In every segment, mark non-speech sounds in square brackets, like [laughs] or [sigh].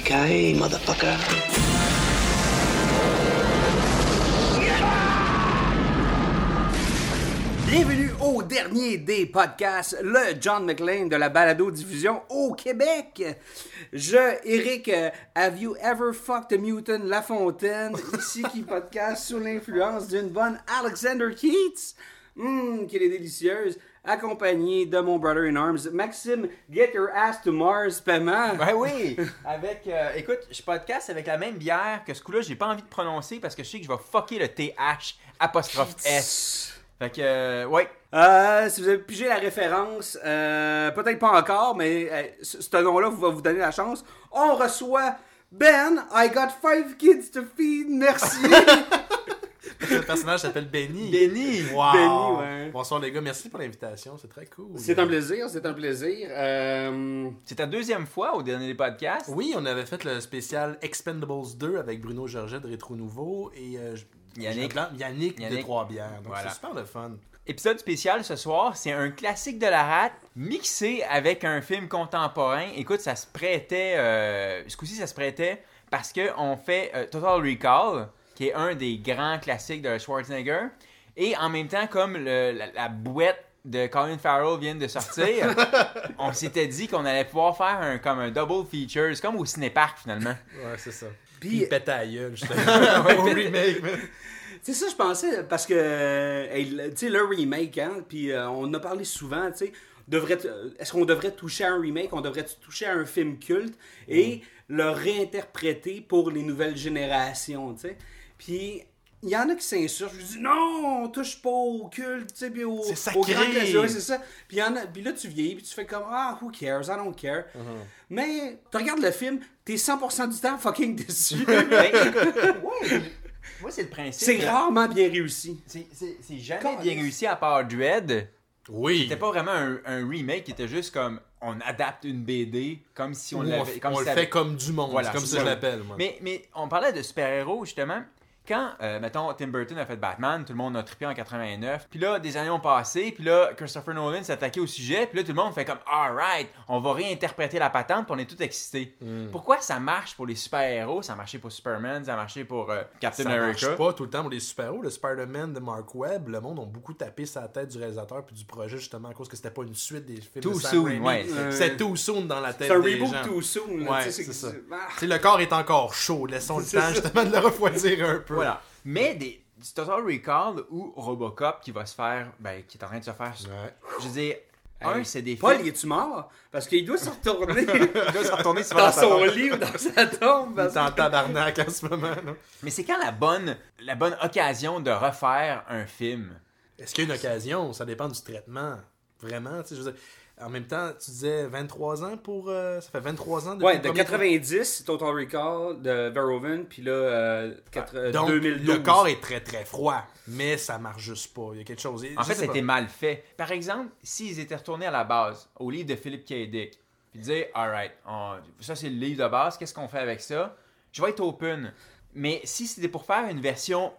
Yippee-ki-yay, motherfucker. Bienvenue au dernier des podcasts, le John McLean de la balado-diffusion au Québec. Je, Eric, euh, have you ever fucked a mutant Lafontaine, [laughs] ici qui podcast sous l'influence d'une bonne Alexander Keats, Hum, qu'elle est délicieuse, accompagné de mon brother in arms, Maxime, get your ass to Mars, paiement. Ben oui! [laughs] Avec, euh, écoute, je podcast avec la même bière que ce coup-là, j'ai pas envie de prononcer parce que je sais que je vais fucker le TH apostrophe S. Fait que, euh, ouais. Euh, si vous avez pigé la référence, euh, peut-être pas encore, mais ce nom-là va vous donner la chance. On reçoit Ben, I got five kids to feed, merci. [laughs] Le personnage s'appelle Benny. Benny! Wow. Benny, ouais. Bonsoir les gars, merci pour l'invitation, c'est très cool. c'est un plaisir, c'est un plaisir. Euh, C'est ta deuxième fois au dernier des podcasts. Oui, on avait fait le spécial Expendables 2 avec Bruno Georget de Rétro Nouveau et euh, Yannick. Yannick, de Yannick. Trois-Bières. Donc Voilà. c'est super le fun. Épisode spécial ce soir, c'est un classique de la rate mixé avec un film contemporain. Écoute, ça se prêtait, euh, ce coup-ci, ça se prêtait parce que on fait euh, Total Recall, qui est un des grands classiques de Schwarzenegger, et en même temps, comme le- la, la bouette de Colin Farrell vient de sortir, [laughs] on s'était dit qu'on allait pouvoir faire un, comme un double feature, c'est comme au cinépark finalement. Ouais, c'est ça. Puis- Puis il pète à la gueule, justement. [laughs] au remake. mais- C'est ça, je pensais, parce que, euh, hey, tu sais, le remake, hein, puis euh, on en a parlé souvent, tu sais, devrait, euh, est-ce qu'on devrait toucher à un remake, on devrait toucher à un film culte? Et le réinterpréter pour les nouvelles générations, tu sais. Puis, il y en a qui s'insurgent, je dis non, on touche pas au culte, tu sais, au, au grand ouais, c'est ça. Puis, il y en a- puis là, tu vieillis, puis tu fais comme, ah, who cares, I don't care. Mais, tu regardes le film, t'es 100% du temps fucking déçu. [laughs] Ouais, [laughs] moi c'est le principe. c'est rarement bien réussi. C'est- C'est c'est jamais bien réussi à part Dread. Oui. C'était pas vraiment un, un remake qui était juste comme on adapte une BD comme si on on, l'avait comme on si le fait comme du monde. Voilà, comme ça que je l'appelle, moi. Mais, mais on parlait de super-héros justement. Quand, euh, mettons, Tim Burton a fait Batman, tout le monde a trippé en 89. Puis là, des années ont passé. Puis là, Christopher Nolan s'est attaqué au sujet. Puis là, tout le monde fait comme Alright, on va réinterpréter la patente. Puis on est tous excités. Hmm. Pourquoi ça marche pour les super-héros? Ça a marché pour Superman, ça a marché pour euh, Captain ça marche America. pas tout le temps pour les super-héros. Le Spider-Man de Mark Webb, le monde a beaucoup tapé sa tête du réalisateur puis du projet justement à cause que c'était pas une suite des films Too de Sam soon, Raimi. ouais. C'est too soon dans la tête C'est un des reboot gens. too soon. là, Ouais, tu sais, c'est ça. Ah. Le corps est encore chaud. Laissons le [laughs] temps ça. justement de le refroidir un peu. Voilà. Mais des, du Total Recall ou Robocop qui va se faire, ben, qui est en train de se faire. Ouais. Je veux dire, un, c'est des Paul, films- il est-tu mort? Parce qu'il doit se retourner [laughs] Il doit se retourner dans son lit ou dans sa tombe. Il parce est en tabarnak en ce moment. Mais c'est quand la bonne, la bonne occasion de refaire un film? Est-ce qu'il y a une occasion? Ça dépend du traitement. Vraiment. tu sais, Je veux dire, en même temps, tu disais 23 ans pour. euh, ça fait 23 ans depuis Ouais, de premier- 90, Total Recall de Verhoeven, puis là, euh, quatre- euh, Donc, 2012. le corps est très très froid, mais ça marche juste pas. Il y a quelque chose. En fait, sais pas. c'était mal fait. Par exemple, s'ils étaient retournés à la base, au livre de Philip K. Dick, puis dire, alright, on- ça c'est le livre de base, qu'est-ce qu'on fait avec ça? Je vais être open. Mais si c'était pour faire une version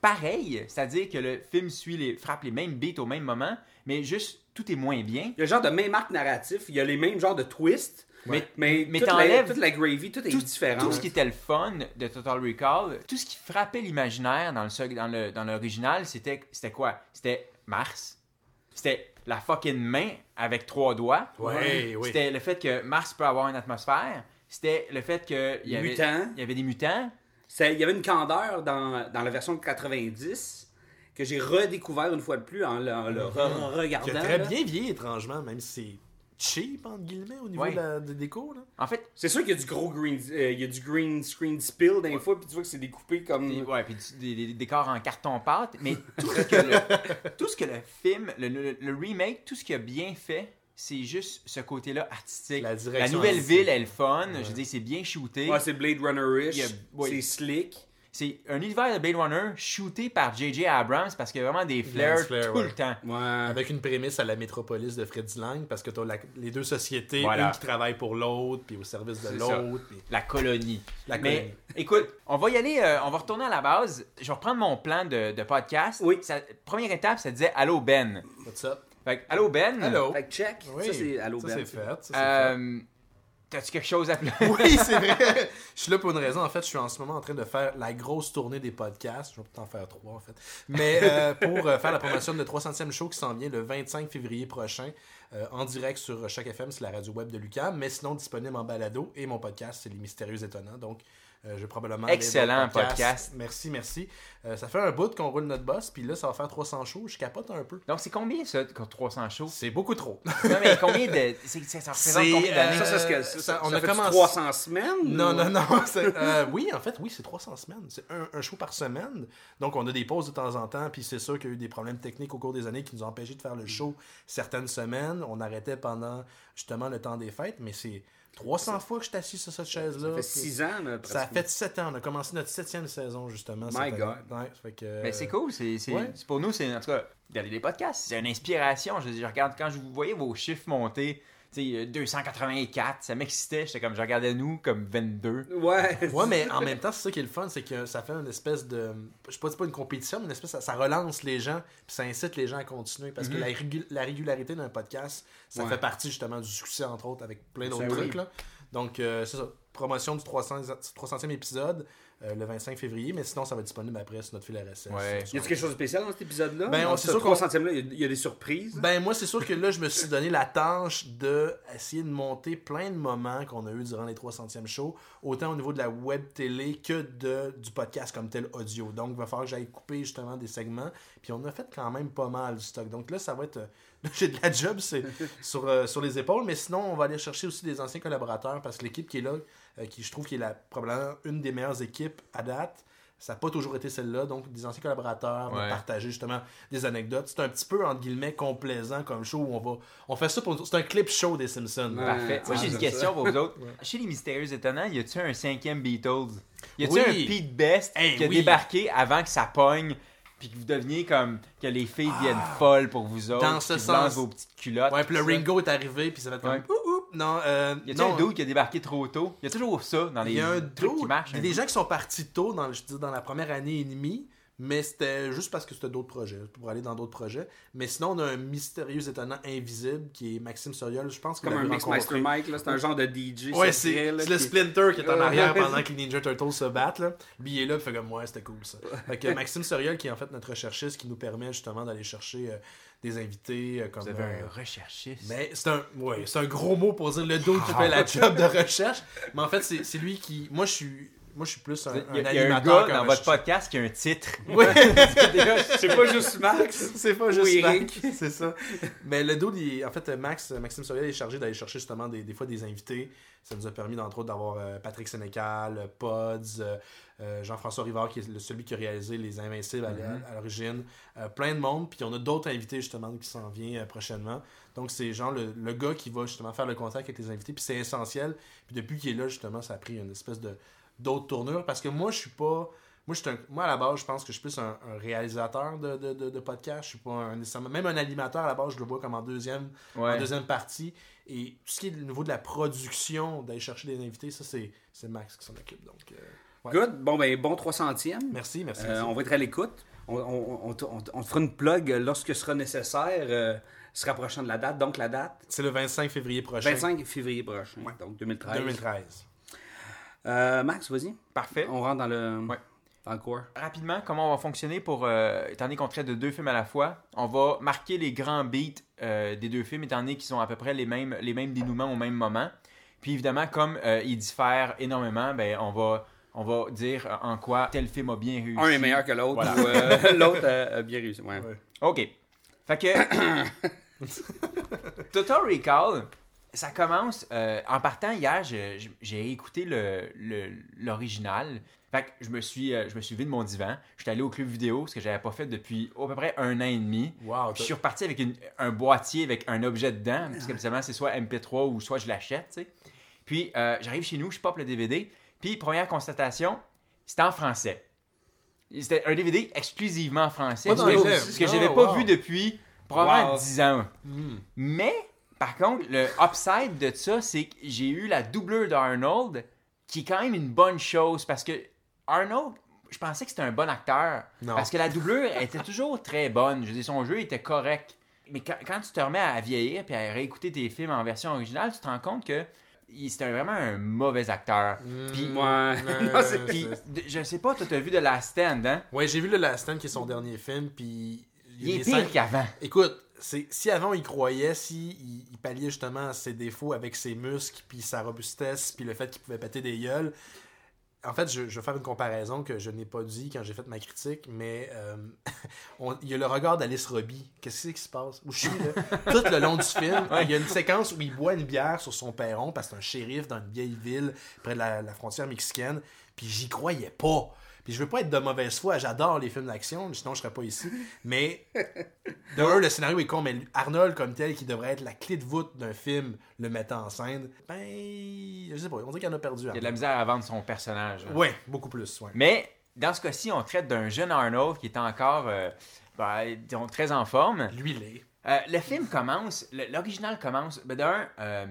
pareille, c'est-à-dire que le film suit les, frappe les mêmes beats au même moment, mais juste tout est moins bien. Il y a le genre de même arc narratif, il y a les mêmes genres de twists, Mais- mais, mais toute, la, t'enlèves toute la gravy, tout est tout, différent. tout ce qui était le fun de Total Recall, tout ce qui frappait l'imaginaire dans le dans le dans l'original, c'était c'était quoi? C'était Mars. C'était la fucking main avec trois doigts. Ouais, oui. C'était le fait que Mars peut avoir une atmosphère. C'était le fait que il y avait il y avait des mutants. Il y avait une candeur dans, dans la version de 90 que j'ai redécouvert une fois de plus en le, en le re- Qui regardant. a très là. bien vieilli étrangement, même si c'est cheap entre guillemets au niveau Ouais. de la de déco. Là. En fait, C'est sûr qu'il y a du gros green, euh, il y a du green screen spill fois, puis tu vois que c'est découpé comme. Des, ouais, puis du- des, décors en carton-pâte, mais tout ce que le, [laughs] tout ce que le film, le, le- le remake, tout ce qu'il a bien fait, c'est juste ce côté-là artistique. La direction nouvelle artistique. ville, elle est fun. Je veux dire, c'est bien shooté. Ouais, c'est Blade Runner-ish. Il y a- oui. C'est slick. C'est un univers de Blade Runner shooté par J.J. Abrams parce qu'il y a vraiment des flares tout ouais. le temps. Ouais. Avec une prémisse à la métropolis de Freddy Lang, parce que tu as les deux sociétés, Voilà. une qui travaille pour l'autre, puis au service de l'autre. puis- La colonie. La Mais colonie. écoute, on va y aller, euh, on va retourner à la base. Je vais reprendre mon plan de, de podcast. Oui. Ça- première étape, ça disait Allô Ben. What's up? Fait que, Allô Ben. Hello. Fait que check. Oui. Ça, c'est Allo Ça, Ben. c'est fait. ça, c'est Euh, T'as-tu quelque chose à fait. [laughs] Oui, c'est vrai. Je suis là pour une raison. En fait, je suis en ce moment en train de faire la grosse tournée des podcasts. Je vais peut-être en faire trois, en fait. Mais euh, pour euh, faire la promotion de 300e show qui s'en vient le 25 février prochain, euh, en direct sur Choc FM, c'est la radio web de Lucam, mais sinon disponible en balado. Et mon podcast, c'est Les Mystérieux Étonnants. Donc, euh, je vais probablement. Excellent le podcast. Merci, merci. Euh, ça fait un bout qu'on roule notre boss, puis là, ça va faire 300 shows. Je capote un peu. Donc, c'est combien ça, 300 shows? C'est beaucoup trop. Non, mais combien de. c'est- ça représente C'est, combien d'années? Ça, c'est ce que. Euh, ça, ça- ça, on ça a commencé- 300 semaines? Non, ou- non, non. [laughs] c'est- euh, oui, en fait, oui, c'est 300 semaines. C'est un, un show par semaine. Donc, on a des pauses de temps en temps. Puis, c'est sûr qu'il y a eu des problèmes techniques au cours des années qui nous ont empêchés de faire le show certaines semaines. On arrêtait pendant justement le temps des fêtes. Mais c'est 300 fois que je suis assis sur cette chaise-là. Ça fait Puis 6 ans, là, Ça pratiquement. fait 7 ans. On a commencé notre septième saison, justement. My. God. Ouais, ça fait que, Mais c'est cool, c'est c'est- ouais. pour nous, c'est en tout cas, regarder les podcasts, c'est une inspiration. Je, je regarde quand je vous voyais vos chiffres monter, sais, euh, 284, ça m'excitait. J'étais comme, je regardais nous comme 22. Ouais. Ouais, mais en même temps, c'est ça qui est le fun, c'est que ça fait une espèce de. Je sais pas, c'est pas une compétition, mais une espèce, ça, ça relance les gens, puis ça incite les gens à continuer. Parce que la, régu- la régularité d'un podcast, ça Ouais. fait partie justement du succès, entre autres, avec plein d'autres Ça, oui. trucs. Là. Donc, euh, c'est ça. Promotion du 300, 300e épisode euh, le 25 février, mais sinon, ça va être disponible après sur notre fil RSS. Ouais. Y a quelque chose de spécial dans cet épisode-là? Ben, Dans on- c'est ce sûr qu'on- 300e-là, il y a- il y, a des surprises. Ben moi c'est sûr que là je me suis donné la tâche de essayer de monter plein de moments qu'on a eu durant les 300e shows, autant au niveau de la web télé que de du podcast comme tel audio. Donc il va falloir que j'aille couper justement des segments, puis on a fait quand même pas mal du stock. Donc là ça va être euh, [laughs] j'ai de la job c'est [laughs] sur euh, sur les épaules, mais sinon on va aller chercher aussi des anciens collaborateurs parce que l'équipe qui est là qui je trouve qui est la probablement une des meilleures équipes à date. Ça n'a pas toujours été celle-là, donc des anciens collaborateurs, Ouais. de partager justement des anecdotes. C'est un petit peu, entre guillemets, complaisant comme show où on va. On fait ça pour. C'est un clip show des Simpsons. Ouais. Parfait. Moi, ah, j'ai une question pour vous autres. [laughs] Chez les Mystérieux Étonnants, y a-tu un cinquième Beatles? Y a-tu Oui. un Pete Best Hey, qui a oui. débarqué avant que ça pogne puis que vous deveniez comme que les filles deviennent folles pour vous autres, Ah. Dans ce sens. vos petites culottes. Ouais, puis le ça? Ringo est arrivé, puis ça va être comme. Ouais. Non, euh, Y non. un dude qui a débarqué trop tôt? Y a toujours ça dans les Il y a un trucs dude- qui marchent. Il y a un des gens qui sont partis tôt dans, je dis, dans la première année et demie, mais c'était juste parce que c'était d'autres projets, pour aller dans d'autres projets. Mais sinon, on a un mystérieux étonnant invisible qui est Maxime Soriol, je pense que Comme un Mixmaster. Mike, là, c'est un genre de DJ. Ouais, c'est le qui- Splinter qui est en Ouais. arrière [laughs] pendant que les Ninja Turtles se battent. Là. Lui, il est là, il fait comme moi, c'était cool ça. Fait que [laughs] Maxime Soriol, qui est en fait notre recherchiste, qui nous permet justement d'aller chercher euh, des invités euh, comme. Vous avez euh, un recherchiste. mais c'est un, ouais, c'est un gros mot pour dire le dos qui fait la job de recherche. Mais en fait, c'est c'est lui qui. Moi, je suis. Moi, je suis plus un, Il y a, un gars dans votre podcast qui a un titre. [laughs] Oui, C'est pas juste Max. c'est pas juste. Max, c'est ça. Mais le dos, en fait, Max, Maxime Soriel est chargé d'aller chercher justement des, des fois des invités. Ça nous a permis, entre autres, d'avoir euh, Patrick Sénécal, Pods, euh, euh, Jean-François Rivard, qui est le- celui qui a réalisé Les Invincibles à, Mm-hmm. à l'origine. Plein de monde. Puis on a d'autres invités, justement, qui s'en viennent prochainement. Donc, c'est genre le, le gars qui va justement faire le contact avec les invités. Puis c'est essentiel. Puis depuis qu'il est là, justement, ça a pris une espèce de d'autres tournures. Parce que moi, je suis pas. Moi, je suis un- moi, à la base, je pense que je suis plus un, un réalisateur de, de, de, de podcast. Je suis pas un, Même un animateur, à la base, je le vois comme en deuxième, en deuxième partie. Et tout ce qui est au niveau de la production, d'aller chercher des invités, ça, c'est Max qui s'en occupe. Donc, euh, ouais. Good. Bon, ben, bon 300e. Merci, merci. Euh, merci. on va être à l'écoute. On, on, on, te- on te- fera une plug lorsque ce sera nécessaire, euh, se rapprochant de la date. Donc, la date, C'est le 25 février prochain. 25 février prochain. Donc, 2013. 2013. Euh, Max, vas-y. Parfait. On rentre dans le, Ouais. Dans le core. Rapidement, comment on va fonctionner pour. euh, étant donné qu'on traite de deux films à la fois, on va marquer les grands beats euh, des deux films, étant donné qu'ils sont à peu près les mêmes, les mêmes dénouements au même moment. Puis évidemment, comme euh, ils diffèrent énormément, ben, on, va, on va dire en quoi tel film a bien réussi. Un est meilleur que l'autre, Voilà. ou euh, [laughs] l'autre a, a bien réussi. Ouais. Ouais. OK. Fait que. [coughs] Total Recall, ça commence. euh, en partant hier, j'ai écouté le- le- l'original. Fait que je me suis, euh, je me suis levé de mon divan, je suis allé au club vidéo, ce que j'avais pas fait depuis à peu près un an et demi. Wow, Puis je suis reparti avec une- un boîtier avec un objet dedans, parce qu'habituellement c'est soit MP3 ou soit je l'achète, tu sais. Puis euh, j'arrive chez nous, je pop le DVD, puis première constatation, c'était en français. C'était un DVD exclusivement en français, ce que, ce que j'avais pas wow. vu depuis probablement Wow. 10 ans. Hmm. Mais, par contre, le upside de ça, c'est que j'ai eu la doubleur d'Arnold, qui est quand même une bonne chose, parce que Arnold, je pensais que c'était un bon acteur. Non. Parce que la doubleur elle était toujours très bonne. Je veux dire, son jeu était correct. Mais quand, quand tu te remets à vieillir puis à réécouter tes films en version originale, tu te rends compte que c'était vraiment un mauvais acteur. Puis, Ouais. [laughs] Non, puis, je sais pas, toi, t'as vu de Last Stand, hein? Ouais, j'ai vu le Last Stand qui est son dernier film, puis. Il est pire scènes- qu'avant. Écoute, c'est, si avant il croyait, si il, il palliait justement ses défauts avec ses muscles, puis sa robustesse, puis le fait qu'il pouvait péter des gueules. En fait, je, je vais faire une comparaison que je n'ai pas dit quand j'ai fait ma critique, mais euh, [laughs] on- il y a le regard d'Alice Robbie. Qu'est-ce qui se passe? Où je suis, là? [laughs] Tout le long du film, il y a une séquence où il boit une bière sur son perron parce que c'est un shérif dans une vieille ville près de la, la frontière mexicaine, puis j'y croyais pas. Puis je veux pas être de mauvaise foi, j'adore les films d'action, sinon je serais pas ici. [laughs] Mais de un, le scénario est con, mais Arnold comme tel, qui devrait être la clé de voûte d'un film, le mettant en scène, ben, je sais pas, on dirait qu'il en a perdu. Il y a de la Arnold. misère à vendre son personnage. hein. Ouais, beaucoup plus, ouais. Mais dans ce cas-ci, on traite d'un jeune Arnold qui est encore euh, ben, disons, très en forme. Lui, il est. Euh, le film commence, l'original commence. Ben, d'un, euh,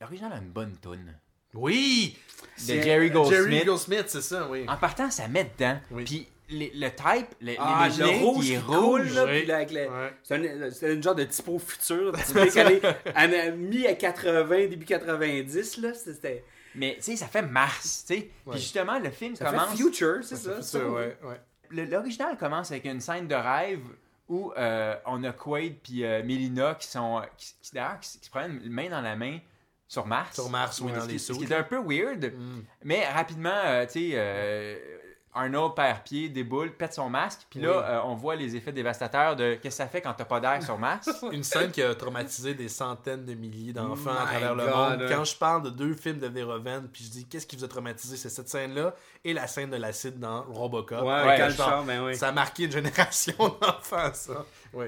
l'original a une bonne tune. Oui! De C'est- Jerry Goldsmith. Jerry Goldsmith, c'est ça, oui. En partant, ça met dedans. Oui. Puis les- le type, le, Ah, le l'imaginaire rouge qui est qui coule, rouge. là, oui. puis là, avec le- Ouais. C'est un, c'est une genre de typo futur, typique année, année- mi à 80, début 90, là, c'était... Mais tu sais, ça fait Mars. tu sais. Ouais. Puis justement, le film Ça commence. fait future, c'est ça. C'est ça. ça, ouais, ouais. le- L'original commence avec une scène de rêve où euh, on a Quaid puis euh, Melina qui sont qui, qui- d'ailleurs qui, qui se prennent main dans la main sur Mars. Sur Mars, oui, dans qui- les Ce qui est un peu weird, Mm. mais rapidement, euh, tu sais, euh, Arnold perd pied, déboule, pète son masque, puis là, Oui. euh, on voit les effets dévastateurs de qu'est-ce que ça fait quand t'as pas d'air sur Mars. [laughs] Une scène qui a traumatisé des centaines de milliers d'enfants à My travers le monde. hein. Quand je parle de deux films de Verhoeven, puis je dis qu'est-ce qui vous a traumatisé, c'est cette scène-là et la scène de l'acide dans Robocop. Ouais, Ouais, genre, ben oui. Ça a marqué une [laughs] génération d'enfants, ça. Oui.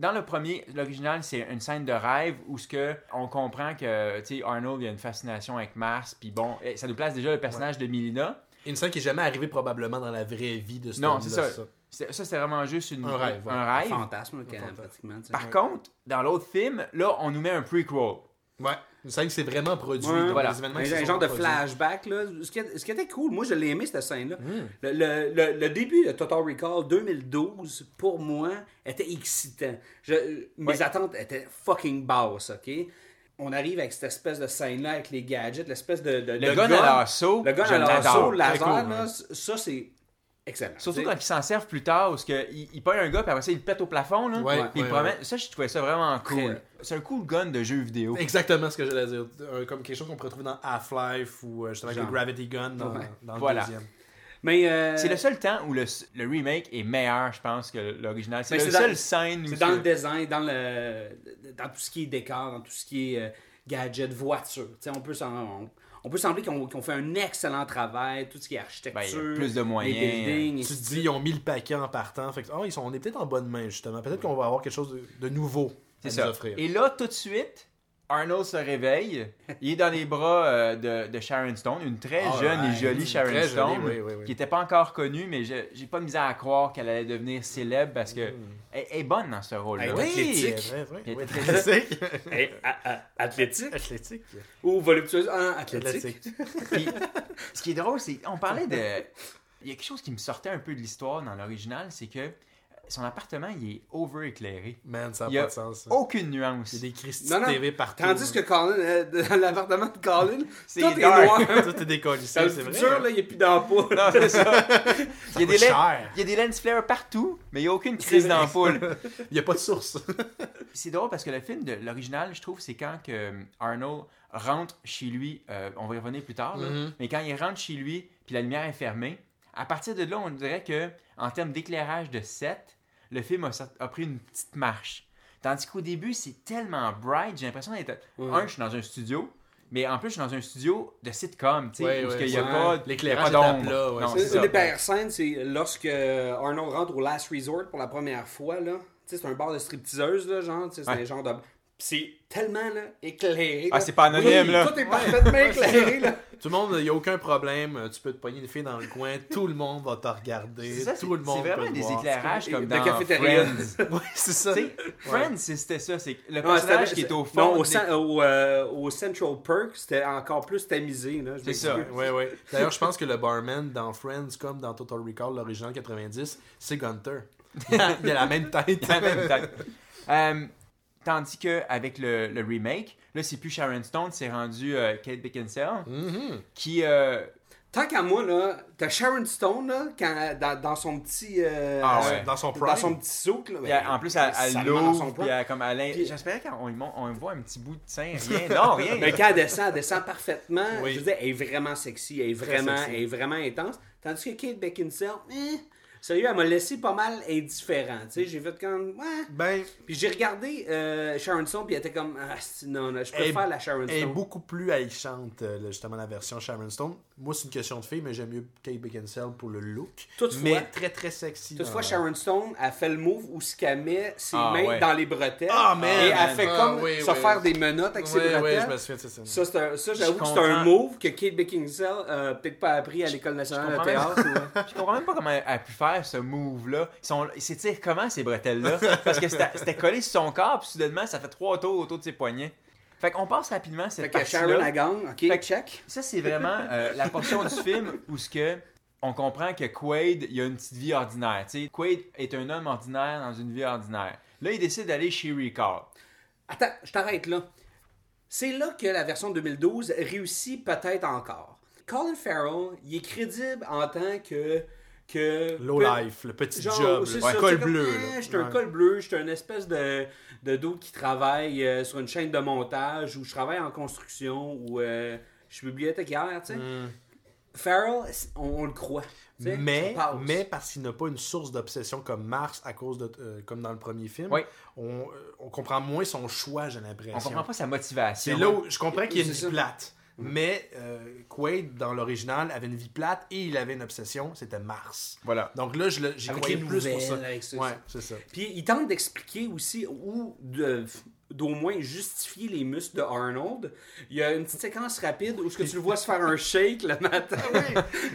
Dans le premier, l'original, c'est une scène de rêve où ce que on comprend que tu sais, Arnold il a une fascination avec Mars, puis bon, eh, ça nous place déjà le personnage de Milina. Une scène qui n'est jamais arrivée probablement dans la vraie vie de ce Non, c'est ça. Ça, c'est vraiment juste une, Un rêve, ouais. un rêve. Fantasme, quand même, pratiquement. Par contre, dans l'autre film, là, on nous met un prequel. Ouais. Une scène qui s'est vraiment produite. Ouais. donc Voilà. les Un, genre de produits. flashback, là. Ce qui, ce qui était cool, moi je l'ai aimé cette scène-là. Le, le- le- le début de Total Recall 2012, pour moi, était excitant. Je- mes Ouais. attentes étaient fucking basses, ok? On arrive avec cette espèce de scène-là avec les gadgets, l'espèce de, de, Le de gun à lasso, Le gun à lasso, l'adore. laser, cool, là, ouais. ça c'est excellent. Surtout quand ils s'en servent plus tard, parce qu'il il pogne un gars, puis après ça, il le pète au plafond, là. Ouais, puis il ouais, promène- ouais. Ça, je trouvais ça vraiment cool. C'est un cool gun de jeu vidéo. Exactement ce que j'allais dire. Comme quelque chose qu'on pourrait trouver dans Half-Life ou euh, justement avec le Gravity Gun dans, Ouais. dans le Voilà. deuxième. Mais euh, C'est le seul temps où le, le remake est meilleur, je pense, que l'original. C'est Mais le c'est dans- seul scène où C'est dans le design, dans le dans tout ce qui est décor, dans tout ce qui est euh, gadget, voiture. Tu sais, on peut s'en- on, peut sembler qu'on fait un excellent travail, tout ce qui est architecture, Ben, plus de moyens. les buildings, Tu te dis, ils ont mis le paquet en partant. Fait que, oh, ils sont, on est peut-être en bonne main, justement. Peut-être qu'on va avoir quelque chose de, de nouveau à nous ça. offrir. Et là, tout de suite, Arnold se réveille. Il est dans les bras euh, de, de Sharon Stone, une très Alright. jeune et jolie Sharon jolie, Stone, oui, oui, oui. qui n'était pas encore connue, mais je- j'ai pas de misère à croire qu'elle allait devenir célèbre parce que Hmm. elle, elle est bonne dans ce rôle-là. Elle athlétique. vrai, vrai. Il Oui, était athlétique. [laughs] Athlétique? Athlétique. ou voluptueuse? Ah, athlétique. Athlétique. Puis, ce qui est drôle, c'est on parlait de. [laughs] Il y a quelque chose qui me sortait un peu de l'histoire dans l'original, c'est que son appartement, il est over-éclairé. Man, ça Il y n'a a pas de sens. ça. aucune nuance. Il y a des non. TV partout. Tandis que Colin, euh, [laughs] l'appartement de Colin, C'est tout est dark. noir. [laughs] Tout est le c'est vrai. hein. là, il n'y a plus d'ampoule. Non, c'est ça. [laughs] Il y, a des cher. il y a des lens flares partout, mais il n'y a aucune crise d'ampoule. Il n'y a pas de source. C'est drôle parce que le film de l'original, je trouve, c'est quand que euh, Arnold rentre chez lui, euh, on va y revenir plus tard, là, Mhm. mais quand il rentre chez lui, puis la lumière est fermée, à partir de là, on dirait que en termes d'éclairage de set, le film a, a pris une petite marche. Tandis qu'au début, c'est tellement bright, j'ai l'impression d'être... Un, je suis dans un studio, Mais en plus, je suis dans un studio de sitcom, tu sais, Ouais, où ouais, il n'y a pas, L'éclairage d'ombre. Une des pires scènes, c'est lorsque Arnold rentre au Last Resort pour la première fois, là. Tu sais, c'est un bar de stripteaseuse, là, genre, tu sais, c'est Ouais. un genre de... C'est tellement, là, éclairé. Ah, c'est pas anonyme, Oui, là. Tout est parfaitement éclairé, là. Tout le monde, il n'y a aucun problème. euh, Tu peux te pogner une fille dans le coin, tout le monde va te regarder. C'est ça, c'est tout le monde c'est vraiment des voir. éclairages comme dans cafétéria. Friends. [laughs] Ouais, c'est ça. Friends, c'était ça. C'est le personnage qui est au fond. Non, au, des- cen- au, euh, au Central Perk, c'était encore plus tamisé, C'est ça. m'excuse. Ouais, ouais. D'ailleurs, je pense que le barman dans Friends, comme dans Total Recall, l'original 90, c'est Gunter. [laughs] il a la même tête. en même temps. Euh, tandis que avec le, le remake, là, c'est plus Sharon Stone, c'est rendu euh, Kate Beckinsale, Mhm. qui. euh, Tant qu'à moi, là, t'as Sharon Stone, là, quand, dans, dans son petit... euh, Ah ouais. Dans son prime. Dans son petit souk, là. puis en plus, elle, prime. puis elle, comme elle, Puis- J'espérais qu'on y on voit un petit bout de sein. Rien. Non, rien. [laughs] Mais quand elle descend, elle descend parfaitement. Oui. Je veux dire, elle est vraiment sexy, elle est vraiment, sexy. elle est vraiment intense. Tandis que Kate Beckinsale, eh, sérieux, elle m'a laissé pas mal indifférent. Tu sais, j'ai fait comme, ouais. Ben, Puis j'ai regardé euh, Sharon Stone, puis elle était comme, ah, non, non, je préfère la Sharon elle est Stone. beaucoup plus alléchante, euh, justement, la version Sharon Stone. Moi, c'est une question de fille, mais j'aime mieux Kate Beckinsale pour le look. Toutefois- mais très, très sexy. Toutefois, Sharon Stone, elle fait le move où ce qu'elle met ses Ah, mains ouais. dans les bretelles. Ah, man! Et elle Ah, fait man. comme Ah, oui, se oui. faire des menottes avec ses Ouais, ouais, bretelles. je me souviens de ça. Ça, c'est un- ça, j'avoue que c'est un move que Kate Beckinsale euh, peut-être pas appris à l'École nationale de théâtre. ou- [laughs] Je comprends même pas comment elle a pu faire ce move-là. Ils sont- Ils s'étirent comment ces bretelles-là? Parce que c'était c'était collé sur son corps, puis soudainement, ça fait trois tours autour de ses poignets. Fait qu'on passe rapidement à cette Fait que. Sharon a gang, ok, Fait que- check. Ça, c'est vraiment euh, la portion du film où ce que on comprend que Quaid, il a une petite vie ordinaire. tu sais. Quaid est un homme ordinaire dans une vie ordinaire. Là, il décide d'aller chez Ricard. Attends, je t'arrête là. C'est là que la version 2012 réussit peut-être encore. Colin Farrell, il est crédible en tant que... que Low life, le petit Genre, job, c'est le ça, col bleu. Eh, là. J'étais un Ouais. col bleu, j'étais une espèce de, de dos qui travaille euh, sur une chaîne de montage, ou je travaille en construction, ou euh, je suis bibliothécaire, tu sais. Farrell, on, on le croit. Mm. Mais, mais parce qu'il n'a pas une source d'obsession comme Mars à cause de euh, comme dans le premier film, Oui. on, euh, on comprend moins son choix, j'ai l'impression. On comprend pas sa motivation. C'est là où je comprends qu'il y a une C'est Mais euh, Quaid, dans l'original, avait une vie plate et il avait une obsession, c'était Mars. Voilà. Donc là, j'y croyais plus pour ça. avec ça, ouais, c'est ça. Puis il tente d'expliquer aussi, ou de- d'au moins justifier les muscles de Arnold. Il y a une petite séquence rapide où ce que tu le vois se faire un shake le matin.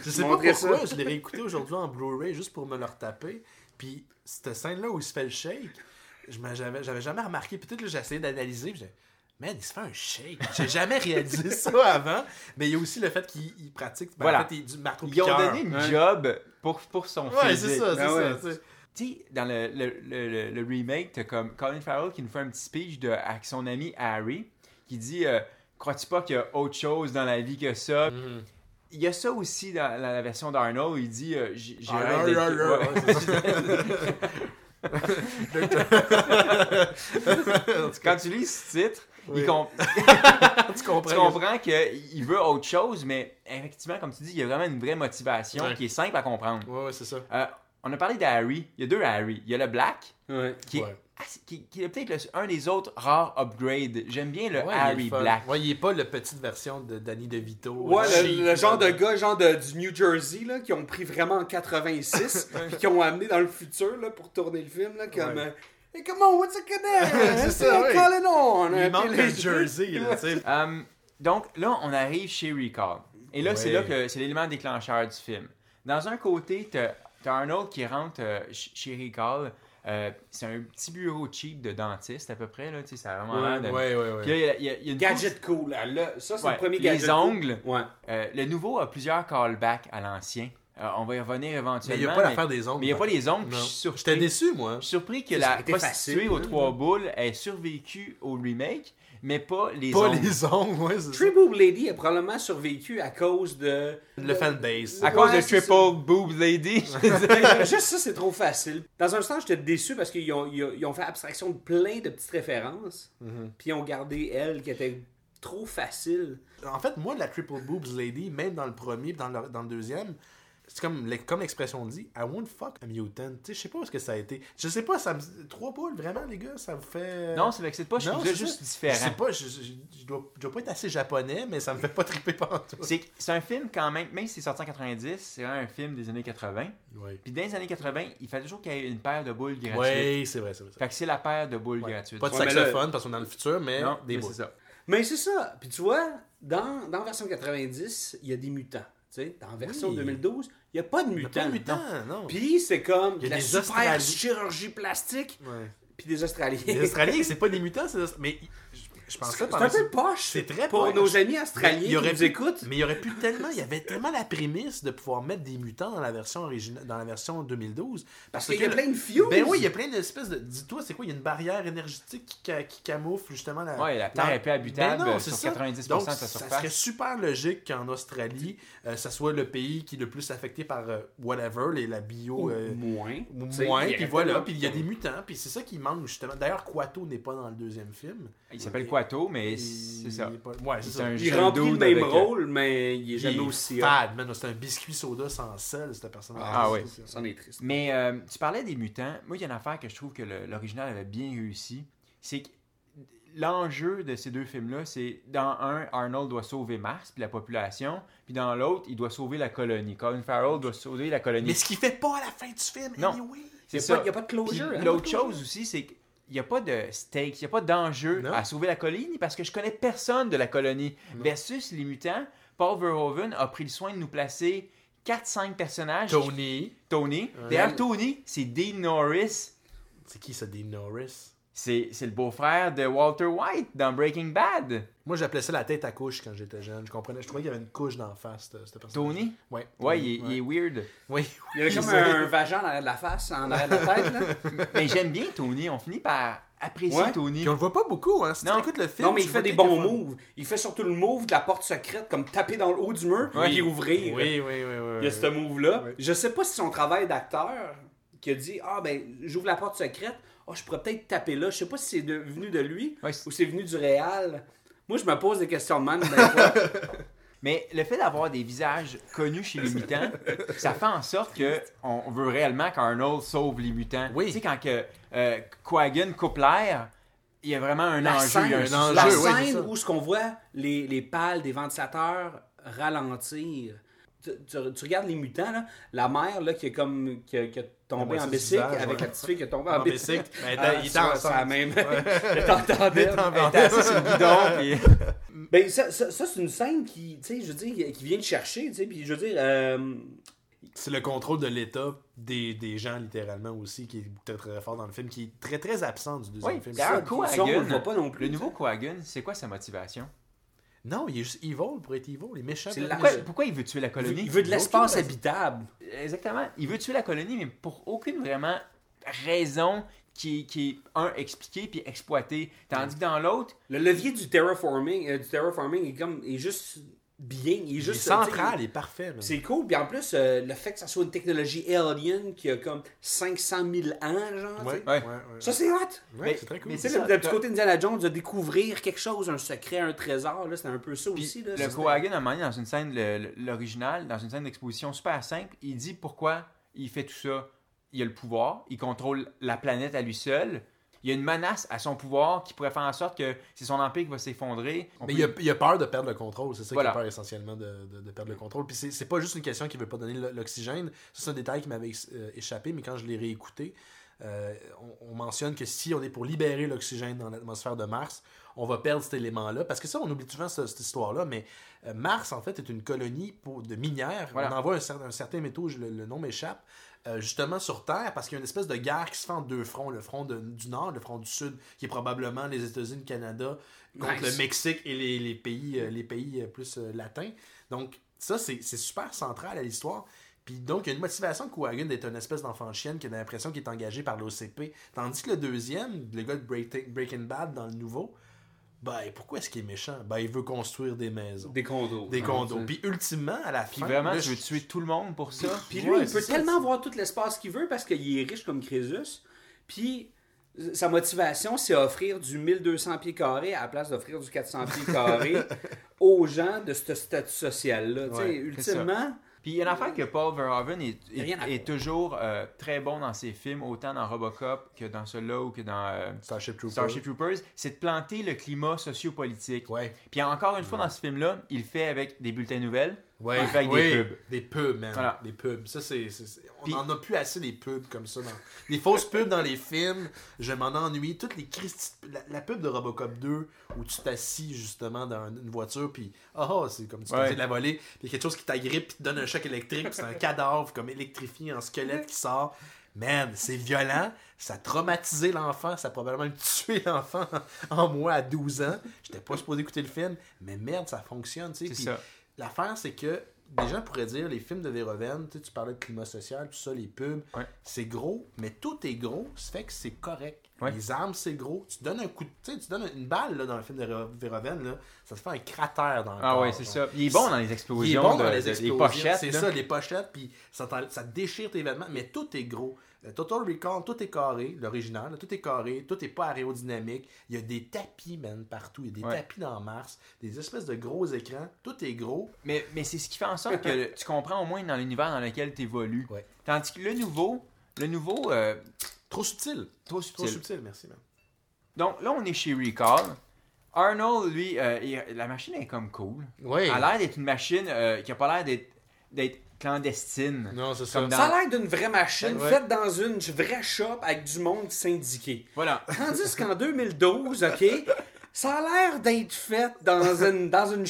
Je sais pas pourquoi, ça. je l'ai réécouté aujourd'hui en Blu-ray juste pour me le retaper. Puis cette scène-là où il se fait le shake, je j'avais jamais remarqué. Peut-être que j'ai essayé d'analyser. Man, il se fait un shake. J'ai jamais réalisé [laughs] ça avant. Mais il y a aussi le fait qu'il il pratique. ben, Voilà. En fait, il du marteau Ils ont donné une job pour, pour son Ouais, physique. c'est ça, c'est Ah ça. ouais. tu sais. Dans le, le, le, le- le remake, t'as comme Colin Farrell qui nous fait un petit speech de, avec son ami Harry, qui dit euh, Crois-tu pas qu'il y a autre chose dans la vie que ça? Mhm. Il y a ça aussi dans la, la version d'Arnold, il dit euh, J'ai Ah, ah. [laughs] [laughs] Quand tu lis ce titre, Oui. il [laughs] [laughs] tu comprends. tu comprends qu'il veut autre chose, mais effectivement, comme tu dis, il y a vraiment une vraie motivation Ouais. qui est simple à comprendre. Ouais, ouais, c'est ça. Euh, on a parlé d'Harry. Il y a deux Harry. Il y a le Black, Ouais. qui est, qui, qui est peut-être un des autres rares upgrades. J'aime bien le Harry. Black. Ouais, il est pas la petite version de Danny DeVito. Ouais, le, le genre de gars, genre de, du New Jersey, là, qui ont pris vraiment en 86, [laughs] puis qui ont amené dans le futur, là, pour tourner le film, là, comme... Ouais. Hey, come on, what's it gonna [laughs] C'est ça, ouais. Call it on! Il manque les- un jersey, [laughs] là, tu sais. Euh, donc là, on arrive chez Recall. Et là, c'est Ouais. là que c'est l'élément déclencheur du film. Dans un côté, t'as as Arnold qui rentre euh, ch- chez Recall. Euh, c'est un petit bureau cheap de dentiste à peu près. Là, tu sais, ça a vraiment l'air de... Ouais, ouais, Puis là, ouais. il y a- il y a, a une Gadget cool, là. là. Ça, c'est Ouais, le premier les gadget cool. ongles. Ouais. Euh, le nouveau a plusieurs callbacks à l'ancien. Euh, on va y revenir Mais éventuellement. il n'y a pas l'affaire des ongles. Mais il n'y a pas les ongles. puis Non. Je suis surpris- J'étais déçu, moi. je suis surpris que Ça, la ça prostituée facile, aux hein, trois boules ait survécu au remake, mais pas les Pas ongles. les ongles, ouais, c'est ça. Lady a probablement survécu à cause de... Le fanbase. À cause de Triple Boob Lady. [laughs] Juste ça, c'est trop facile. Dans un sens, j'étais déçu parce qu'ils ont, ils ont- fait abstraction de plein de petites références, Mhm. puis ils ont gardé elle qui était trop facile. En fait, moi, la Triple Boobs Lady, même dans le premier, dans le, dans le deuxième, c'est comme, comme l'expression dit, I won't fuck a mutant. Tu sais, je sais pas où est-ce que ça a été. Je sais pas, ça me... Trois boules, vraiment, les gars, ça vous fait. Non, c'est c'est pas, je Non, juste ça. différent. Je sais pas, je, je, je dois, je dois pas être assez japonais, mais ça me fait pas triper partout. C'est c'est un film quand même, même si c'est sorti en 90, c'est un film des années 80. Oui, Puis dans les années 80, il fallait toujours qu'il y ait une paire de boules gratuites. ouais, c'est vrai, c'est vrai. c'est vrai. Fait que c'est la paire de boules Ouais. gratuites. Pas de Ouais, mais là- saxophone parce qu'on est dans le futur, mais non, des mais boules. c'est ça. Mais c'est ça. Puis tu vois, dans, dans version 90, il y a des mutants. Tu sais, dans version Oui. 2012, il n'y a pas de Il y a mutants. pas de mutants, non. Puis c'est comme y a la des super Australiens. chirurgie plastique, Ouais. puis des Australiens. Les Australiens, c'est pas des [laughs] mutants, c'est des- mais je, pense C'est ça un peu poche. C'est très Pour poche. nos amis australiens il y qui aurait nous pu- écoutent. Mais il y aurait pu tellement, il y avait tellement la prémisse de pouvoir mettre des mutants dans la version originale, dans la version 2012. Parce qu'il y a plein de fuses. Ben oui, il y a plein d'espèces de. Dis-toi, c'est quoi Il y a une barrière énergétique qui, ca- qui camoufle justement la. Ouais, la Terre est peu habitable Ben non, sur c'est ça. 90% Donc, de sa Ça surface. serait super logique qu'en Australie, euh, ça soit le pays qui est le plus affecté par euh, whatever, les, la bio. Euh, moins. moins, il y puis voilà, puis il y a des mutants, puis c'est ça qui manque justement. D'ailleurs, Quato n'est pas dans le deuxième film. Il s'appelle Mais c'est ça. pas- Ouais, c'est un Il remplit le même euh, rôle, mais il est jamais aussi. fade. C'est un biscuit soda sans sel, ce personnage. Ah oui. Ça en est triste. Mais euh, tu parlais des mutants. Moi, il y a une affaire que je trouve que l'original avait bien réussi. C'est que l'enjeu de ces deux films-là, c'est dans un, Arnold doit sauver Mars puis la population, puis dans l'autre, il doit sauver la colonie. Colin Farrell doit sauver la colonie. Mais ce qu'il fait pas à la fin du film, Non. anyway. c'est Il n'y a pas de closure. hein, L'autre chose aussi, c'est qu'il n'y a pas de stakes, il n'y a pas d'enjeu à sauver la colonie parce que je connais personne de la colonie. Versus les mutants, Paul Verhoeven a pris le soin de nous placer 4-5 personnages. Tony. Tony. D'ailleurs, Tony, c'est Dean Norris. C'est qui ça, Dean Norris? C'est c'est le beau-frère de Walter White dans Breaking Bad. Moi, j'appelais ça la tête à couche quand j'étais jeune. Je comprenais. Je trouvais qu'il y avait une couche d'en face, ce ce personnage. Tony? Ouais. Ouais, il, est- il est weird. Oui. Il y avait comme [laughs] un vagin en arrière de la face, en arrière de la tête. Là. [laughs] Mais j'aime bien Tony. On finit par apprécier Ouais. Tony. Puis on le voit pas beaucoup, hein. Si tu Non. écoutes le film. Non, mais il fait des bons moves. Il fait surtout le move de la porte secrète, comme taper dans le haut du mur Ouais. et ouvrir. Oui, oui, oui. oui, Il y a oui. ce move-là. Je sais pas si son travail d'acteur qui a dit Ah, ben, j'ouvre la porte secrète. Ah, je pourrais peut-être taper là. Je sais pas si c'est de- venu de lui Ouais, ou c'est venu du réal. Moi, je me pose des questions de même. [laughs] Mais le fait d'avoir des visages connus chez les [laughs] mutants, ça fait en sorte que on veut réellement qu'Arnold sauve les mutants. Oui. Tu sais, quand que, euh, Quagan coupe l'air, il y a vraiment un la enjeu. scène, il y a un enjeu, la scène où ce qu'on voit les, les pales des ventilateurs ralentir. Tu, regardes les mutants, là, la mère là, qui est comme qui a, qui a tombé La en bicycle avec ouais. la petite fille qui est tombée en, En bicycle. [laughs] Ben, Ah, il était ça, ensemble. même. Ouais. Je t'entendais. Il était en Elle était assise sur le guidon, puis- [laughs] Ben, ça, ça, ça, c'est une scène qui, tu sais, je veux dire, qui vient de chercher, tu sais, puis je veux dire, euh, C'est le contrôle de l'État des, des gens, littéralement, aussi, qui est très, très fort dans le film, qui est très, très absent du deuxième film. ça, on le Quagan, voit pas non plus, le nouveau tu Quagan, c'est quoi sa motivation? Non, il est juste evil pour être evil. Il est méchant. La- Pourquoi, il veut tuer la il colonie? veut, il veut de l'espace habitable. Exactement. Il veut tuer la colonie, mais pour aucune vraiment raison qui, est- qui est, un, expliquée puis exploitée. Tandis que dans l'autre, Le levier du terraforming, euh, du terraforming est comme, est juste bien, il est Il est juste central, il est parfait. C'est cool, puis en plus, euh, le fait que ça soit une technologie alien qui a comme 500 000 ans, genre, Ouais, ouais, Ouais. ouais. ça c'est hot! Ouais, Mais- c'est très cool. mais Tu sais, C'est le, ça, le petit côté Indiana Jones, de découvrir quelque chose, un secret, un trésor, là, c'était un peu ça Puis aussi. Là, le Quagan, à un moment donné, dans une scène, le- le- l'original, dans une scène d'exposition super simple, il dit pourquoi il fait tout ça. Il a le pouvoir, il contrôle la planète à lui seul. Il y a une menace à son pouvoir qui pourrait faire en sorte que c'est son empire qui va s'effondrer. On Mais peut- il a, il a peur de perdre le contrôle, c'est ça Voilà. qu'il a peur essentiellement de, de- de perdre le contrôle. Puis c'est pas juste une question qu'il veut pas donner l'oxygène, c'est un détail qui m'avait euh, échappé, mais quand je l'ai réécouté, euh, on, on mentionne que si on est pour libérer l'oxygène dans l'atmosphère de Mars, on va perdre cet élément-là. Parce que ça, on oublie souvent ce- cette histoire-là, mais euh, Mars, en fait, est une colonie pour, de minières. Voilà. On envoie un, un certain métaux, le nom m'échappe, euh, justement sur Terre, parce qu'il y a une espèce de guerre qui se fait en deux fronts. Le front de- du Nord, le front du Sud, qui est probablement les États-Unis, le Canada, contre Nice. le Mexique et les, les pays, euh, les pays euh, plus latins. Donc, ça, c'est super central à l'histoire. Puis donc, il y a une motivation de Quagan d'être une espèce d'enfant chienne qui a l'impression qu'il est engagé par l'OCP. Tandis que le deuxième, le gars de Break- Breaking Bad dans le nouveau, ben, pourquoi est-ce qu'il est méchant? Ben, il veut construire des maisons. Des condos. Des hein, condos. Puis ultimement, à la Puis fin... vraiment, là, tu veux je- tuer tout le monde pour ça? Puis lui, Ouais, il peut ça, tellement avoir tout l'espace qu'il veut parce qu'il est riche comme Crésus. Puis sa motivation, c'est offrir du 1200 pieds carrés à la place d'offrir du 400 pieds carrés [laughs] aux gens de ce statut social-là. Tu sais, Ouais, ultimement, Puis il y a une affaire que Paul Verhoeven est, toujours euh, très bon dans ses films, autant dans Robocop que dans celui-là ou que dans euh, Starship Troopers. Starship Troopers, c'est de planter le climat sociopolitique. Ouais. Puis encore une fois, dans ce film-là, il le fait avec des bulletins de nouvelles, Ouais, avec oui, des pubs. Des pubs, man. Voilà. Des pubs. Ça, c'est. c'est- c'est- On Puis- en a plus assez des pubs comme ça. Dans... Des fausses pubs dans les films. Je m'en ennuie. Toutes les Christi- la, la pub de Robocop 2 où tu t'assis justement dans une voiture, puis. Ah, ah, c'est comme tu Ouais. faisais de la volée. Puis il y a quelque chose qui t'agrippe, puis te donne un choc électrique, puis c'est un cadavre comme électrifié en squelette qui sort. Man, c'est violent. Ça a traumatisé l'enfant. Ça a probablement tué l'enfant [laughs] en moi à 12 ans. J'étais pas supposé écouter le film. Mais merde, ça fonctionne, tu sais. C'est ça. L'affaire, c'est que des gens pourraient dire les films de Verhoeven, tu parlais de climat social, tout ça, les pubs, Ouais. c'est gros, mais tout est gros, ça fait que c'est correct. Ouais. Les armes, c'est gros. Tu donnes un coup de. Tu donnes une balle là, dans le film de là, ça te fait un cratère dans le Ah corps, ouais, c'est ça. Il est bon dans les Il est explosions, bon dans de- les explosions. pochettes. C'est ça, les pochettes, puis ça, ça déchire tes vêtements, mais tout est gros. Le Total Recall, tout est carré, l'original, tout est carré, tout est pas aérodynamique. Il y a des tapis, man, partout. Il y a des Ouais. tapis dans Mars, des espèces de gros écrans. Tout est gros. Mais, mais c'est ce qui fait en sorte que tu comprends au moins dans l'univers dans lequel tu évolues. Ouais. Tandis que le nouveau, le nouveau, euh, Trop subtil. trop Trop subtil. subtil, merci, man. Donc là, on est chez Recall. Arnold, lui, euh, il- la machine est comme cool. Oui. Elle a l'air d'être une machine euh, qui a pas l'air d'être clandestine. Non, c'est ça. Comme dans- Ça a l'air d'une vraie machine Ouais. faite dans une vraie shop avec du monde syndiqué. Voilà. Tandis qu'en 2012, OK, ça a l'air d'être fait dans une, dans une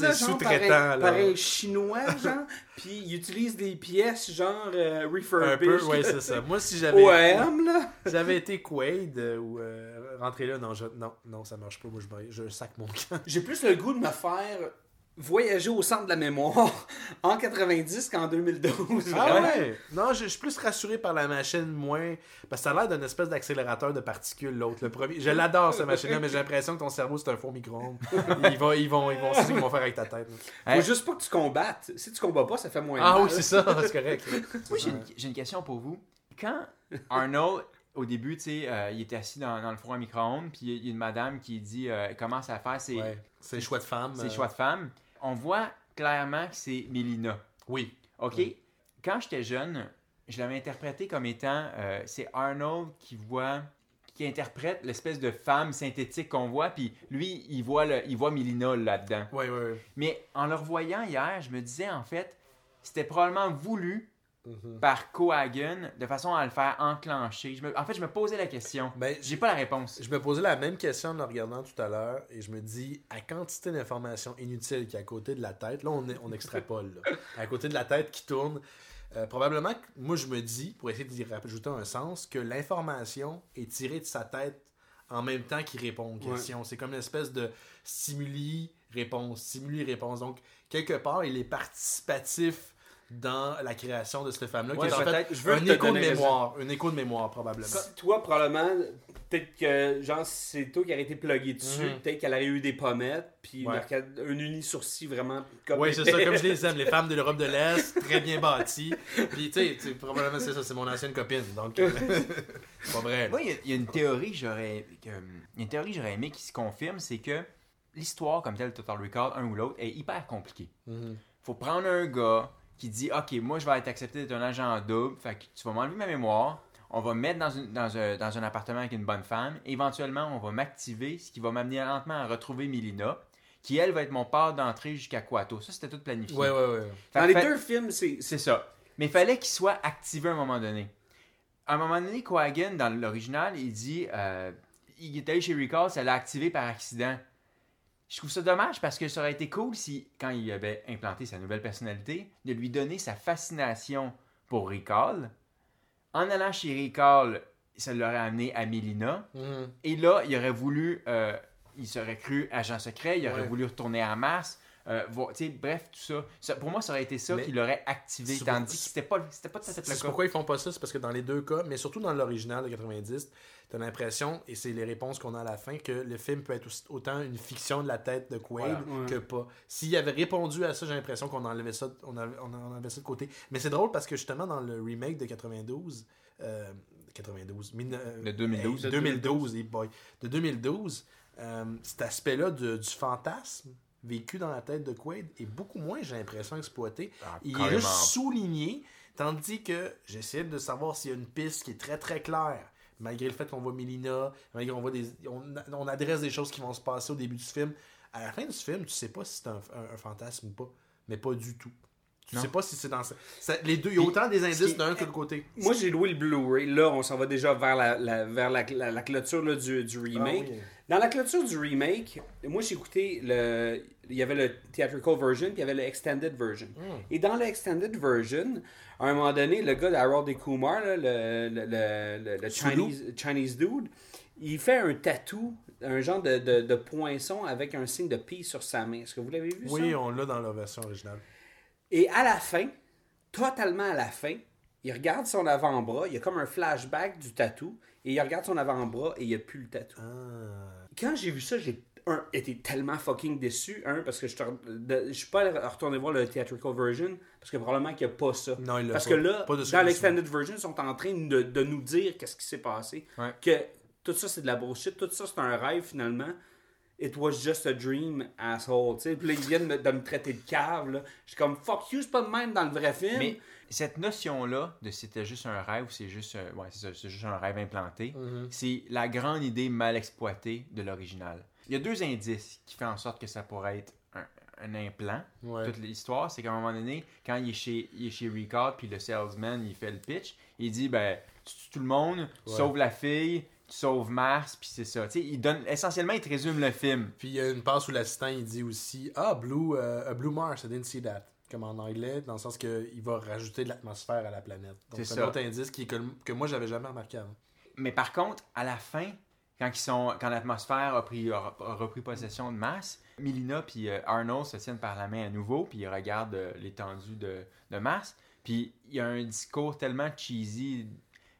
là, genre sous-traitant, pareil, là. pareil chinois, genre, puis ils utilisent des pièces genre euh, Un refurbished. peu, oui, c'est ça. Moi, si j'avais OM, là. si j'avais été Quaid euh, ou euh, rentré là, non, je, non, non, ça marche pas. Moi, je, je sac mon camp. J'ai plus le goût de me faire voyager au centre de la mémoire [laughs] en 90 qu'en 2012. Ah vraiment. ouais? Non, je, je suis plus rassuré par la machine, moins. Parce que ça a l'air d'une espèce d'accélérateur de particules, l'autre. Le premier. Je l'adore, cette machine-là, mais j'ai l'impression que ton cerveau, c'est un faux micro-ondes. Ils vont, ils vont, ils vont, c'est ça qu'ils vont faire avec ta tête. Faut juste pas que tu combattes. Si tu combats pas, ça fait moins Ah mal. oui, c'est ça, [laughs] c'est correct. Moi, j'ai une, question pour vous. Quand Arnold, au début, tu sais, euh, il était assis dans, dans le four à micro-ondes, puis il y a une madame qui dit euh, elle commence à faire ses, Ouais. C'est les choix de femme. ses euh, choix de femme, on voit clairement que c'est Mélina. Oui. OK? Quand j'étais jeune, je l'avais interprété comme étant euh, c'est Arnold qui voit qui interprète l'espèce de femme synthétique qu'on voit puis lui il voit le, il voit Mélina là-dedans. Oui, oui, oui. Mais en le revoyant hier, je me disais en fait c'était probablement voulu Mhm. par Cohagen de façon à le faire enclencher. Je me- en fait, je me posais la question. Ben, J'ai pas la réponse. Je me posais la même question en le regardant tout à l'heure et je me dis, à quantité d'informations inutiles qui est à côté de la tête, là on, est- on extrapole, là. à côté de la tête qui tourne, euh, probablement que moi je me dis, pour essayer d'y rajouter un sens, que l'information est tirée de sa tête en même temps qu'il répond aux questions. C'est comme une espèce de stimuli-réponse, stimuli-réponse. Donc, quelque part, il est participatif dans la création de cette femme-là, Ouais, qui est en fait peut-être. Je veux un écho de mémoire, un écho de mémoire probablement. Comme Toi, probablement, peut-être que, genre, c'est toi qui aurais été plugué dessus. Mhm. Peut-être qu'elle aurait eu des pommettes, puis Ouais. un uni-sourcil vraiment comme Oui, c'est ça, comme je [laughs] les aime, les femmes de l'Europe de l'Est, très bien bâties. Puis, tu sais, probablement c'est ça, c'est mon ancienne copine, donc euh, c'est [laughs] pas vrai. Moi, il y a- il y, a une théorie que j'aurais a une théorie que j'aurais aimé qui se confirme, c'est que l'histoire comme telle Total Recall, un ou l'autre, est hyper compliquée. Mhm. Faut prendre un gars qui dit OK, moi je vais être accepté d'être un agent double, fait que tu vas m'enlever ma mémoire, on va me mettre dans, une- dans un, dans un appartement avec une bonne femme, éventuellement on va m'activer, ce qui va m'amener lentement à retrouver Milina, qui elle va être mon port d'entrée jusqu'à Quato. Ça c'était tout planifié. Ouais, ouais, ouais. Fait Dans les fait- deux films, c'est. c'est ça. Mais il fallait qu'il soit activé à un moment donné. À un moment donné, Cohagen, dans l'original, il dit euh, il est allé chez Recall, ça l'a activé par accident. Je trouve ça dommage parce que ça aurait été cool si, quand il avait implanté sa nouvelle personnalité, de lui donner sa fascination pour Recall. En allant chez Recall, ça l'aurait amené à Melina. Mhm. Et là, il aurait voulu, euh, il serait cru agent secret, il aurait Ouais. voulu retourner à Mars. Euh, voir- bref, tout ça. Ça- Pour moi, ça aurait été ça Mais- qui l'aurait activé. Tandis que c'était pas, c'était pas tout à fait le C'est cas. pourquoi ils font pas ça, c'est parce que dans les deux cas, mais surtout dans l'original de 90, t'as l'impression, et c'est les réponses qu'on a à la fin, que le film peut être aussi- autant une fiction de la tête de Quaid Voilà. que pas. S'il avait répondu à ça, j'ai l'impression qu'on enlevait ça, on avait- on enlevait ça de côté. Mais c'est drôle parce que justement, dans le remake de 92, euh, 92, mille- euh, De 2012. hey, 2012, hey boy, de 2012, euh, cet aspect-là de- du fantasme vécu dans la tête de Quaid est beaucoup moins, j'ai l'impression, exploité. Ah, il est juste souligné, tandis que j'essaie de savoir s'il y a une piste qui est très très claire. Malgré le fait qu'on voit Melina, malgré qu'on voit des. On, on adresse des choses qui vont se passer au début du film. À la fin du film, tu sais pas si c'est un, un- un fantasme ou pas. Mais pas du tout. Non. sais pas si c'est dans ça. ça- les deux, il y a autant des ce indices d'un que de côté. Moi, j'ai loué le Blu-ray. Là, on s'en va déjà vers la, la- vers la, la- la clôture là, du, du remake. Ah oui. Dans la clôture du remake, moi, j'ai écouté le. Il y avait le theatrical version, puis il y avait le extended version. Hmm. Et dans le extended version, à un moment donné, le gars d'Harold et Kumar, là, le, le, le. Chinese, Chinese dude, il fait un tatou, un genre de, de, de poinçon avec un signe de peace sur sa main. Est-ce que vous l'avez vu, ça? Oui, on l'a dans la version originale. Et à la fin, totalement à la fin, il regarde son avant-bras, il y a comme un flashback du tatou, et il regarde son avant-bras et il n'y a plus le tatou. Ah. Quand j'ai vu ça, j'ai un, été tellement fucking déçu. Un, parce que je ne suis pas allé retourner voir le theatrical version, parce que probablement qu'il n'y a pas ça. Non, il Parce pas. que là, dans l'extended version, ils sont en train de, de nous dire qu'est-ce qui s'est passé. Ouais. Que tout ça, c'est de la bullshit. Tout ça, c'est un rêve, finalement. It was just a dream, asshole. Tu sais, puis là, ils viennent de me traiter de cave. Là. Je suis comme, fuck you, c'est pas de même dans le vrai film. Mais cette notion-là de c'était juste un rêve ou c'est juste, euh, ouais, c'est juste un rêve implanté, Mhm. c'est la grande idée mal exploitée de l'original. Il y a deux indices qui font en sorte que ça pourrait être un, un implant. Ouais. Toute l'histoire, c'est qu'à un moment donné, quand il est chez, il est chez Ricard, puis le salesman, il fait le pitch, il dit, ben, tu tout le monde, Ouais. sauves la fille, tu sauves Mars, puis c'est ça. Il donne, essentiellement, il te résume le film. Puis il y a une passe où l'assistant il dit aussi Ah, Blue, euh, Blue Mars, I didn't see that. Comme en anglais, dans le sens qu'il va rajouter de l'atmosphère à la planète. Donc C'est un autre indice qui, que, que moi j'avais jamais remarqué avant. Mais par contre, à la fin, quand, ils sont, quand l'atmosphère a, pris, a, a repris possession de Mars, Milina puis euh, Arnold se tiennent par la main à nouveau, puis ils regardent euh, l'étendue de, de Mars. Puis il y a un discours tellement cheesy,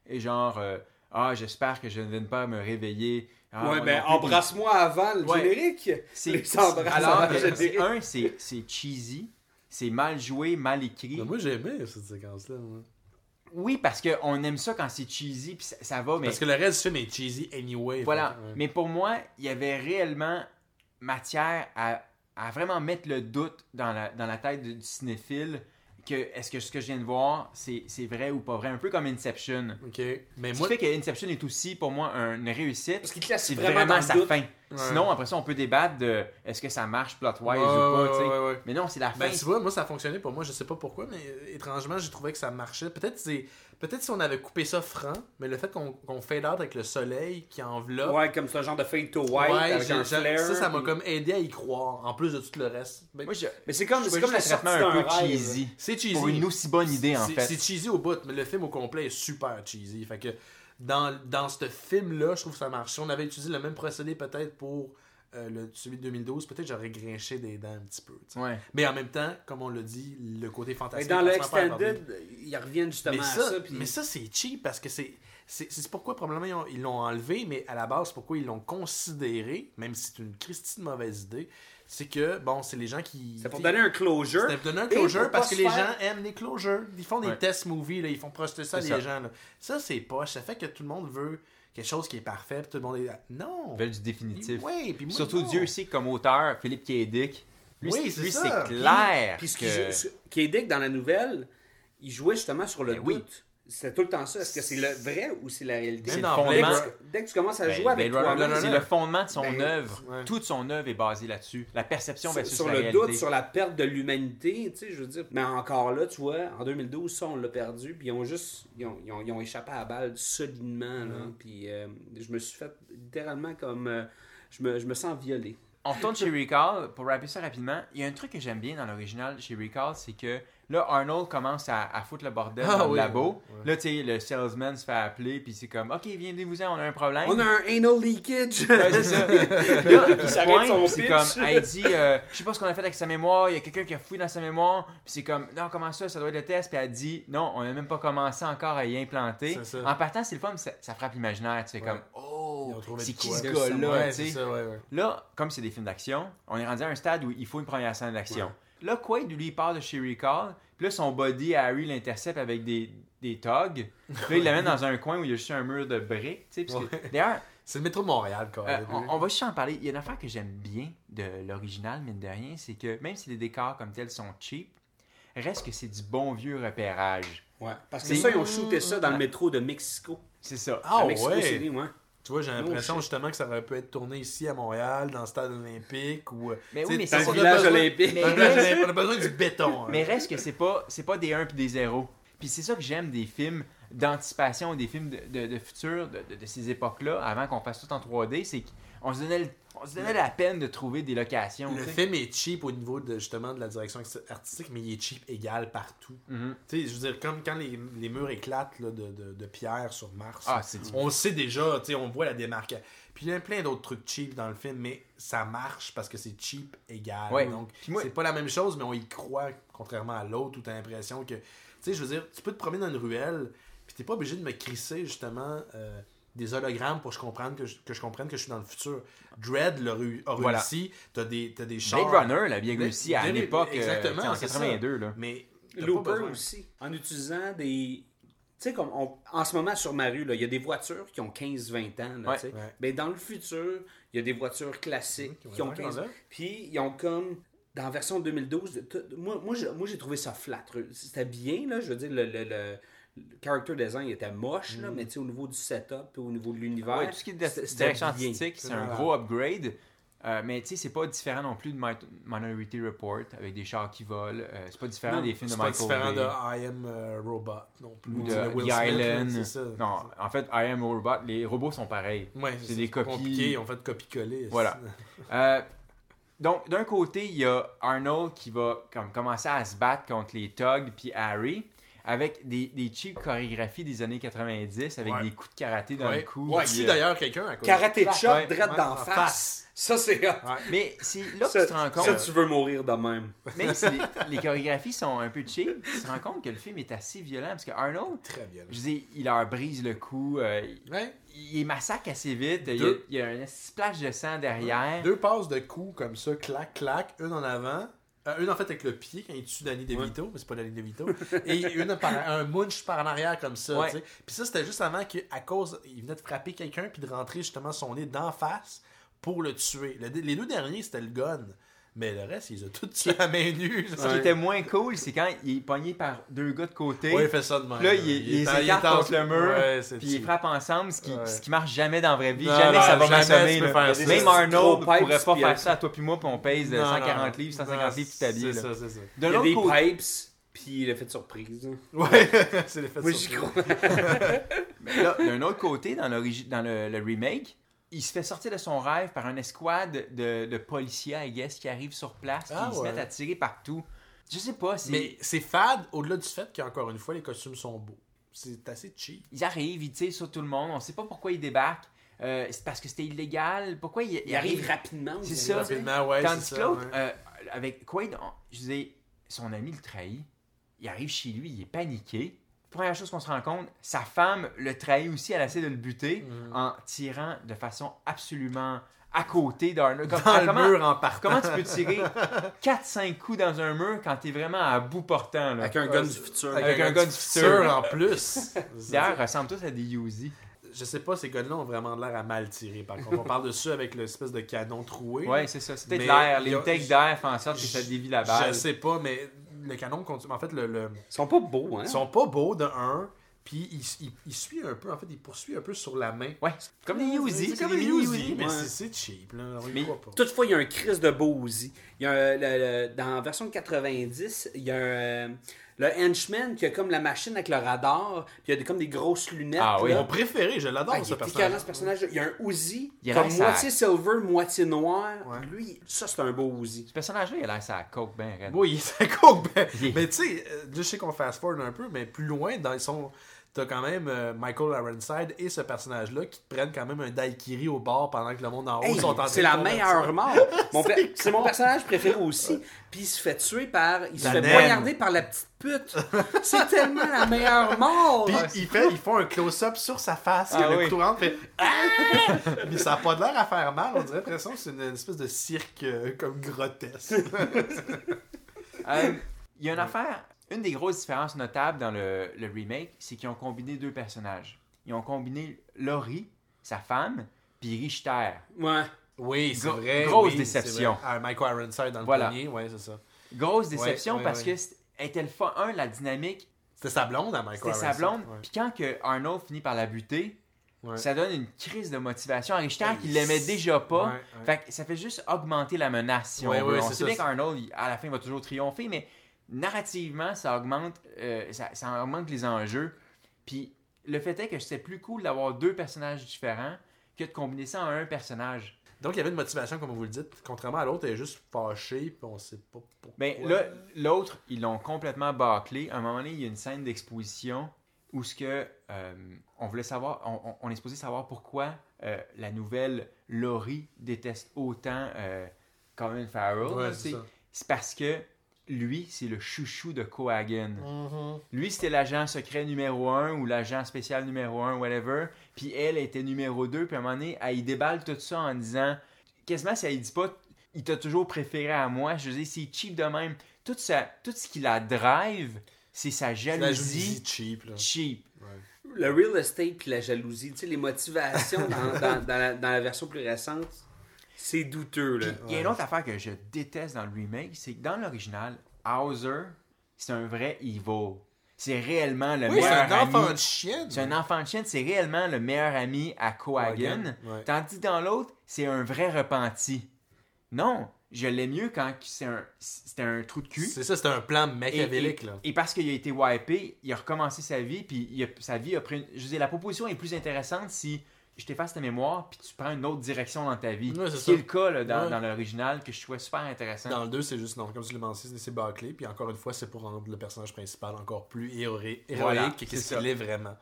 genre euh, Ah, j'espère que je ne viens pas me réveiller. Ah, ouais, moi ben, embrasse-moi avant le Ouais. générique. C'est alors, avant le c'est- générique. un, c'est c'est cheesy, c'est mal joué, mal écrit. Mais moi j'ai aimé cette séquence-là. moi. Oui, parce qu'on aime ça quand c'est cheesy, puis ça, ça va, mais Parce que le reste du film est cheesy anyway. Voilà. Fait que, ouais. Mais pour moi, il y avait réellement matière à, à vraiment mettre le doute dans la, dans la tête du cinéphile que est-ce que ce que je viens de voir, c'est vrai ou pas vrai? Un peu comme Inception. Ok. Mais Ce moi, qui fait que Inception est aussi, pour moi, un- une réussite. Parce qu'il C'est vraiment, vraiment, sa doute. fin. Sinon, après ça, on peut débattre de est-ce que ça marche plot-wise Ouais, ou pas. ouais. Mais non, c'est la fin. Ben, tu vois, moi, ça a fonctionné pour moi. Je sais pas pourquoi, mais étrangement, j'ai trouvé que ça marchait. Peut-être c'est peut-être si on avait coupé ça franc, mais le fait qu'on qu'on fade out avec le soleil qui enveloppe. Ouais, comme ce genre de fade to white ouais, avec un flare. ça, ça m'a puis- comme aidé à y croire, en plus de tout le reste. Ben, Moi, je- Mais c'est comme, comme le sortie traitement un peu rêve. cheesy. c'est cheesy. Pour une aussi bonne idée, en C'est- fait. C'est cheesy au bout, mais le film au complet est super cheesy. Fait que dans, dans ce film-là, je trouve que ça marche. Si on avait utilisé le même procédé peut-être pour euh, le, celui de 2012, peut-être j'aurais grinché des dents un petit peu. Ouais. Mais en même temps, comme on l'a dit, le côté Mais fantastique. dans le à extended, ils reviennent justement Mais à ça, ça. puis- mais ça c'est cheap parce que c'est. C'est c'est pourquoi probablement ils ont- ils l'ont enlevé, mais à la base, pourquoi ils l'ont considéré, même si c'est une Christie de mauvaise idée, c'est que, bon, c'est les gens qui. C'est pour donner un closure. C'est pour donner un closure parce que les faire- gens aiment les closures. Ils font des Ouais. test movies, là, ils font projeter ça à des ça. gens. là. Ça, c'est poche. Ça fait que tout le monde veut quelque chose qui est parfait, puis tout le monde est. Non! Ils veulent du définitif. Oui, puis moi, Surtout non. Dieu sait que comme auteur, Philippe K. Dick, lui, Oui, c'est- c'est lui, ça. c'est clair. Puis ce que- qui joue- ce- qui est Dick dans la nouvelle, il jouait justement sur le Ben oui. C'était tout le temps ça. Est-ce que c'est le vrai ou c'est la réalité? C'est le fondement. Dès que, tu- commences à Ben, jouer avec non, non, c'est le fondement de son Ben, œuvre. ouais. Toute son œuvre est basée là-dessus. La perception sur, versus sur la le réalité. doute, sur la perte de l'humanité, tu sais, je veux dire. Mais encore là, tu vois, en 2012, ça, on l'a perdu, puis ils ont juste, ils ont, ils ont- ils ont échappé à la balle solidement, là, puis euh, je me suis fait littéralement comme, euh, je, me, je me sens violé. On retourne chez Recall, pour rappeler ça rapidement. Il y a un truc que j'aime bien dans l'original chez Recall, c'est que là, Arnold commence à, à foutre le bordel Ah dans le labo. ouais. Là, tu sais, le salesman se fait appeler, puis c'est comme, OK, viens-vous-en, on a un problème. On a un anal leakage! Ouais, c'est ça. [laughs] là, il s'arrête son c'est comme, elle dit, euh, je sais pas ce qu'on a fait avec sa mémoire, il y a quelqu'un qui a fouillé dans sa mémoire, puis c'est comme, non, comment ça, ça doit être le test, puis elle dit, non, on n'a même pas commencé encore à y implanter. C'est ça. En partant, c'est le fun, ça, ça frappe l'imaginaire, tu fais Ouais. comme, oh, c'est qui ce gars-là, tu sais. Là, comme c'est des films d'action, on est rendu à un stade où il faut une première scène d'action. Là, Quaid, lui, part de chez Recall. Puis là, son body, Harry l'intercepte avec des, des togs. Là, il l'amène dans un coin où il y a juste un mur de briques. tu sais, D'ailleurs, C'est le métro de Montréal, quand Euh, même. on, on va juste en parler. Il y a une affaire que j'aime bien de l'original, mine de rien, c'est que même si les décors comme tels sont cheap, reste que c'est du bon vieux repérage. Ouais. Parce que C'est- ça, ils ont shooté ça dans le métro de Mexico. C'est ça. Ah ouais. City, ouais. Tu vois, j'ai l'impression justement que ça aurait pu être tourné ici à Montréal, dans le stade olympique ou. euh, Mais oui, mais a le village olympique. Mais On a besoin- du béton. hein. Mais reste que c'est pas c'est pas des 1 puis des 0. Puis c'est ça que j'aime des films d'anticipation, des films de, de, de futur, de, de- ces époques-là, avant qu'on fasse tout en 3D, c'est qu'on se donnait, le- on se donnait la peine de trouver des locations. Le film est cheap au niveau de justement de la direction artistique, mais il est cheap égal partout. Mhm. Tu sais, je veux dire, comme quand les, les murs éclatent là, de, de, de pierre sur Mars, Ah, on sait déjà, tu sais, on voit la démarcation. Puis il y a plein d'autres trucs cheap dans le film, mais ça marche parce que c'est cheap égal. Ouais. Donc, moi- c'est pas la même chose, mais on y croit, contrairement à l'autre où t'as l'impression que. Tu sais, je veux dire, tu peux te promener dans une ruelle, puis t'es pas obligé de me crisser justement. euh, des hologrammes pour que je comprenne que je, que je comprenne que je suis dans le futur. Dread l'a réu- a Voilà. réussi. T'as des, t'as des chars. Blade Runner l'a bien réussi à l'époque, euh, exactement, en c'est ça. 82. Là. Mais Looper aussi. En utilisant des. Tu sais, comme on- en ce moment sur ma rue, il y a des voitures qui ont 15-20 ans. Là, Ouais. tu sais. Ouais. Ben, dans le futur, il y a des voitures classiques Mmh, qui qui ont ont 15 l'air ans. Puis, ils ont comme. Dans la version 2012, tout- moi, moi, j'ai- moi, j'ai trouvé ça flat. C'était bien, là. Je veux dire, le, le, le- le character design était moche, là, mais tu sais, au niveau du setup, au niveau de l'univers. Ouais, tout ce qui est de direction artistique, c'est un gros upgrade. Euh, mais tu sais, c'est pas différent non plus de Mi- Minority Report avec des chars qui volent. Euh, c'est pas différent Non, des films de C'est pas Michael différent Bay. de I Am euh, Robot non plus. ou de Will The Smith, Island. ça. Non, en fait, I Am Robot, les robots sont pareils. Ouais, c'est des copies. compliqué, ils ont fait copier-coller. Voilà. Euh, donc, d'un côté, il y a Arnold qui va comme, commencer à se battre contre les Thugs puis Harry avec des, des cheap chorégraphies des années 90 avec Ouais. des coups de karaté dans Ouais. le cou. Ouais, si euh, d'ailleurs quelqu'un à cause Karaté de Ouais, direct ouais, d'en en face. face. Ça, c'est. Mais c'est là que Ça, tu te rends compte. ça, tu veux mourir de même. Même si les, les chorégraphies sont un peu cheap, tu te rends compte que le film est assez violent parce que Arnold, Très bien. je dis, il leur brise le cou, euh, Ouais. il les massacre assez vite, il y, a, il y a un splash de sang derrière. Deux passes de coups comme ça, clac, clac, une en avant. Euh, une en fait avec le pied quand il tue Danny DeVito, mais c'est pas Danny DeVito. [laughs] et une par, un munch par en arrière comme ça. Ouais. Puis ça, c'était juste avant qu'à cause, il venait de frapper quelqu'un puis de rentrer justement son nez d'en face pour le tuer. Le- les deux derniers, c'était le gun. Mais le reste, ils ont tous tué à main nue. Ce qui était moins cool, c'est quand il est pogné par deux gars de côté. Ouais, il fait ça de même. Là, il, il il écarte contre le mur, Ouais, puis ils frappent ensemble, ce qui, Ouais. ce qui marche jamais dans la vraie vie. Non, jamais non, ça va jamais m'assommer. Même Arnold pourrait pas faire ça à toi puis moi, puis on pèse euh, Non, 140 non. livres, 150 Non, livres, puis t'es habillé. C'est ça, c'est ça. De Il y a des pipes, puis l'effet de surprise. Ouais, [laughs] c'est l'effet de Moi, j'y surprise. crois. [laughs] mais là, d'un autre côté, dans, le remake, il se fait sortir de son rêve par une escouade de, de policiers, I guess, qui arrivent sur place, qui Ah, se ouais. mettent à tirer partout. Je sais pas, c'est... Mais c'est fade au-delà du fait qu'encore une fois, les costumes sont beaux. C'est assez cheap. Ils arrivent, ils tirent sur tout le monde, on sait pas pourquoi ils débarquent. Euh, c'est parce que c'était illégal. Pourquoi ils, Il arrive rapidement. C'est aussi. ça. Rapidement, ouais, Tandis c'est que ça, l'autre, ouais. euh, avec Quaid, on- je disais, son ami le trahit. Il arrive chez lui, il est paniqué. Première chose qu'on se rend compte, sa femme le trahit aussi, elle essaie de le buter Mhm. en tirant de façon absolument à côté d'Arnold. Comme- Dans le comment, mur en partant. comment tu peux tirer 4-5 coups dans un mur quand t'es vraiment à bout portant? Là? Avec un gun du futur. Avec un gun du futur. en plus. [laughs] D'ailleurs, ils ressemblent tous à des Uzi. je sais pas, ces guns-là ont vraiment l'air à mal tirer. Par contre, on parle dessus avec l'espèce de canon troué. Ouais, c'est ça. Mais l'air. a- L'intake d'air fait en sorte que ça dévie la balle. Je sais pas, mais le canon continue. En fait, le, le- Ils sont pas beaux, hein? ils sont pas beaux de un. Puis il, il, il suit un peu, en fait, il poursuit un peu sur la main. Ouais, comme des Uzi. Comme mini Uzi, mais ouais. c'est- cheap, là. On Mais- pas. Toutefois, il y a un crise de beau Uzi. Il y a un- le- le- dans la version 90, il y a un, le henchman qui a comme la machine avec le radar, puis il y a des, comme des grosses lunettes. Ah oui. là. Mon préféré, je l'adore, Ah, ce personnage. ce personnage. Il y a un Uzi, Il a comme moitié silver, moitié noir. Ouais. Lui, ça, c'est un beau Uzi. Ce personnage-là, il a l'air ça à coke ben. Oui, ça coke. Ben, Mais tu sais, euh, je sais qu'on fast forward un peu, mais plus loin, dans son. T'as quand même euh, Michael Ironside et ce personnage-là qui te prennent quand même un daiquiri au bar pendant que le monde en haut Hey, sont en train c'est la meilleure mort. [laughs] C'est mon personnage préféré aussi. Puis il se fait tuer par. Il se fait naine. poignarder par la petite pute. [laughs] C'est tellement la meilleure mort. Puis il fait, ils font un close-up sur sa face, Ah le oui. couteau rentre, fait Ah! Mais ça n'a pas l'air à faire mal, on dirait l'impression que c'est une, une espèce de cirque euh, comme grotesque. [laughs] Euh, Il y a une affaire, une des grosses différences notables dans le, le remake, c'est qu'ils ont combiné deux personnages. Ils ont combiné Laurie, sa femme, puis Richter. Ouais. Oui, c'est Gro- vrai. grosse oui, déception. vrai. Ah, Michael Ironside dans le Voilà. premier, ouais, c'est ça. Grosse déception ouais, parce ouais. que était le fun. Un, la dynamique, C'était sa blonde à Michael c'était sa blonde. Puis quand que Arnold finit par la buter, Ouais. ça donne une crise de motivation à Richter qui l'aimait déjà pas. Ouais, ouais. Fait que ça fait juste augmenter la menace, si Ouais, on on c'est sait ça, bien qu'Arnold, à la fin, va toujours triompher, mais narrativement, ça augmente, euh, ça, ça augmente les enjeux. Puis le fait est que c'est plus cool d'avoir deux personnages différents que de combiner ça en un personnage. Donc, il y avait une motivation, comme vous le dites. Contrairement à l'autre, elle est juste fâchée, puis on sait pas pourquoi. Mais Ben, là, l'autre, ils l'ont complètement bâclé. À un moment donné, il y a une scène d'exposition où ce que euh, on voulait savoir, on, on- est supposé savoir pourquoi euh, la nouvelle Laurie déteste autant Colin Farrell. Ouais, c'est parce que lui, c'est le chouchou de Cohagen. Mm-hmm. Lui, c'était l'agent secret numéro 1 ou l'agent spécial numéro 1, whatever. Puis elle était numéro 2. Puis à un moment donné, elle y déballe tout ça en disant quasiment si elle dit pas il t'a toujours préféré à moi. Je veux dire, c'est cheap de même. Tout, ça, tout ce qui la drive, c'est sa jalousie, la cheap, là. cheap. Le real estate puis la jalousie, tu sais, les motivations dans, dans- dans la, dans la version plus récente, c'est douteux, là. Il y a une autre affaire que je déteste dans le remake, c'est que dans l'original, Hauser, c'est un vrai evil. C'est réellement le Oui, c'est meilleur un ami. enfant de chienne. C'est un enfant de chienne, c'est réellement le meilleur ami à ouais. Tandis que dans l'autre, c'est un vrai repenti. Non, je l'aime mieux quand c'est un, c'était un trou de cul. C'est ça, c'était un plan Et, machiavélique, et- là. et parce qu'il a été wipé, il a recommencé sa vie, puis il a- sa vie a pris. une- Je veux dire, la proposition est plus intéressante si je t'efface ta mémoire, puis tu prends une autre direction dans ta vie. Ouais, c'est Ce qui est le cas là, dans, Ouais. dans l'original, que je trouvais super intéressant. Dans le 2, c'est juste, non, comme tu l'as mentionné, c'est bâclé. Puis encore une fois, c'est pour rendre le personnage principal encore plus héroïque, Voilà, que ça. qu'il est vraiment.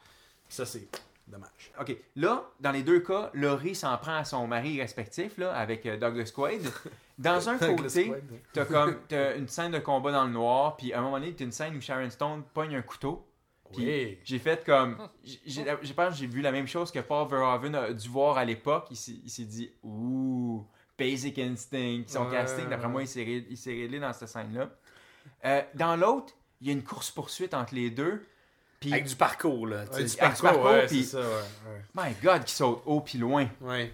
Ça, c'est dommage. Ok, là, dans les deux cas, Laurie s'en prend à son mari respectif, là, avec euh, Douglas Quaid. Dans un [laughs] côté, t'as comme t'as une scène de combat dans le noir, puis à un moment donné, t'as une scène où Sharon Stone pogne un couteau. Puis Oui. j'ai fait comme. [laughs] j'ai- J'ai je pense que j'ai vu la même chose que Paul Verhoeven a dû voir à l'époque. Il s'est il s'est dit Ouh, Basic Instinct. Son Ouais. casting, d'après moi, il s'est ré- il s'est réglé dans cette scène-là. Euh, dans l'autre, il y a une course-poursuite entre les deux. Avec du parcours, là. tu sais. Ouais, du avec du parcours, parcours, ouais, puis- c'est ça, ouais. my God, qui saute haut puis loin.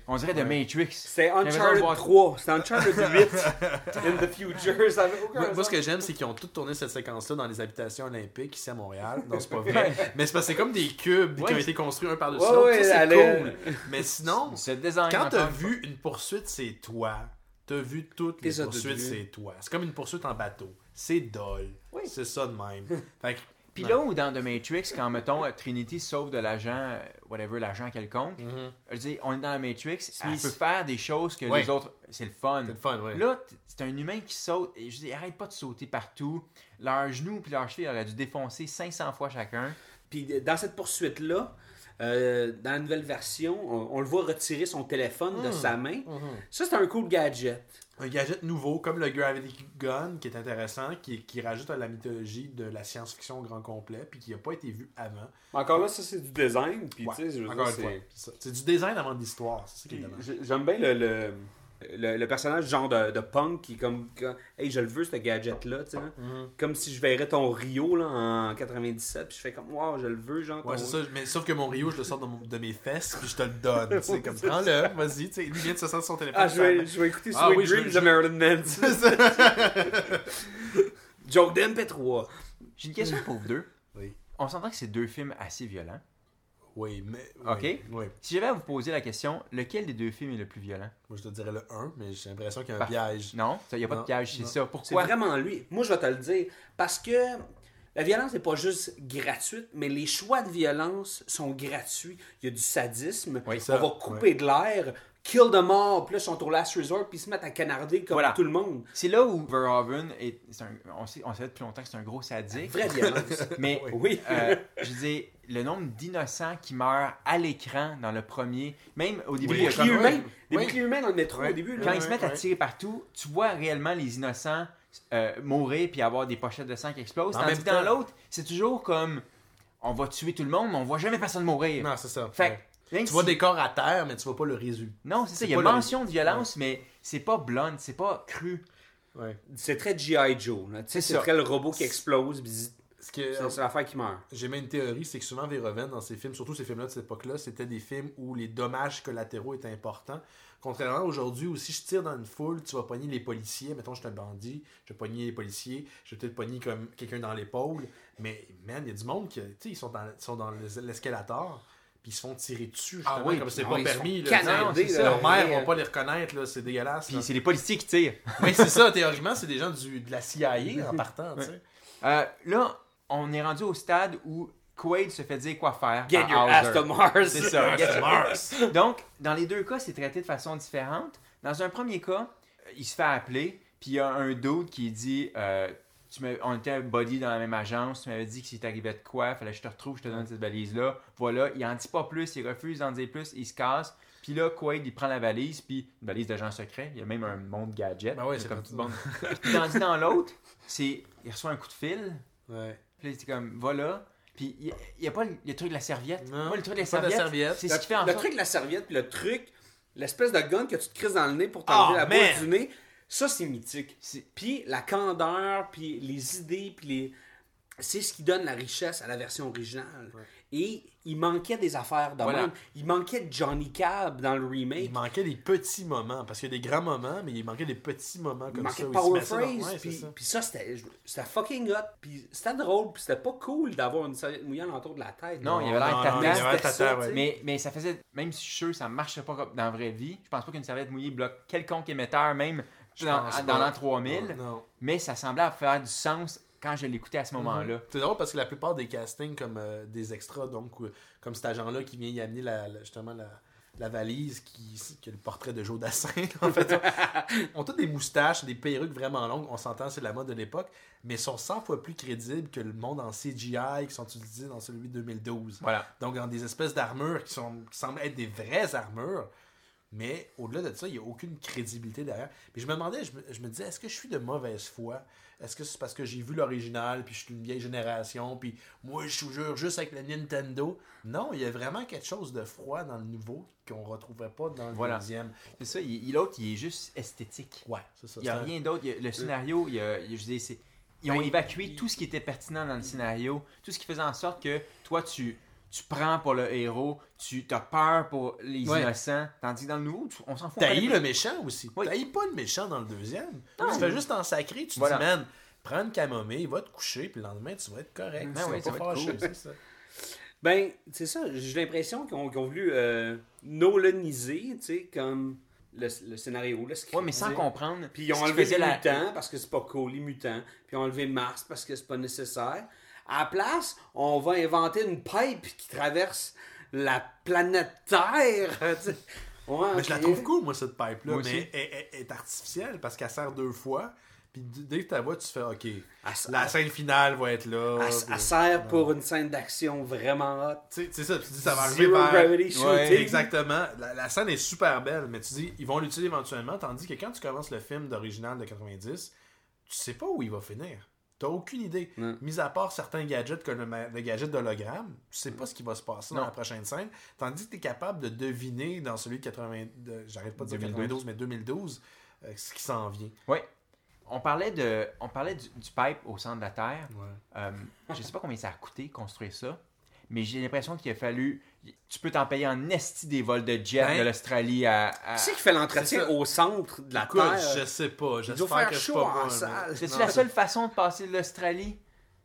On dirait de Matrix. C'est Uncharted voir- 3, c'est Uncharted 8 [laughs] in the future, ça aucun Moi, moi, ce que j'aime, c'est qu'ils ont tout tourné cette séquence-là dans les habitations olympiques ici à Montréal. Non, c'est pas vrai. [laughs] Mais c'est parce que c'est comme des cubes qui ont été construits un par-dessus Ouais, l'autre. c'est cool. Mais sinon, [laughs] quand t'as vu une poursuite, c'est toi. T'as vu toutes les poursuites, c'est toi. C'est comme une poursuite en bateau. C'est dole. C'est ça de même. Fait que, Puis là où dans The Matrix, quand mettons euh, Trinity sauve de l'agent, euh, whatever, l'agent quelconque, Mhm. je dis, on est dans la Matrix, elle peut faire des choses que Ouais. les autres, c'est le fun. C'est le fun, ouais. Là, c'est un humain qui saute, et je dis, arrête pas de sauter partout. Leurs genoux puis leurs chevilles auraient dû défoncer 500 fois chacun. Puis euh, dans cette poursuite-là, euh, dans la nouvelle version, on, on le voit retirer son téléphone de sa main. Ça, c'est un cool gadget. Un gadget nouveau, comme le Gravity Gun, qui est intéressant, qui, qui rajoute à la mythologie de la science-fiction au grand complet, puis qui n'a pas été vu avant. Encore là, ça, c'est du design. Puis, Ouais, tu sais, je veux encore dire, une fois. c'est- du design avant de l'histoire, c'est ça qui est Puis, dommage. j'ai- J'aime bien le, le, le, le personnage genre de, de punk qui est comme Hey, je le veux ce gadget-là, tu sais. là. Mhm. Comme si je verrais ton Rio là, en 97, puis je fais comme Wow, je le veux, genre. Ouais, ton- c'est ça. Mais sauf que mon Rio, je le sors de, mon- de mes fesses, puis je te le donne. tu sais, [laughs] comme prends-le, vas-y. tu sais, Lui vient de se sortir son téléphone. Ah, je vais, je vais écouter Ah Sweet oui, je- Dreams de Marilyn Manson. [laughs] Joke d'MP3. J'ai une question pour vous deux. Oui. On s'entend que c'est deux films assez violents. Oui, mais. Ok. Oui. Si j'avais à vous poser la question, lequel des deux films est le plus violent? Moi, je te dirais le 1, mais j'ai l'impression qu'il y a un Parfait. piège. Non, il n'y a pas Non, de piège, c'est ça. C'est Pourquoi vraiment lui. Moi, je vais te le dire. Parce que la violence n'est pas juste gratuite, mais les choix de violence sont gratuits. Il y a du sadisme. Oui, on ça, va couper de l'air, kill de mort, puis là, ils sont au last resort, puis ils se mettent à canarder comme Voilà. tout le monde. C'est là où Verhoeven est. c'est un- on, sait, on sait depuis longtemps que c'est un gros sadique. Vraie violence. [laughs] Mais oui. euh, je veux dire, le nombre d'innocents qui meurent à l'écran dans le premier, même au début, Oui. il y a Des comme- boucliers humains. Des Oui. humains dans le métro Ouais. au début. quand ils se mettent à ouais. tirer partout, tu vois réellement les innocents euh, mourir puis avoir des pochettes de sang qui explosent. En Tandis que dans l'autre, c'est toujours comme on va tuer tout le monde, mais on voit jamais personne mourir. Non, c'est ça. Fait Ouais. Tu vois des corps à terre, mais tu vois pas le résultat. Non, c'est ça, il y a le- mention de violence, mais c'est pas blunt, c'est pas cru. Ouais. C'est très G.I. Joe. là. Tu sais, C'est très le robot qui explose. C'est l'affaire qui meurt. J'ai même une théorie, c'est que souvent Verhoeven, dans ces films, surtout ces films-là de cette époque-là, c'était des films où les dommages collatéraux étaient importants. Contrairement à aujourd'hui, où si je tire dans une foule, tu vas pogner les policiers. Mettons, je suis un bandit, je vais pogner les policiers, je vais peut-être pogner comme quelqu'un dans l'épaule. Mais, man, il y a du monde qui, tu sais, ils sont dans, ils sont dans l'es- l'escalator, puis ils se font tirer dessus, justement, Ah oui, comme c'est ah pas permis. là. Leurs mères Ouais. vont pas les reconnaître, là, c'est dégueulasse. Puis c'est les policiers qui tirent. Oui, c'est ça, théoriquement, c'est des gens du, de la CIA [laughs] en partant, tu sais. Euh, là, on est rendu au stade où Quaid se fait dire quoi faire. Get your Hauser. ass to Mars. C'est ça. get your- Mars. Donc, dans les deux cas, c'est traité de façon différente. Dans un premier cas, euh, il se fait appeler, puis il y a un dude qui dit euh, tu m'as- On était body dans la même agence, tu m'avais dit que si t'arrivait de quoi, fallait que je te retrouve, je te donne cette valise-là. Voilà, il en dit pas plus, il refuse d'en dire plus, il se casse. Puis là, Quaid, il prend la valise, puis une valise d'agent secret. Il y a même un monde gadget. Ben ouais, c'est comme tout le monde. Tandis dans l'autre, c'est il reçoit un coup de fil, Ouais. Puis là, c'est comme voilà. Puis il n'y a, pas le, le truc de la serviette. Non, Moi, le truc de la de serviette, serviette. c'est Le, ce qui fait en le sorte- truc de la serviette, puis le truc, l'espèce de gun que tu te crises dans le nez pour t'enlever Ah, la man! boule du nez, ça c'est mythique. Puis la candeur, puis les idées, puis les... C'est ce qui donne la richesse à la version originale. Et il manquait des affaires de Voilà. même. Il manquait de Johnny Cab dans le remake. Il manquait des petits moments, parce qu'il y a des grands moments, mais il manquait des petits moments Il comme manquait ça. de il power phrase, ouais, puis, ça. puis ça, c'était c'était fucking hot, puis c'était drôle, puis c'était pas cool d'avoir une serviette mouillée autour de la tête. Non, il y avait l'air Non, tata. non, il y avait l'air C'était tata, ça, ouais. Mais, mais ça faisait, même si je suis sûr que ça ne marcherait pas comme dans la vraie vie, je pense pas qu'une serviette mouillée bloque quelconque émetteur, même Je dans, dans l'an 3000. Non. Mais ça semblait faire du sens quand je l'écoutais à ce moment-là. C'est drôle parce que la plupart des castings, comme euh, des extras, donc comme cet agent-là qui vient y amener la, la- justement la, la valise qui, qui est le portrait de Joe Dassin, [laughs] en fait, ont tous des moustaches, des perruques vraiment longues. On s'entend, c'est la mode de l'époque, mais sont 100 fois plus crédibles que le monde en CGI qui sont utilisés dans celui de 2012. Voilà. Donc, dans des espèces d'armures qui, sont, qui semblent être des vraies armures. Mais au-delà de ça, il n'y a aucune crédibilité derrière. Puis je me demandais, je me, je me disais, est-ce que je suis de mauvaise foi? Est-ce que c'est parce que j'ai vu l'original, puis je suis une vieille génération, puis moi je jure juste avec le Nintendo? Non, il y a vraiment quelque chose de froid dans le nouveau qu'on ne retrouvait pas dans le Voilà. deuxième. C'est ça, il- l'autre, il est juste esthétique. Ouais, c'est ça. Il n'y a rien d'autre. Le scénario, il y a, je dis, ils ont Ben, évacué tout ce qui était pertinent dans le scénario, tout ce qui faisait en sorte que toi, tu, tu prends pour le héros, tu as peur pour les Ouais. innocents, tandis que dans le nouveau, tu- on s'en fout. T'haïs le méchant aussi. Oui. T'haïs pas le méchant dans le deuxième. Tu fais juste en sacré, tu Voilà. dis, man, prends une camomille, va te coucher, puis le lendemain, tu vas être correct. Ben ça pas va être fâché, cool. c'est ça. Ben, c'est ça, j'ai l'impression qu'ils ont, qu'ils ont voulu euh, Nolaniser, tu sais, comme le, le scénario, le script. Ouais, mais sans comprendre. Puis ils ont enlevé les la- mutants parce que c'est pas cool, les mutants. Puis ils ont enlevé Mars parce que c'est pas nécessaire. À la place, on va inventer une pipe qui traverse la planète Terre. [laughs] Ouais, Mais je la trouve cool, moi, cette pipe-là. Moi Mais elle, elle- elle est artificielle parce qu'elle sert deux fois. Puis dès que tu la vois, tu fais OK. Elle, La scène finale va être là. elle- puis- elle sert pour une scène d'action vraiment hot. Tu sais, c'est ça, tu dis ça va arriver Zero vers... gravity shooting. Ouais, Exactement. La, la scène est super belle, mais tu dis, ils vont l'utiliser éventuellement, tandis que quand tu commences le film d'original de 90, tu sais pas où il va finir. T'as aucune idée. Mis à part certains gadgets comme le, gadget d'hologramme, tu sais pas ce qui va se passer dans la prochaine scène. Tandis que tu es capable de deviner dans celui de 80. de- J'arrête pas de dire 2012. 92, mais 2012, euh, ce qui s'en vient. Oui. On parlait, de, on parlait du, du pipe au centre de la Terre. Ouais. Euh, je sais pas combien ça a coûté construire ça, mais j'ai l'impression qu'il a fallu. Tu peux t'en payer en esti des vols de jet Ben, de l'Australie à. à- Qui c'est qui fait l'entretien C'est au centre de la Écoute, Terre? je sais pas. J'espère faire que c'est chaud pas Non, la c'est- seule façon de passer de l'Australie?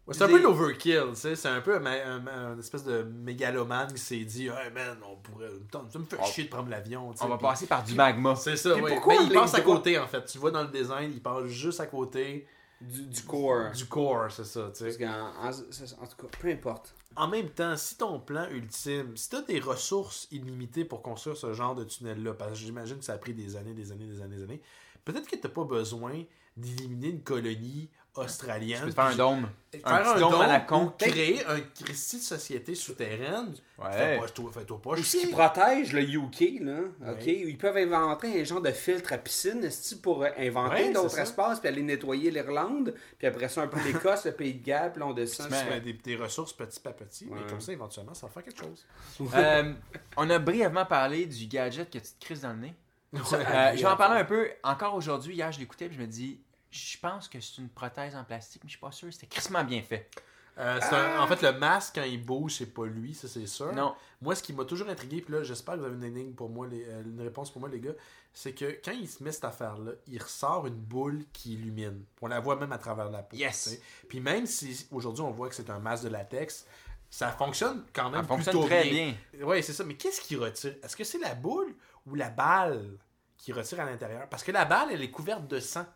Ouais, c'est un peu l'overkill, tu sais. C'est un peu un, un- un espèce de mégalomane qui s'est dit Hey man, on pourrait. Ça me fait On- chier de prendre l'avion. tu On va puis- passer par du magma. C'est ça, oui. pourquoi Mais il passe à côté, en fait. Tu vois dans le design, il passe juste à côté Du, du corps. du core, c'est ça, tu sais. en, en tout cas, peu importe. En même temps, si ton plan ultime, si tu as des ressources illimitées pour construire ce genre de tunnel-là, parce que j'imagine que ça a pris des années, des années, des années, des années, peut-être que tu pas besoin d'éliminer une colonie australienne. Tu peux te faire un puis dôme. faire Un dôme à la con. créer un Christie de société souterraine. Ouais. Fais pas, toi, fais-toi pas Ou ce chier. qui protège le UK, là, Ouais. OK? Ils peuvent inventer un genre de filtre à piscine, pour euh, inventer Ouais, d'autres espaces, puis aller nettoyer l'Irlande, puis après ça, un peu l'Écosse, le Pays de Galles, puis on descend. Tu Mais- mets des, des ressources petit à petit, mais comme ça, éventuellement, ça va faire quelque chose. Euh, on a brièvement parlé du gadget que tu te crises dans le nez. Ouais. Euh, je vais en parler un peu. Encore aujourd'hui, hier, je l'écoutais et je me dis, je pense que c'est une prothèse en plastique, mais je suis pas sûr. C'était crissement bien fait. Euh, c'est un- en fait, le masque, quand il bouge, c'est pas lui, ça c'est sûr. Non. Moi, ce qui m'a toujours intrigué, puis là, j'espère que vous avez une énigme pour moi, les- euh, une réponse pour moi, les gars, c'est que quand il se met cette affaire-là, il ressort une boule qui illumine. On la voit même à travers la peau. Yes. tu sais. Puis même si aujourd'hui on voit que c'est un masque de latex, ça fonctionne quand même Ça fonctionne plutôt très bien. bien. Oui, c'est ça. Mais qu'est-ce qui retire? Est-ce que c'est la boule ou la balle qui retire à l'intérieur? Parce que la balle, elle est couverte de sang.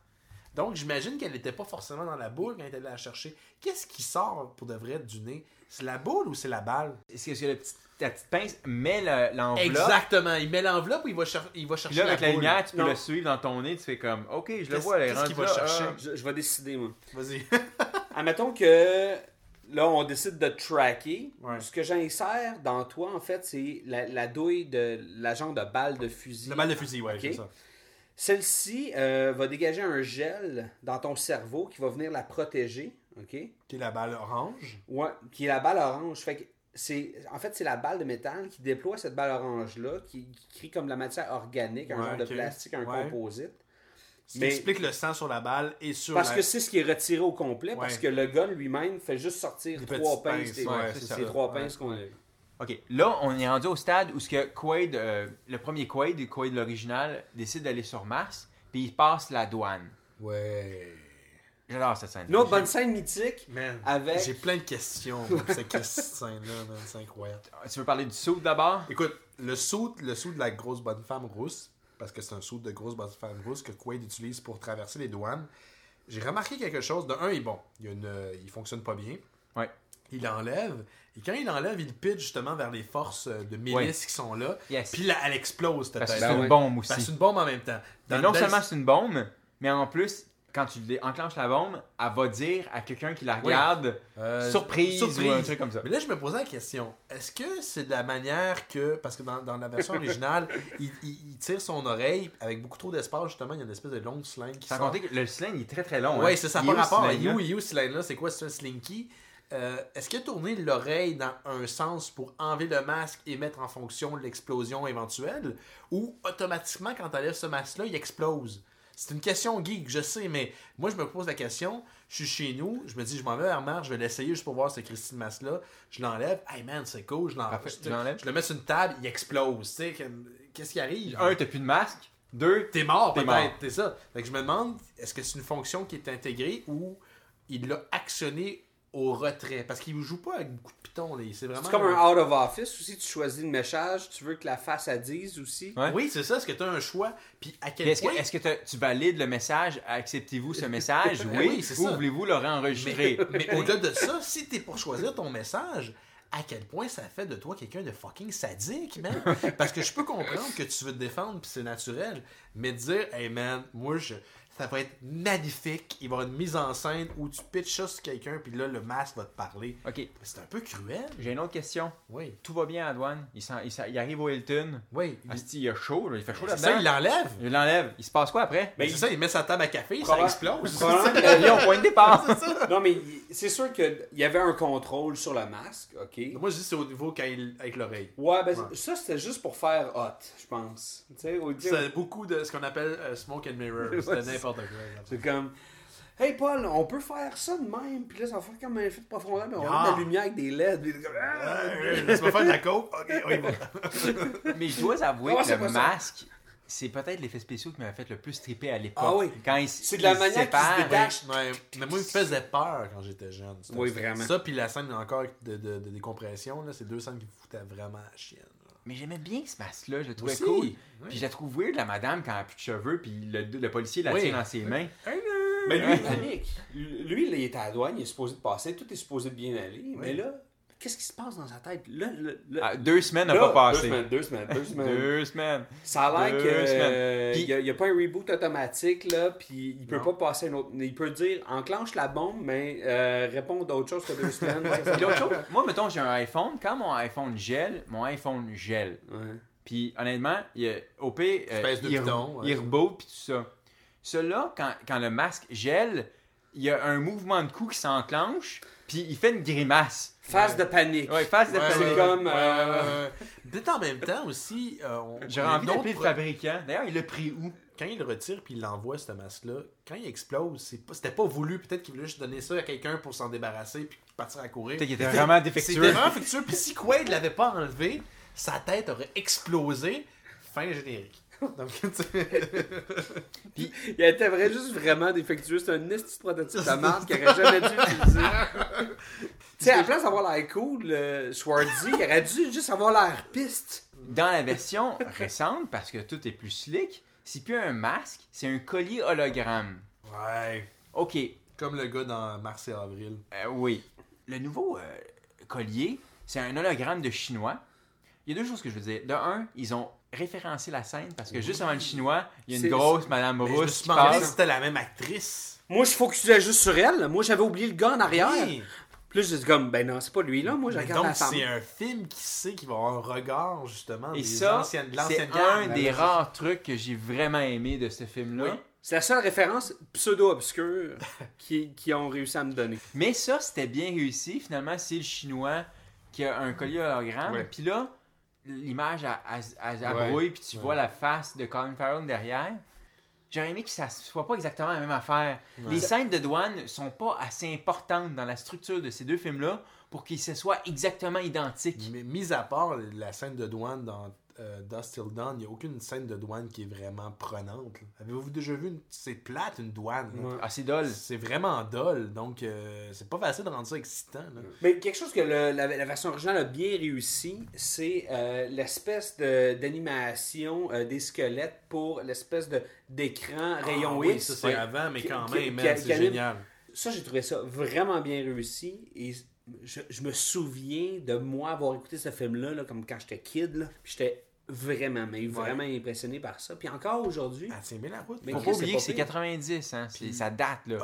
Donc, j'imagine qu'elle n'était pas forcément dans la boule quand elle est allée la chercher. Qu'est-ce qui sort pour de vrai du nez? C'est la boule ou c'est la balle? Est-ce que le petit- ta petite pince met le- l'enveloppe? Exactement. Il met l'enveloppe ou il va, cher- il va Puis chercher là, avec la, boule? lumière, tu peux Non. le suivre dans ton nez. Tu fais comme, OK, je le Qu'est-ce- vois. elle est qu'est-ce qu'il rendue va là, chercher? ah. Je, je vais décider, moi. Vas-y. [laughs] Admettons que là, on décide de tracker. Ouais. Ce que j'insère dans toi, en fait, c'est la, la douille de la genre de balle de fusil. La balle de fusil, ouais, Ok? c'est ça. Celle-ci euh, va dégager un gel dans ton cerveau qui va venir la protéger. OK? Qui est la balle orange. Ouais, qui est la balle orange. Fait que c'est, en fait, c'est la balle de métal qui déploie cette balle orange-là, qui, qui crée comme de la matière organique, un Ouais, genre de plastique, un Ouais. composite. Ce qui Mais- explique le sang sur la balle et sur Parce la... que c'est ce qui est retiré au complet, parce que le gun lui-même fait juste sortir Des trois pinces. c'est les trois pinces qu'on a. OK, là, on est rendu au stade où ce que Quaid, euh, le premier Quaid, Quaid l'original, décide d'aller sur Mars, puis il passe la douane. Ouais. J'adore cette scène. Une autre bonne scène mythique Man, avec. j'ai plein de questions [laughs] pour cette scène-là, c'est incroyable. Tu veux parler du saut d'abord? Écoute, le saut, le saut de la grosse bonne femme rousse, parce que c'est un saut de grosse bonne femme rousse que Quaid utilise pour traverser les douanes, j'ai remarqué quelque chose. De un, il, bon, il, y a une, il fonctionne pas bien. Ouais. Il l'enlève. Et quand il l'enlève, il pitch justement vers les forces euh, de milice Ouais. qui sont là. Yes. Puis là, elle explose, Parce que peut-être. c'est une ouais. bombe aussi. C'est une bombe en même temps. Mais Dans non belle- seulement c'est une bombe, mais en plus, quand tu enclenches la bombe, elle va dire à quelqu'un qui la regarde Euh, surprise, surprise. ou un truc comme ça. Mais là, je me posais la question est-ce que c'est de la manière que. Parce que dans, dans la version [laughs] originale, il, il- il tire son oreille avec beaucoup trop d'espace, justement. Il y a une espèce de longue slingue qui Sans sort. compter que le sling il est très très long. Ouais, hein. c'est ça, par rapport à? You, You, ce line-là, c'est quoi, c'est un slinky? Euh, Est-ce qu'il a tourné l'oreille dans un sens pour enlever le masque et mettre en fonction l'explosion éventuelle Ou automatiquement, quand tu enlèves ce masque-là, il explose? C'est une question geek, je sais, mais moi, je me pose la question. Je suis chez nous, je me dis, je m'en vais vers Mars, je vais l'essayer juste pour voir ce Christine masque-là. Je l'enlève. Hey man, c'est cool, je l'enlève. Je, le mets sur une table, il explose. Tu sais, comme- qu'est-ce qui arrive? Un, t'as plus de masque. Deux, T'es mort peut-être, mort. c'est ça. Fait que je me demande, est-ce que c'est une fonction qui est intégrée ou il l'a actionné au retrait? Parce qu'il joue pas avec beaucoup de pitons, là. C'est vraiment... C'est comme un out of office aussi. Tu choisis le message, tu veux que la face à dise aussi. Ouais. Oui, c'est ça. Est-ce que tu as un choix? Puis à quel Puis Est-ce que, point... est-ce que tu valides le message? Acceptez-vous ce [laughs] message? Oui. oui, c'est ou ça. voulez-vous le réenregistrer? Mais, mais au-delà de ça, si t'es pour choisir ton message, à quel point ça fait de toi quelqu'un de fucking sadique, man? Parce que je peux comprendre que tu veux te défendre, puis c'est naturel. Mais de dire, hey man, moi, je... ça va être magnifique. Il va y avoir une mise en scène où tu pitches ça sur quelqu'un, puis là, le masque va te parler. OK, C'est un peu cruel. j'ai une autre question. Oui. Tout va bien à la douane. Il, il il arrive au Hilton. Oui. Asti, il a chaud, là. il fait chaud C'est là-dedans. ça, il l'enlève. Il l'enlève. Il se passe quoi après? C'est ça, il met sa table à café, ça Probable- explose. [laughs] probablement- L'avion, [laughs] point de départ. [laughs] Non, mais il- c'est sûr qu'il y avait un contrôle sur le masque, OK? Moi, je dis c'est au niveau quand il... avec l'oreille. Ouais, ben Ouais. ça, c'était juste pour faire hot, je pense. Tu sais, au C'est beaucoup de ce qu'on appelle euh, smoke and mirror. C'était n'importe quoi. C'est comme. Hey Paul, on peut faire ça de même, puis là ça va faire comme un effet de profondeur, mais on va Ah. de la lumière avec des LED. puis ah! Faire de la coke? Ok, on y va. [laughs] Mais je dois avouer Comment que le masque, c'est peut-être l'effet spécial qui m'a fait le plus triper à l'époque. Ah oui. Quand il, C'est de la manière qu'il se détache. Mais moi, il me faisait peur quand j'étais jeune. Oui, vraiment. Ça, puis la scène encore de, de, de décompression, là, c'est deux scènes qui me foutaient vraiment à la chienne. Mais j'aimais bien ce masque-là, je le trouvais Aussi. cool. Oui. Puis je la trouve weird, la madame, quand elle a plus de cheveux, puis le, le policier la Oui. tient dans ses mains. Mais lui. Lui, il est à la douane, il est supposé de passer, tout est supposé de bien aller, mais là, qu'est-ce qui se passe dans sa tête? Là, là, là- Ah, deux semaines n'a pas passé. Deux semaines, deux semaines, deux [laughs] semaines. Deux semaines. Ça a l'air semaines. euh, Puis- il n'y a, pas un reboot automatique là, puis il peut Non. pas passer un autre. Il peut dire enclenche la bombe, mais euh, répond d'autres choses que deux [laughs] semaines. Chose, moi, mettons, j'ai un iPhone. Quand mon iPhone gèle, mon iPhone gèle. Ouais. Puis honnêtement, il, a- au pire, euh, il, ouais. il reboot puis tout ça. Celui-là, quand, quand le masque gèle, il y a un mouvement de cou qui s'enclenche, puis il fait une grimace. Phase de panique. Ouais, face de Ouais, c'est panique. ouais, comme, euh. Peut-être en même temps aussi. euh, on- J'aurais envie d'appeler le fabricant. D'ailleurs, il l'a pris où? quand il le retire puis il l'envoie, ce masque-là, quand il explose, c'est pas- c'était pas voulu. Peut-être qu'il voulait juste donner ça à quelqu'un pour s'en débarrasser puis partir à courir. Peut-être qu'il était vraiment C'était défectueux. vraiment défectueux. Puis si Quaid l'avait pas enlevé, sa tête aurait explosé. Fin générique. [laughs] Donc, tu sais, Il était vrai, juste vraiment défectueux. C'est un esti prototype de marque qu'il aurait jamais dû utiliser. [laughs] tu sais, à la place d'avoir l'air cool, le Schwarzy, il aurait dû juste avoir l'air piste. Dans la version récente, parce que tout est plus slick, c'est plus un masque, c'est un collier hologramme. ouais. Ok, Comme le gars dans Mars et Avril. euh, oui. Le nouveau euh, collier, c'est un hologramme de chinois. Il y a deux choses que je veux dire. De un, ils ont référencé la scène parce que juste avant le chinois, il y a une grosse Madame Mais je me Rousse si c'était la même actrice. Moi, je focusais juste sur elle. Moi, j'avais oublié le gars en arrière. Oui. Puis là, j'étais comme, ben non, c'est pas lui, là. Moi, je Mais regarde donc, la femme. c'est un film qui sait qu'il va avoir un regard, justement, Et des ça, anciennes, de c'est un garde. des rares trucs que j'ai vraiment aimé de ce film-là. Oui. C'est la seule référence pseudo-obscure [laughs] qui, qui ont réussi à me donner. Mais ça, c'était bien réussi. Finalement, c'est le chinois qui a un collier hologramme. Puis là, l'image à, à, à- à Ouais. brouille, puis tu Ouais. vois la face de Colin Farrell derrière. J'aurais aimé que ça soit pas exactement la même affaire. Les scènes de douane sont pas assez importantes dans la structure de ces deux films-là pour qu'ils se soient exactement identiques. Mais mis à part la scène de douane dans euh, Dust Till Dawn, il n'y a aucune scène de douane qui est vraiment prenante. Avez-vous déjà vu une... C'est plate, une douane. là. Ouais. Ah, c'est dole. C'est vraiment dol, donc euh, c'est pas facile de rendre ça excitant. là. Mais quelque chose que le- la, la version originale a bien réussi, c'est euh, l'espèce de- d'animation euh, des squelettes pour l'espèce de d'écran rayon Ah oui, X. ça c'est Ouais. avant, mais quand qui- même, c'est génial. Ça, j'ai trouvé ça vraiment bien réussi. Et je, je me souviens de moi avoir écouté ce film-là, là, comme quand j'étais kid. j'étais vraiment, mais vraiment impressionné par ça. Puis encore aujourd'hui, Ah, tiens bien la route. Mais Faut pas oublier c'est que c'est pas pire. 90, hein. C'est- ça date, là.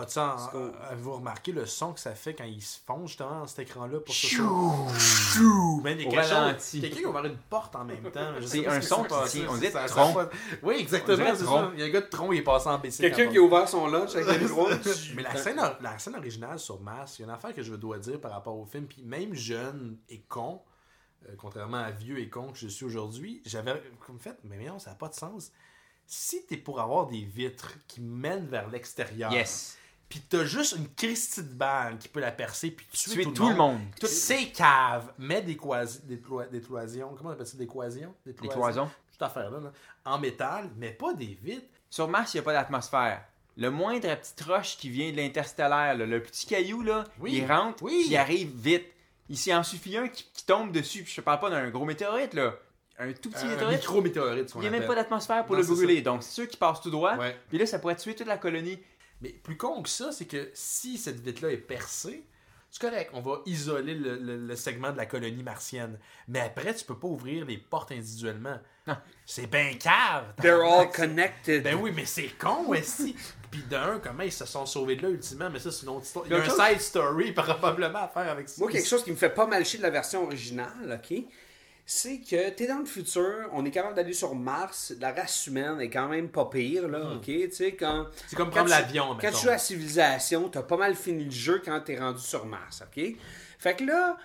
Qu'on- Avez-vous remarqué le son que ça fait quand il se fond justement dans cet écran-là pour Chou! Chou! Man, il y a. Quelqu'un qui a ouvert une porte en même temps. Je sais C'est un son qui on ça- dirait ça- Tron. ça- Oui, exactement. c'est ça. Il y a un gars de Tron, il est passé en BC. quelqu'un qui a ouvert son lunch avec le micro. [laughs] Mais la scène, la scène originale sur Mars, il y a une affaire que je dois dire par rapport au film, puis même jeune et con, euh, contrairement à vieux et con que je suis aujourd'hui, j'avais comme fait, mais non, ça n'a pas de sens. Si t'es pour avoir des vitres qui mènent vers l'extérieur, Yes. puis t'as juste une Christie de balle qui peut la percer, puis tuer, Tuer tout le monde. Toutes ces caves, mets des, quasi- des, des cloisons, comment on appelle ça, des cloisons? Des cloisons. Toute affaire-là, là, en métal, mais pas des vitres. Sur Mars, il n'y a pas d'atmosphère. Le moindre petite roche qui vient de l'interstellaire, là, le petit caillou, là, Oui. il rentre, Oui. il arrive vite. Ici, en suffit un qui, qui tombe dessus. Puis je te parle pas d'un gros météorite, là. Un tout petit un météorite. micro-météorite, ce Il n'y a même pas d'atmosphère pour Non, le brûler. Donc, c'est sûr qu'il passe tout droit. Ouais. Puis là, ça pourrait tuer toute la colonie. Mais plus con que ça, c'est que si cette vitre-là est percée, c'est correct, on va isoler le, le- le segment de la colonie martienne. Mais après, tu peux pas ouvrir les portes individuellement. Non. C'est ben cave! They're all [laughs] connected. Ben oui, mais c'est con, aussi! Puis d'un, comment ils se sont sauvés de là ultimement, mais ça, c'est une autre histoire. Il y a un chose- side story [laughs] probablement à faire avec ça. Moi, quelque chose qui me fait pas mal chier de la version originale, OK, c'est que t'es dans le futur, on est capable d'aller sur Mars, la race humaine est quand même pas pire, là, OK, tu sais, quand... Hmm. C'est comme prendre l'avion, Quand tu joues à Civilisation, t'as pas mal fini le jeu quand t'es rendu sur Mars, OK? Fait que là,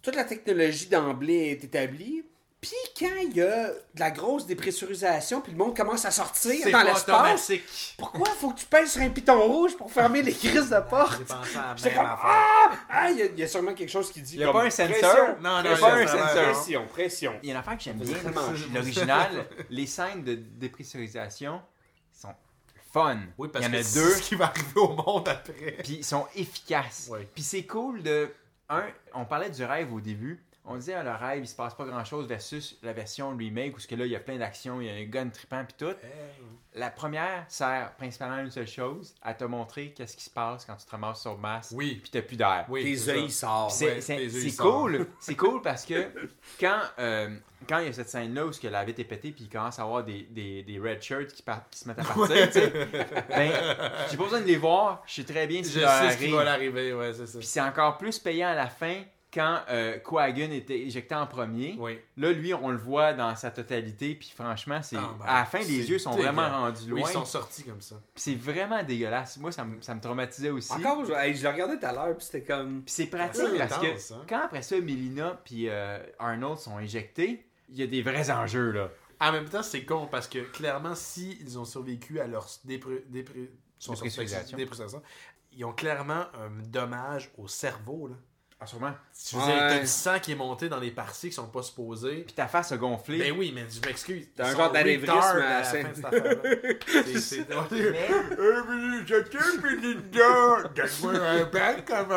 toute la technologie d'emblée est établie, puis quand il y a de la grosse dépressurisation, puis le monde commence à sortir C'est dans pas l'espace, automatique. pourquoi faut que tu pèses sur un piton rouge pour fermer les crises de porte? J'ai pensé à la J'étais même comme, ah! Ah, il y, a- il y a sûrement quelque chose qui dit. Il y a comme pas un sensor? pression, Non, non, Il y a pression, pas un pression, sensor. Pression, pression. Il y a une affaire que j'aime bien. L'original, les scènes de dépressurisation sont fun. Oui, parce Il y en que a c'est deux. ce qui va arriver au monde après. Puis ils sont efficaces. Ouais. Puis c'est cool de. Un, on parlait du rêve au début. On disait, le rêve, il se passe pas grand chose versus la version remake où ce que là, il y a plein d'actions, il y a un gun trippant puis tout. La première sert principalement à une seule chose, à te montrer qu'est-ce qui se passe quand tu te ramasses sur masse Oui. puis t'as plus d'air. Oui, Tes c'est yeux, ils sortent. C'est- ouais, cool, [laughs] c'est cool parce que quand euh, quand il y a cette scène là où ce que la vitre est pétée puis il commence à avoir des, des, des red shirts qui, partent- qui se mettent à partir, tu sais, ben j'ai pas besoin de les voir, je sais très bien ce Je qui leur sais ce qui arrive. va l'arriver, ouais, c'est ça. Puis c'est encore plus payant à la fin quand euh, Quagan était éjecté en premier. Oui. Là, lui, on le voit dans sa totalité, puis franchement, c'est Ah, ben, à la fin, les yeux sont vraiment rendus Oui, loin. ils sont sortis comme ça. Puis c'est vraiment dégueulasse. Moi, ça, me- ça me traumatisait aussi. Encore, je, hey, je l'ai regardé tout à l'heure, puis c'était comme. Puis c'est pratique C'est parce que hein. quand après ça, Melina puis euh, Arnold sont éjectés, il y a des vrais enjeux là. En même temps, c'est con parce que clairement, si ils ont survécu à leur Dépressurisation. dépressurisation, ils ont clairement un dommage au cerveau. Là. Ah, sûrement. Tu veux dire, t'as du sang qui est monté dans les parties qui sont pas supposées. Puis ta face a gonflé. Ben oui, mais je m'excuse. T'as un genre d'anévrisme à la fin. de cette affaire-là. [laughs] C'est- c'est- Mais-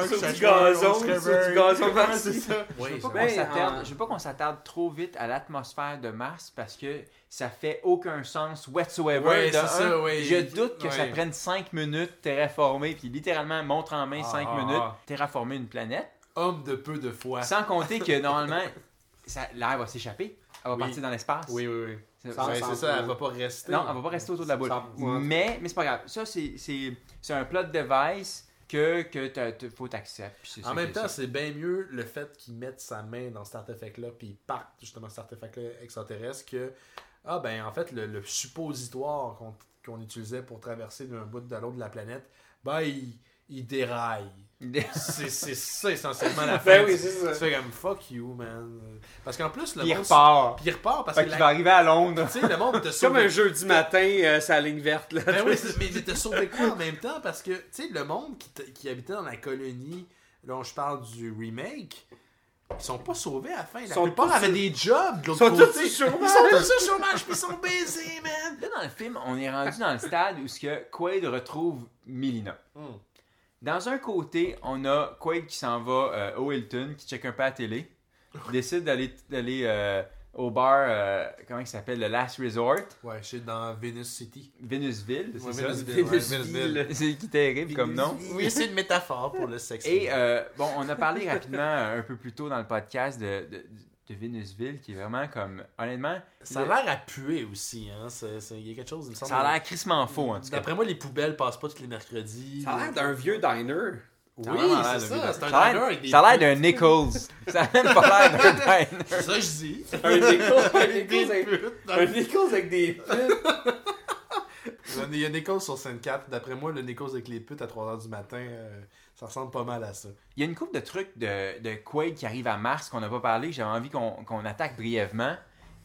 Sur du gazon, sur du gazon. Oui, Je c'est Ben, s'attarde- en- je veux pas qu'on s'attarde trop vite à l'atmosphère de Mars parce que ça fait aucun sens whatsoever. Ouais, De c'est un, ça, ouais. Je doute que ça prenne 5 minutes terraformer, puis littéralement montre en main 5 Ah, minutes ah. terraformer une planète. Homme de peu de foi. Sans compter que [laughs] normalement, ça- l'air va s'échapper. Elle va Oui. partir dans l'espace. Oui, oui, oui. C'est- Ça, Ouais, ça- c'est ça, elle va pas rester. Non, elle va pas rester autour de la boule. Ça- ouais. Mais, mais c'est pas grave. Ça, c'est, c'est, c'est un plot device que, que t'as- t'as- faut t'accepter. puis c'est ça En que même temps, c'est. c'est bien mieux le fait qu'il mette sa main dans cet artefact-là, puis il parte justement cet artefact-là extraterrestre, que, ah ben en fait, le, le suppositoire qu'on qu'on utilisait pour traverser d'un bout de l'autre de la planète, ben il, il déraille. C'est c'est ça essentiellement la fin. Ben oui, c'est ça. Tu fais comme fuck you, man. Parce qu'en plus, le Puis il monde. repart. Puis il repart parce Fait que qu'il la- va arriver à Londres. tu sais, le monde te C'est [laughs] comme sauve. un jeudi matin, euh, sa ligne verte. Là. Ben oui, [laughs] mais t'as sauvé quoi en même temps? Parce que, tu sais, le monde qui, qui habitait dans la colonie, là, je parle du remake, ils sont pas sauvés à la fin. La sont plupart avaient sur- des jobs de l'autre Ils sont côté. tous sur chômage. Ils sont tous sur chômage, puis ils sont baisés, man! Là, dans le film, on est rendu dans le stade où ce que Quaid retrouve Melina. Hmm. Dans un côté, on a Quaid qui s'en va euh, au Hilton, qui check un peu la télé, qui décide d'aller d'aller euh, au bar, euh, comment il s'appelle, le Last Resort, Ouais, je suis dans Venus City. Venusville, c'est Ouais, ça? Venusville, ouais, Venusville. Venusville. [laughs] C'est qui terrible comme nom. Oui, c'est une métaphore pour le sexe. Et euh, bon, on a parlé rapidement un peu plus tôt dans le podcast de, de, de Venusville, qui est vraiment comme, honnêtement, ça a l'air à puer aussi, hein. Il y a quelque chose, il me semble. ça a l'air crissement faux en tout cas. D'après moi, les poubelles passent pas tous les mercredis. Ça a l'air d'un vieux diner. Oui, Ça a vraiment l'air c'est d'un ça. C'est un Ça a diner avec des ça a l'air d'un Nichols. [laughs] ça a même pas l'air d'un [laughs] diner. C'est ça que je dis. Un Nichols, un Des Nichols avec, putes. un Nichols avec des putes. [laughs] Il y a Nichols sur scène 4. D'après moi, le Nichols avec les putes à 3h du matin, euh, ça ressemble pas mal à ça. Il y a une couple de trucs de, de Quaid qui arrive à Mars qu'on n'a pas parlé, que j'avais envie qu'on qu'on attaque brièvement.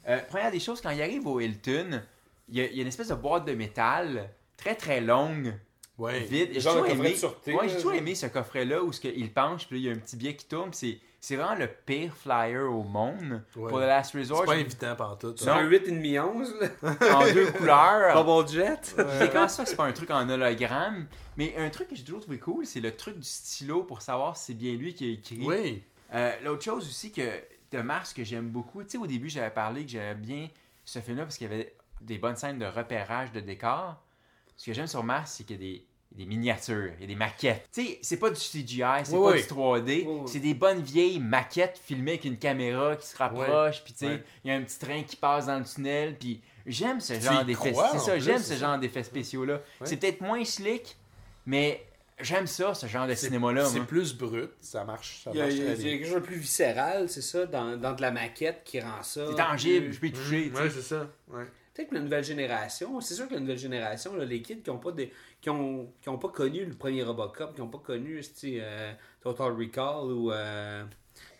Euh, première des choses, quand il arrive au Hilton, il y, a, il y a une espèce de boîte de métal très très longue, Ouais. vide. J'ai toujours, coffret aimé, de sûreté, ouais, là, j'ai toujours aimé ce coffret-là où ce il penche, puis là, il y a un petit billet qui tourne. puis C'est c'est vraiment le pire flyer au monde Ouais. pour The Last Resort. C'est pas Je- invitant pantoute. C'est un 8,5 11 là. en deux [laughs] couleurs. Bubble Jet. C'est quand ça c'est pas un truc en hologramme. Mais un truc que j'ai toujours trouvé cool, c'est le truc du stylo pour savoir si c'est bien lui qui a écrit. Oui. Euh, L'autre chose aussi que de Mars que j'aime beaucoup, tu sais, au début, j'avais parlé que j'aimais bien ce film-là parce qu'il y avait des bonnes scènes de repérage de décors. Ce que j'aime sur Mars, c'est qu'il y a des, des miniatures, il y a des maquettes. Tu sais, c'est pas du CGI, c'est Oui, pas oui. du 3D, Oui, oui. c'est des bonnes vieilles maquettes filmées avec une caméra qui se rapproche, puis tu sais, il y a un petit train qui passe dans le tunnel, puis j'aime ce genre y d'effets. C'est ça, j'aime ce genre d'effets spéciaux-là. Ouais. C'est peut-être moins slick, mais j'aime ça, ce genre de cinéma-là. C'est plus brut, ça marche. Ça Il y a, marche il y a- il y a quelque chose de plus viscéral, c'est ça, dans, dans de la maquette qui rend ça. C'est tangible, plus- je peux y toucher. tu sais. Ouais, c'est ça. Ouais. Peut-être que la nouvelle génération, c'est sûr que la nouvelle génération, là, les kids qui n'ont pas, des- qui ont, qui ont pas connu le premier Robocop, qui n'ont pas connu euh, Total Recall ou. Euh...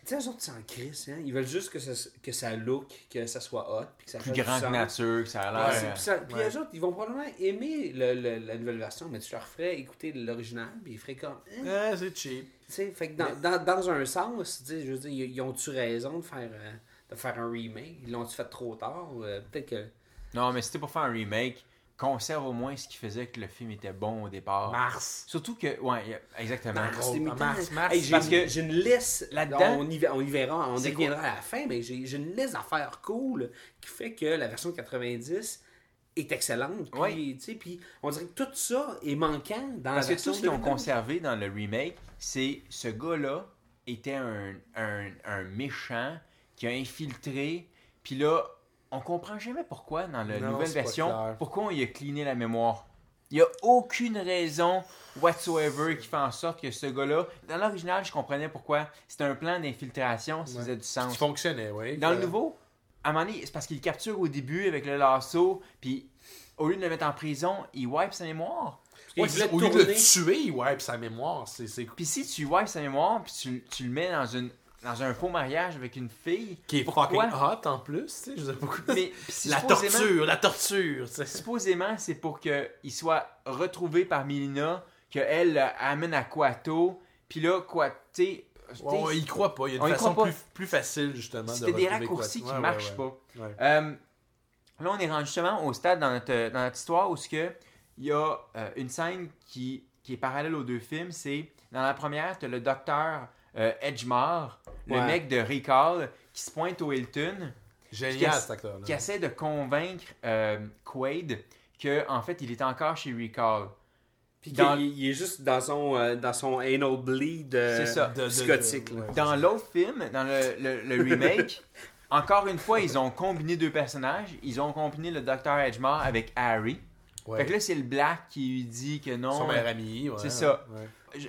Tu sais, eux autres, c'est en crise, hein? Ils veulent juste que ça, que ça look, que ça soit hot, puis que ça plus grand que nature, que ça a l'air. c'est- puis ça- puis Ouais. eux autres, ils vont probablement aimer le- le- la nouvelle version, mais tu leur ferais écouter l'original, puis ils feraient comme. hein? Ouais, c'est cheap. Tu sais, fait que dans, dans, dans un sens, je veux dire, ils, ils ont-tu raison de faire, euh, de faire un remake? Ils l'ont-tu fait trop tard? Euh, Peut-être que. Non, mais c'était pour faire un remake, conserve au moins ce qui faisait que le film était bon au départ. Mars. Surtout que, ouais, exactement. Mars, gros, Mars. Mars, Hey, j'ai, parce que j'ai une liste là-dedans- On y, ver- on y verra, on y reviendra à la fin, mais j'ai, une liste d'affaires cool qui fait que la version 90 est excellente. Puis, Ouais. tu sais, puis on dirait que tout ça est manquant dans Parce la que tout ce qu'ils ont 2009. conservé dans le remake, c'est ce gars-là était un, un, un méchant qui a infiltré, puis là, on comprend jamais pourquoi dans la Non, nouvelle version, pourquoi on y a cleané la mémoire. Il n'y a aucune raison whatsoever qui fait en sorte que ce gars-là. Dans l'original, je comprenais pourquoi. C'était un plan d'infiltration, ça faisait du sens. Qui fonctionnait, oui. Dans le nouveau, à un moment donné, c'est parce qu'il le capture au début avec le lasso, puis au lieu de le mettre en prison, il wipe sa mémoire. Ouais, Il voulait au lieu de le tuer, il wipe sa mémoire. C'est c'est Puis si tu wipes sa mémoire, puis tu, tu le mets dans une dans un faux mariage avec une fille. Qui est fucking hot en plus, tu sais. Je sais pourquoi. Mais La torture, la torture, tu sais. Supposément, c'est pour qu'il soit retrouvé par Milina, qu'elle euh, amène à Quato, puis là, quoi, tu sais. Ouais, il croit pas. Il y a On une y façon plus, plus facile, justement. de C'était des raccourcis qui Ouais, marchent ouais, pas. ouais. Euh, là, on est rendu justement au stade dans notre, dans notre histoire où ce que il y a euh, une scène qui, qui est parallèle aux deux films. C'est dans la première, tu as le docteur euh, Edgemore, le Ouais. mec de Recall, qui se pointe au Hilton, qui Génial, cet acteur-là. qui essaie de convaincre euh, Quaid que en fait il est encore chez Recall. Puis Dans- il est juste dans son, euh, dans son anal bleed euh, ça. De- de- psychotique. de- là. ouais. Dans l'autre film, dans le, le- le [laughs] remake, encore une fois, ils ont combiné deux personnages. Ils ont combiné le Dr. Edgemore avec Harry. Ouais. Fait que là, c'est le Black qui lui dit que non. Son meilleur ami, ouais. C'est ça.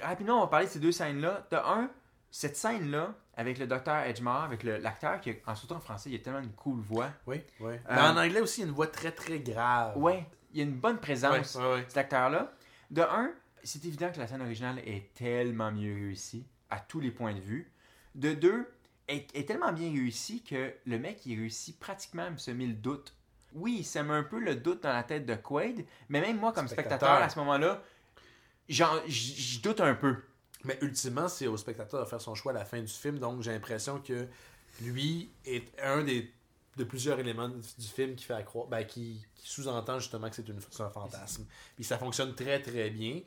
Rapidement, on va parler de ces deux scènes-là. De un, cette scène-là, avec le Dr. Edgemore, avec l'acteur qui, en surtout en français, il a tellement une cool voix. Oui, oui. Euh, Mais en anglais aussi, il y a une voix très, très grave. Ouais, il y a une bonne présence, cet acteur-là. De un, c'est évident que la scène originale est tellement mieux réussie, à tous les points de vue. De deux, est, est tellement bien réussie que le mec, il réussit pratiquement à me semer le doute. Oui, il sème un peu le doute dans la tête de Quaid, mais même moi, comme Spectateur. spectateur, à ce moment-là, je doute un peu. Mais ultimement, c'est au spectateur de faire son choix à la fin du film. Donc, j'ai l'impression que lui est un des de plusieurs éléments du film qui fait à croire, ben, qui, qui sous-entend justement que c'est une- c'est un fantasme. Puis ça fonctionne très très bien.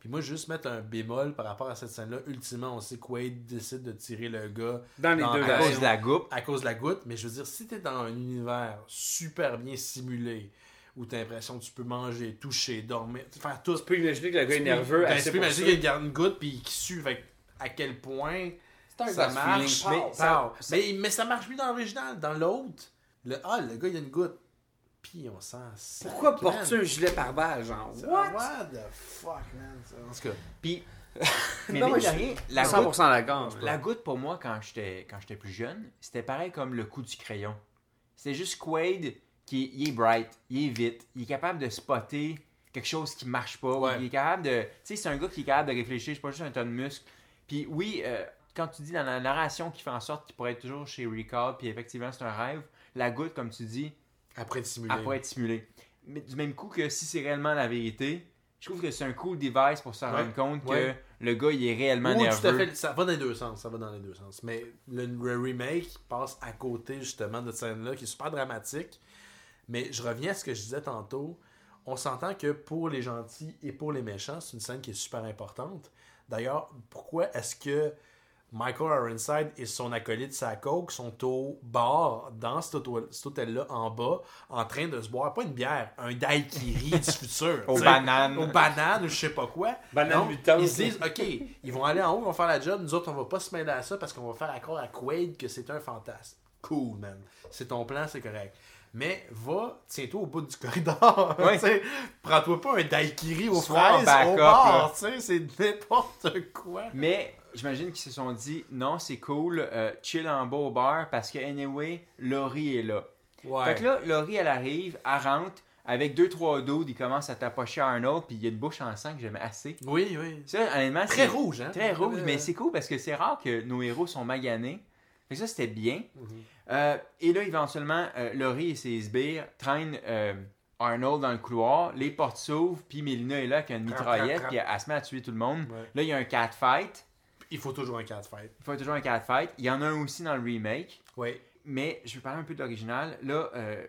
Puis moi, juste mettre un bémol par rapport à cette scène-là, ultimement, on sait que Quaid décide de tirer le gars Dans les deux à cause de la goutte. à cause de la goutte, mais je veux dire, si t'es dans un univers super bien simulé, où t'as l'impression que tu peux manger, toucher, dormir, faire tout. Tu peux imaginer que le gars est nerveux. Ben, tu peux pour imaginer qu'il garde une goutte puis qu'il sue. Fait à quel point C'est un ça marche? Mais ça, mais, mais ça marche plus dans l'original. Dans l'autre, le, ah, le gars, il a une goutte. Puis on sent ça. Pourquoi portes-tu un gilet pare-balles, genre? What? What? the fuck, man? Ça- En tout cas, Puis, [laughs] mais Non, mine mais de je rien, la goutte, 100% d'accord. La goutte, pour moi, quand j'étais quand j'étais plus jeune, c'était pareil comme le coup du crayon. C'est juste Quaid qui il est bright, il est vite, il est capable de spotter quelque chose qui marche pas. Ouais. Il est capable de. Tu sais, c'est un gars qui est capable de réfléchir, c'est pas juste un tas de muscles. Puis oui, euh, quand tu dis dans la narration qui fait en sorte qu'il pourrait être toujours chez Recall, puis effectivement c'est un rêve, la goutte, comme tu dis, après simuler. elle pourrait être simulée. Mais du même coup que si c'est réellement la vérité, je trouve que c'est un cool device pour se Ouais. rendre compte Ouais. que le gars il est réellement Ou tout à nerveux. fait, ça va dans les deux sens, ça va dans les deux sens. Mais le, le remake passe à côté justement de cette scène-là qui est super dramatique. Mais je reviens à ce que je disais tantôt. On s'entend que pour les gentils et pour les méchants, c'est une scène qui est super importante. D'ailleurs, pourquoi est-ce que Michael Ironside et son acolyte sa coke sont au bar dans cet, hôtel-là en bas en train de se boire, pas une bière, un daiquiri du [laughs] futur. Aux bananes. Aux bananes ou je sais pas quoi. Banane Donc, mutante. Ils se disent, OK, ils vont aller en haut, ils vont faire la job. Nous autres, on va pas se mêler à ça parce qu'on va faire accord à Quaid que c'est un fantasme. Cool, man. C'est ton plan, c'est correct. Mais va, tiens-toi au bout du [laughs] corridor. Prends-toi pas un daiquiri aux Sois fraises backup, au bar. C'est n'importe quoi. Mais j'imagine qu'ils se sont dit non, c'est cool, euh, chill en bas au bar parce que anyway, Laurie est là. Ouais. Fait que là, Laurie elle arrive, elle rentre avec deux trois dudes, il commence à tapocher Arnold, puis il y a une bouche en sang que j'aime assez. Oui, oui. Ça, honnêtement, Très rouge, hein? Très rouge, Euh, mais c'est cool parce que c'est rare que nos héros sont maganés. Fait que ça, c'était bien. Mhm. Euh, et là, éventuellement, euh, Laurie et ses sbires traînent euh, Arnold dans le couloir, les portes s'ouvrent, puis Mélina est là qui a une mitraillette, puis elle, elle se met à tuer tout le monde. Ouais. Là, il y a un catfight. Il faut toujours un catfight. Il faut toujours un catfight. Il y en a un aussi dans le remake. Oui. Mais je vais parler un peu de l'original. Là, euh,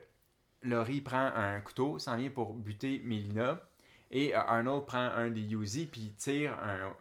Laurie prend un couteau, s'en vient pour buter Melina. Et Arnold prend un des Uzi, puis il tire un.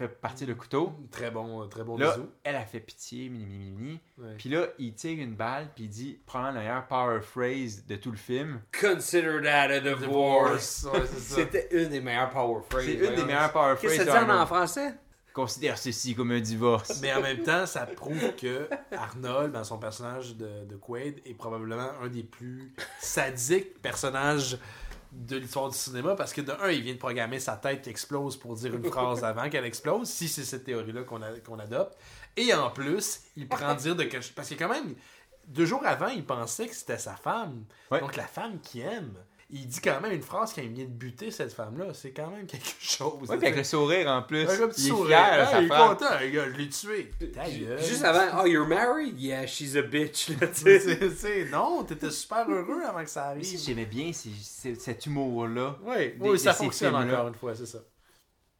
Fait partir le couteau. Très bon, très bon Là, bisou. elle a fait pitié, mini, mini, mini. Ouais. Puis là, il tire une balle, puis il dit probablement la meilleure power phrase de tout le film. Consider that a divorce. Ouais. [laughs] C'était une des meilleures power phrases. C'est une des meilleures power Qu'est-ce que phrases ça dit en français? Considère ceci comme un divorce. Mais en même temps, ça prouve que Arnold, dans son personnage de, de Quaid, est probablement un des plus sadiques personnages de l'histoire du cinéma parce que de un, il vient de programmer sa tête qui explose pour dire une phrase avant qu'elle explose, si c'est cette théorie-là qu'on a- qu'on adopte. Et en plus, il prend dire de quelque chose. Parce que quand même, deux jours avant, il pensait que c'était sa femme. Ouais. Donc la femme qui aime. Il dit quand même une phrase quand il vient de buter cette femme-là. C'est quand même quelque [laughs] chose. Ouais, avec le sourire en plus. Un petit il est sourire. fier Ah, sa il est content, le gars, je l'ai tué. Juste avant, oh, you're married? Yeah, she's a bitch. C'est- non, t'étais super heureux avant que ça si arrive. j'aimais bien cet humour-là. Oui, oui, ça fonctionne encore une fois, c'est ça.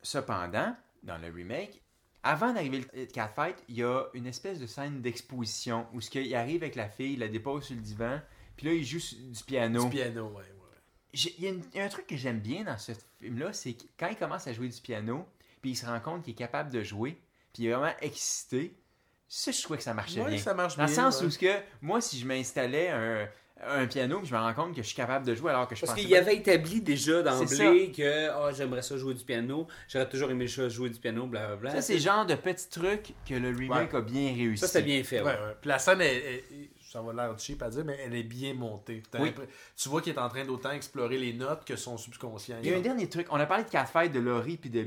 Cependant, dans le remake, avant d'arriver le catfight, il y a une espèce de scène d'exposition où ce qu'il arrive avec la fille, il la dépose sur le divan, puis là il joue du piano. Du piano, ouais, Il y, a y un truc que j'aime bien dans ce film-là, c'est que quand il commence à jouer du piano, puis il se rend compte qu'il est capable de jouer, puis il est vraiment excité, ça, je trouvais que ça marchait Ouais, bien. ça marche dans le sens ouais. où que moi, si je m'installais un, un piano, puis je me rends compte que je suis capable de jouer alors que je Parce qu'il pas- avait établi déjà C'est d'emblée que ah, j'aimerais ça jouer du piano, j'aurais toujours aimé ça jouer du piano, blablabla. Ça, c'est le genre de petits trucs que le remake Ouais. a bien réussi. Ça, c'était bien fait. Ouais, ouais. ouais. Puis la scène, elle- elle- ça va l'air cheap à dire, mais elle est bien montée. Oui. Tu vois qu'il est en train d'autant explorer les notes que son subconscient. Il y a un dernier truc. On a parlé de Catfight, de Laurie puis de.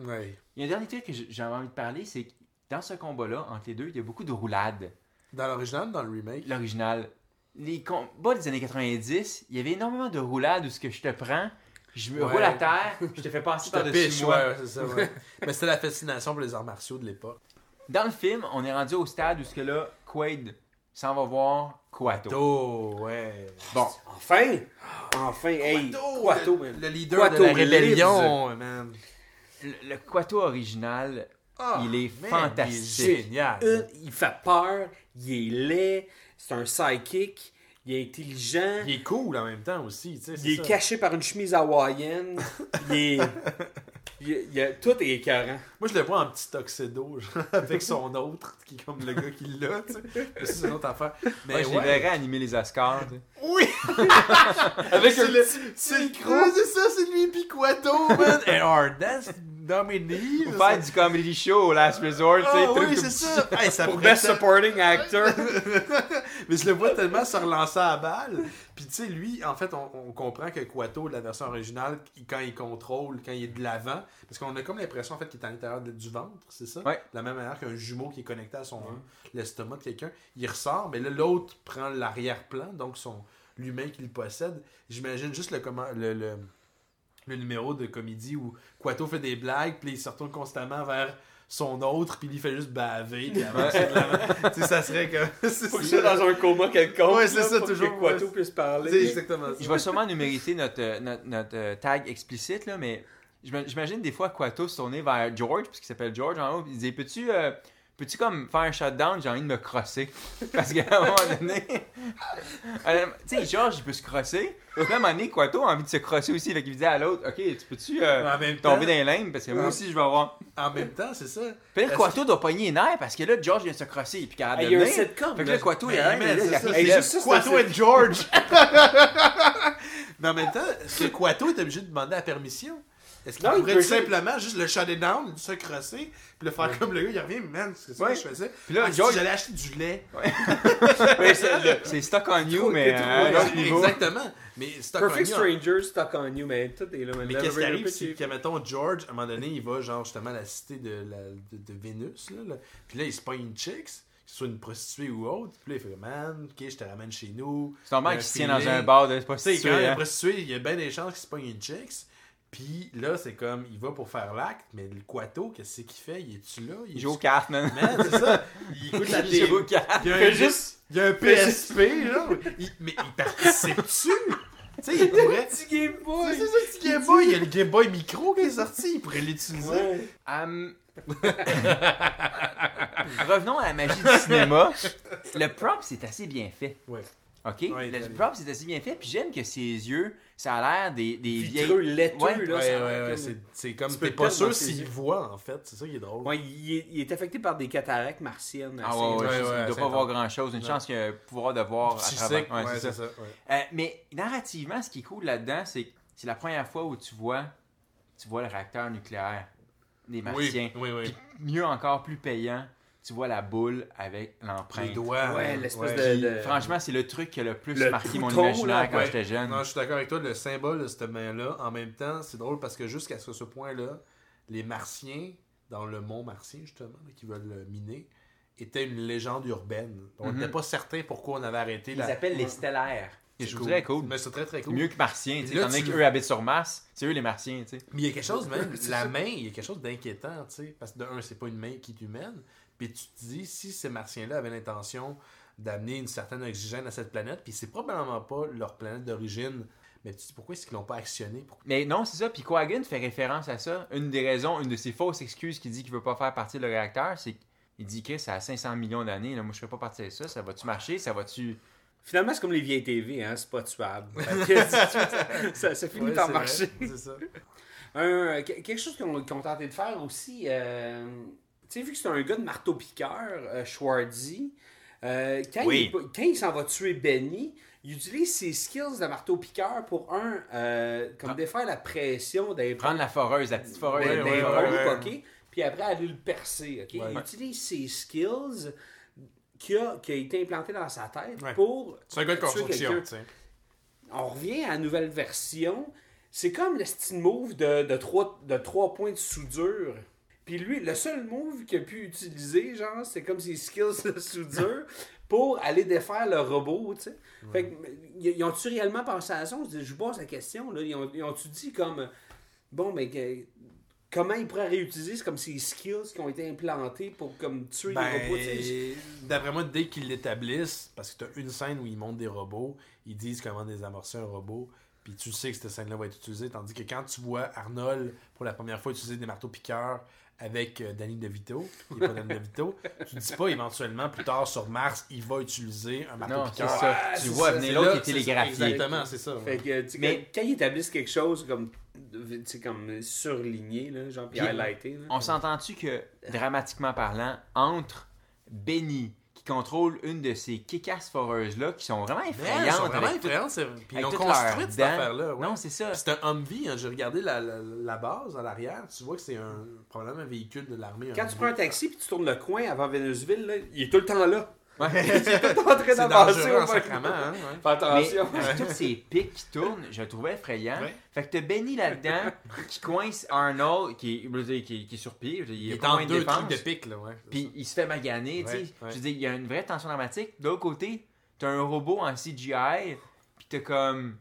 Ouais. Il y a un dernier truc que j- j'ai envie de parler, c'est que dans ce combat-là, entre les deux, il y a beaucoup de roulades. Dans l'original, dans le remake? L'original. Les combats des années 90, il y avait énormément de roulades où ce que je te prends, je me Ouais. roule à terre, je te fais passer [laughs] par-dessus moi. ça, ouais. [laughs] mais c'était la fascination pour les arts martiaux de l'époque. Dans le film, on est rendu au stade où ce que là, Quaid s'en va voir Quato. Oh, ouais. Bon, Enfin! Enfin, hey! Quato, le, le leader Quato de la rébellion, man. le, le Quato original, Ah, il est man, fantastique. Il est génial. Une, il fait peur, il est laid, c'est un psychic, il est intelligent, Il est cool en même temps aussi, tu sais. il est ça. caché par une chemise hawaïenne, [laughs] il est... il il tout est écœurant. Moi, je le vois en petit tuxedo, [laughs] avec son autre, qui est comme le gars qui l'a, tu sais. [laughs] C'est une autre affaire. Mais moi, je les ouais. verrais animer les tu sais. Oui! [laughs] Avec c'est un le, petit- c'est le gros, c'est ça, c'est lui Piquato, man! Our dance nominee! Ou ça, faire du comedy show au Last Resort, tu sais. Ah truc oui, c'est ça! Hey, ça Pour Best Supporting Actor. [laughs] Mais je le vois tellement se relancer à la balle. Puis tu sais, lui, en fait, on, on comprend que Quato, de la version originale, quand il contrôle, quand il est de l'avant, parce qu'on a comme l'impression en fait qu'il est à l'intérieur du ventre, c'est ça? Ouais. De la même manière qu'un jumeau qui est connecté à son l'estomac de quelqu'un, il ressort, mais là l'autre prend l'arrière-plan, donc son l'humain qui le possède. J'imagine juste le, comment, le, le, le numéro de comédie où Quato fait des blagues, puis il se retourne constamment vers son autre, puis il fait juste baver, puis [laughs] l'avant. tu sais, ça serait que. [laughs] Faut que je sois dans un coma quelconque. Ouais, c'est ça, pour toujours, Que Quato puisse C'est parler. exactement ça. Je vais sûrement nous mériter notre, euh, notre, notre, euh, tag explicite, là, mais j'ima- j'imagine des fois Quato se tourner vers George, puisqu'il s'appelle George en haut, il disait Peux-tu euh, peux-tu comme faire un shutdown J'ai envie de me crosser? [laughs] Parce qu'à un moment donné, [laughs] euh, tu sais, George, il peut se crosser. À un moment donné, Quato a envie de se crosser aussi. Fait qu'il disait à l'autre Ok, tu peux-tu euh, tomber temps- dans les limbes? Parce que moi aussi, je vais avoir. En même temps, c'est ça. Puis là, Quato doit pogner les nerfs parce que là, George vient de se crosser. Puis Ah, de il y a un venir. sitcom, Fait que là. Quato, il il a Hey, Quato et George. [laughs] Mais en même temps, ce Quato est obligé de demander la permission. Est-ce qu'il pourrait tout simplement juste le shut it down, se crosser, puis le faire comme le gars, il revient, man, c'est ça Ouais. que je faisais. Puis là, Ah, George- j'allais acheter du lait. Ouais, [laughs] c'est stock on you, mais niveau. Exactement. Mais c'est Perfect Stranger, Stuck on You, man. Tout est là, man. Mais qu'est-ce qui arrive, c'est que, mettons, George, à un moment donné, il va, genre, justement, à la cité de, la, de, de Vénus, là, là. Puis là, il se pogne une chicks, que ce soit une prostituée ou autre. Puis là, il fait, man, ok, je te ramène chez nous. C'est normal qu'il se tient dans un bar de Tu sais, quand il y a prostituées. une hein. prostituée, il y a bien des chances qu'il se pogne une chicks. Puis là, c'est comme, il va pour faire l'acte, mais le Quato, qu'est-ce qu'il fait? Il est-tu là? Il joue aux cartes, man. Man, c'est ça. Il écoute la Il [laughs] télé. joue aux cartes. Il y a un, juste- il y a un PSP, genre. Il- mais il participe-tu? Tu sais, il pourrait. Petit Game Boy. C'est ça, le petit Game Boy. Il y a le Game Boy Micro qui est sorti. Il pourrait l'utiliser. Ouais. Hum, [laughs] Revenons à la magie du cinéma. Le prop, c'est assez bien fait. Ouais. OK? Ouais, le prop, c'est assez bien fait. Puis j'aime que ses yeux, ça a l'air des, des Vitreux, vieilles... laiteux, Ouais, là. Ouais, C'est, c'est comme. T'es pas sûr s'il voit, en fait. C'est ça qui est drôle. Ouais, il est, il est affecté par des cataractes martiennes. Ah ouais, ouais, Ouais, il doit pas voir grand-chose. Une chance qu'il a le pouvoir de voir à Tu travers. Ouais, c'est ça. Euh, mais narrativement, ce qui est cool là-dedans, c'est que c'est la première fois où tu vois, tu vois le réacteur nucléaire des Martiens. Oui, oui, Puis oui. mieux encore, plus payant, tu vois la boule avec l'empreinte. Les doigts. Ouais, l'espèce ouais. de- Franchement, c'est le truc qui a le plus Le marqué mon imaginaire là, quand Ouais. j'étais jeune. Non, je suis d'accord avec toi, le symbole de cette main-là, en même temps, c'est drôle parce que jusqu'à ce, ce point-là, les Martiens, dans le mont Martien, justement, qui veulent le miner, était une légende urbaine. On Mhm. n'était pas certain pourquoi on avait arrêté Ils la. appellent les stellaires. C'est Je trouve très cool. Mais c'est très très cool. mieux que martiens, tu sais. Tu- qu'eux habitent sur Mars, c'est eux les martiens, tu sais. Mais il y a quelque chose même, [laughs] la main, il y a quelque chose d'inquiétant, tu sais, parce que de un, c'est pas une main qui est humaine, puis tu te dis, si ces martiens-là avaient l'intention d'amener une certaine oxygène à cette planète, puis c'est probablement pas leur planète d'origine, mais tu te dis, pourquoi est-ce qu'ils l'ont pas actionné? Pourquoi- Mais non, c'est ça. Puis Quagan fait référence à ça. Une des raisons, une de ses fausses excuses qu'il dit qu'il veut pas faire partie de le réacteur, c'est qu'il dit que ça a 500 millions d'années. Là, moi, je ferais pas partie de ça. Ça va-tu marcher? Ça va-tu? Finalement, c'est comme les vieilles TV, hein, c'est pas tuable. [laughs] Ça, ça finit Ouais, par c'est vrai, marcher. C'est ça. Un- que- quelque chose qu'on qu'on tentait de faire aussi, euh, sais, vu que c'est un gars de marteau-piqueur, euh, Schwarzy, euh, quand, Oui. il, quand il s'en va tuer Benny, il utilise ses skills de marteau-piqueur pour, un, euh, comme Ah. défaire la pression des Prendre la foreuse, la petite foreuse. Ouais? Puis après, aller le percer. Il utilise ses skills qui a, qui a été implanté dans sa tête pour C'est un gars de construction, tu on revient à la nouvelle version. C'est comme le style move de, de, trois, de trois points de soudure. Puis lui, le seul move qu'il a pu utiliser, genre, c'est comme ses skills de soudure [laughs] pour aller défaire le robot, tu sais. Fait que, ils ont-tu réellement pensé à ça? Je dis- je vous pose la question, là. Ils ont- ils ont-tu dit comme, bon, mais que- comment ils pourraient réutiliser? C'est comme ces skills qui ont été implantés pour comme tuer Ben, les robots, sais? D'après moi, dès qu'ils l'établissent, parce que tu as une scène où ils montent des robots, ils disent comment désamorcer un robot, puis tu sais que cette scène-là va être utilisée, tandis que quand tu vois Arnold pour la première fois utiliser des marteaux piqueurs avec euh, Danny DeVito, qui est pas Danny DeVito, [laughs] tu dis pas éventuellement plus tard sur Mars, il va utiliser un marteau piqueur. ça. Ouais, tu c'est vois ça, venir là, qui est télégraphié. Exactement, c'est ça. ouais. Fait que, tu sais, Mais- quand, quand ils établissent quelque chose comme, comme surligné, là, genre, puis highlighté, là. On s'entend-tu que, dramatiquement parlant, entre Benny, qui contrôle une de ces kick-ass foreuses-là, qui sont vraiment effrayantes. elles sont vraiment avec tout- effrayantes, c'est- Puis ils leurs construite, cette affaire-là. ouais. Non, c'est ça. C'est un Humvee, hein, j'ai regardé la, la, la base à l'arrière, tu vois que c'est un probablement un véhicule de l'armée. Quand tu prends un taxi puis tu tournes le coin avant Vénusville, il est tout le temps là. Ouais. [laughs] Il est tout en train [laughs] c'est d'avancer au hein, ouais. Fais Mais attention. avec tous ces pics qui tournent, je le trouvais effrayant. Ouais. Fait que t'as Benny là-dedans [laughs] qui coince Arnold, qui qui, est- qui est sur pied. Il, est en deux défense. trucs de pique, là, ouais. Puis il se fait maganer, tu sais. Je veux dire, il y a une vraie tension dramatique. De l'autre côté, t'as un robot en CGI, puis t'as comme.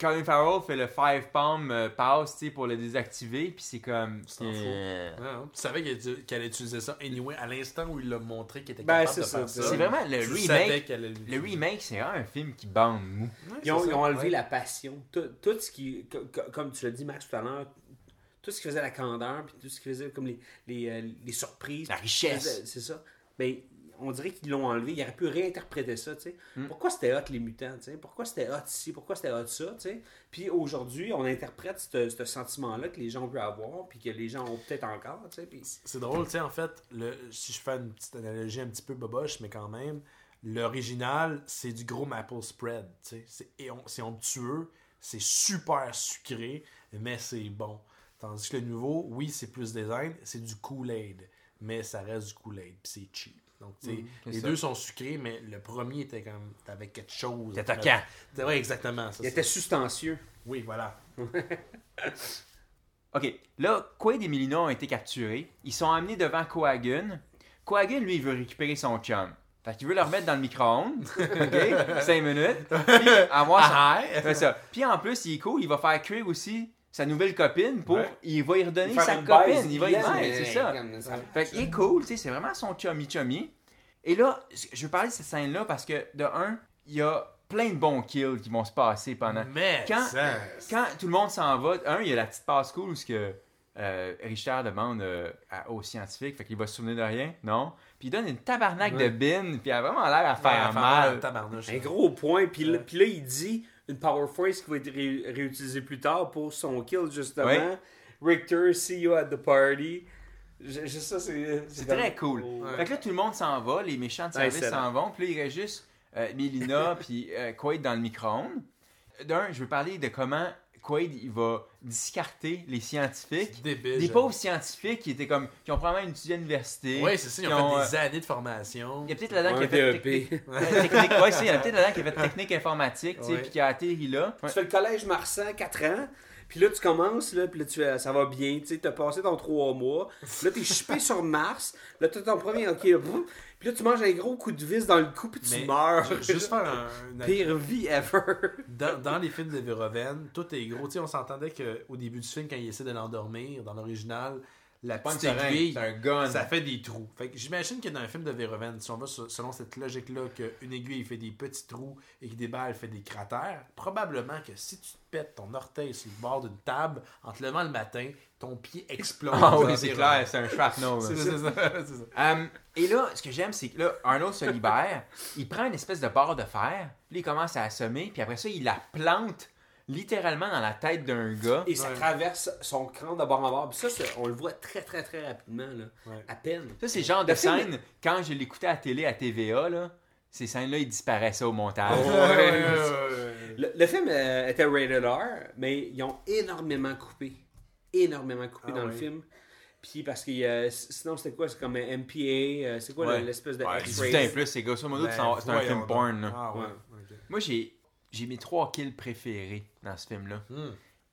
Colin Farrell fait le five palm euh, pass, tu pour le désactiver, puis c'est comme. Non, non. Tu savais qu'elle qu'elle allait utiliser ça anyway à l'instant où il l'a montré qu'il était Ben, capable c'est de ça, faire ça. C'est vraiment le Tu remake. allait Le remake, c'est vraiment un film qui bande mou. Ouais, Ils ont, ils ont enlevé ouais. la passion. Tout, tout ce qui, co- co- comme tu l'as dit, Max, tout à l'heure, tout ce qui faisait la candeur, puis tout ce qui faisait comme les, les, euh, les surprises. La richesse. C'est ça. Ben, on dirait qu'ils l'ont enlevé. Ils auraient pu réinterpréter ça, tu sais. Hmm. Pourquoi c'était hot les mutants, tu sais? Pourquoi c'était hot ici? Pourquoi c'était hot ça, tu sais? Puis aujourd'hui, on interprète ce sentiment-là que les gens pu avoir, puis que les gens ont peut-être encore, tu sais. Puis C'est drôle, tu sais, en fait, le, si je fais une petite analogie un petit peu boboche, mais quand même, l'original, c'est du gros maple spread, tu sais. C'est et on- c'est onctueux, c'est super sucré, mais c'est bon. Tandis que le nouveau, oui, c'est plus design, c'est du Kool-Aid, mais ça reste du Kool-Aid, puis c'est cheap. Donc, tu sais, c'est les ça. deux sont sucrés, mais le premier était comme, avec quelque chose. C'était toquant. Vrai, exactement. ça, il était substantieux. Oui, voilà. [laughs] Ok, là, Quaid et Melina ont été capturés. Ils sont amenés devant Quagan. Quagan, lui, il veut récupérer son chum. Fait qu'il veut le remettre dans le micro-ondes. [laughs] OK? 5 minutes. [laughs] Puis, avoir son- Ah, ça. Puis en plus, il est cool, il va faire cuire aussi sa nouvelle copine pour. Ouais. Il va y redonner sa copine. il va y mettre, c'est ça. Fait qu'il est cool, tu sais, c'est vraiment son chummy chummy. Et là, je veux parler de cette scène-là parce que, de un, il y a plein de bons kills qui vont se passer pendant. Mais, Quand- ça- Quand tout le monde s'en va, un, il y a la petite passe cool où ce que, euh, Richard demande euh, à- au scientifique, fait qu'il va se souvenir de rien, non? Puis il donne une tabarnak de bin, puis il a vraiment l'air à faire Ouais, mal. tabarnouche. Un gros point. Puis là, puis là, il dit une power phrase qui va être ré- réutilisée plus tard pour son kill, justement. Ouais. Richter, see you at the party. Je, je- ça, c'est. C'est très cool. Ouais. Fait que là, tout le monde s'en va, les méchants de service s'en vont, puis là, il reste juste euh, Melina [laughs] puis euh, Quaid dans le micro-ondes. D'un, je veux parler de comment Quaid, il va discarter les scientifiques. Débile. Des pauvres scientifiques qui étaient comme qui ont probablement étudié à l'université. Ouais, c'est ça, ils ont ont, fait des années de formation. Il y a peut-être là-dedans qui a fait DEP. [laughs] technique, ouais, il y a peut-être là-dedans qui a fait technique informatique, tu sais, puis qui a atterri là. Tu fais le collège Marsan, 4 ans. Puis là, tu commences, là, puis là, tu fais, ça va bien, tu sais, t'as passé ton trois mois. Là, t'es chipé sur Mars. Là, t'as ton premier, ok. Puis là, tu manges un gros coup de vis dans le cou, puis tu Mais meurs. ju- Juste faire un. [laughs] un- Pire vie ever. Dans, dans les films de Verhoeven, tout est gros. Tu sais, on s'entendait qu'au début du film, quand il essaie de l'endormir, dans l'original, la Pas une petite seringue, aiguille, c'est un gun. ça fait des trous. Fait que j'imagine que dans un film de Verhoeven, si on va sur- selon cette logique-là, qu'une aiguille fait des petits trous et que des balles fait des cratères, probablement que si tu te pètes ton orteil sur le bord d'une table, en te levant le matin, ton pied [laughs] explose. Ah oui, c'est clair, c'est un shrapnel. C'est ça. c'est ça. [laughs] Um, et là, ce que j'aime, c'est que là, Arnold se libère, [laughs] il prend une espèce de barre de fer, puis il commence à assommer, puis après ça, il la plante littéralement dans la tête d'un gars. Et ça Ouais. traverse son crâne de bord en bord. Puis ça, on le voit très, très, très rapidement, là. Ouais. À peine. Ça, c'est le genre de film- scène, quand je l'écoutais à la télé, à TVA, là, ces scènes-là, ils disparaissaient au montage. Ouais. Ouais, ouais, ouais, ouais. Le, le film euh, était rated R, mais ils ont énormément coupé. Énormément coupé Ah dans le film. Puis parce que euh, sinon, c'était quoi? C'est comme un MPA, euh, c'est quoi Ouais. l'espèce de Ouais, X-ray? 18 ans et plus, c'est grosso modo, Ben, c'est un- c'est un voyons film donc. porn. là. Ah ouais. Ouais. ok. Moi, j'ai j'ai mes trois kills préférés dans ce film-là. Hmm.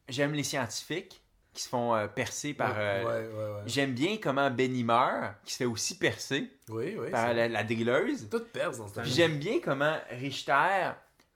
J'aime les scientifiques qui se font euh, percer par... euh, Ouais, ouais, ouais. J'aime bien comment Benny meurt, qui se fait aussi percer Oui, oui. par la, la drilleuse. Tout perce dans ce film. j'aime bien comment Richter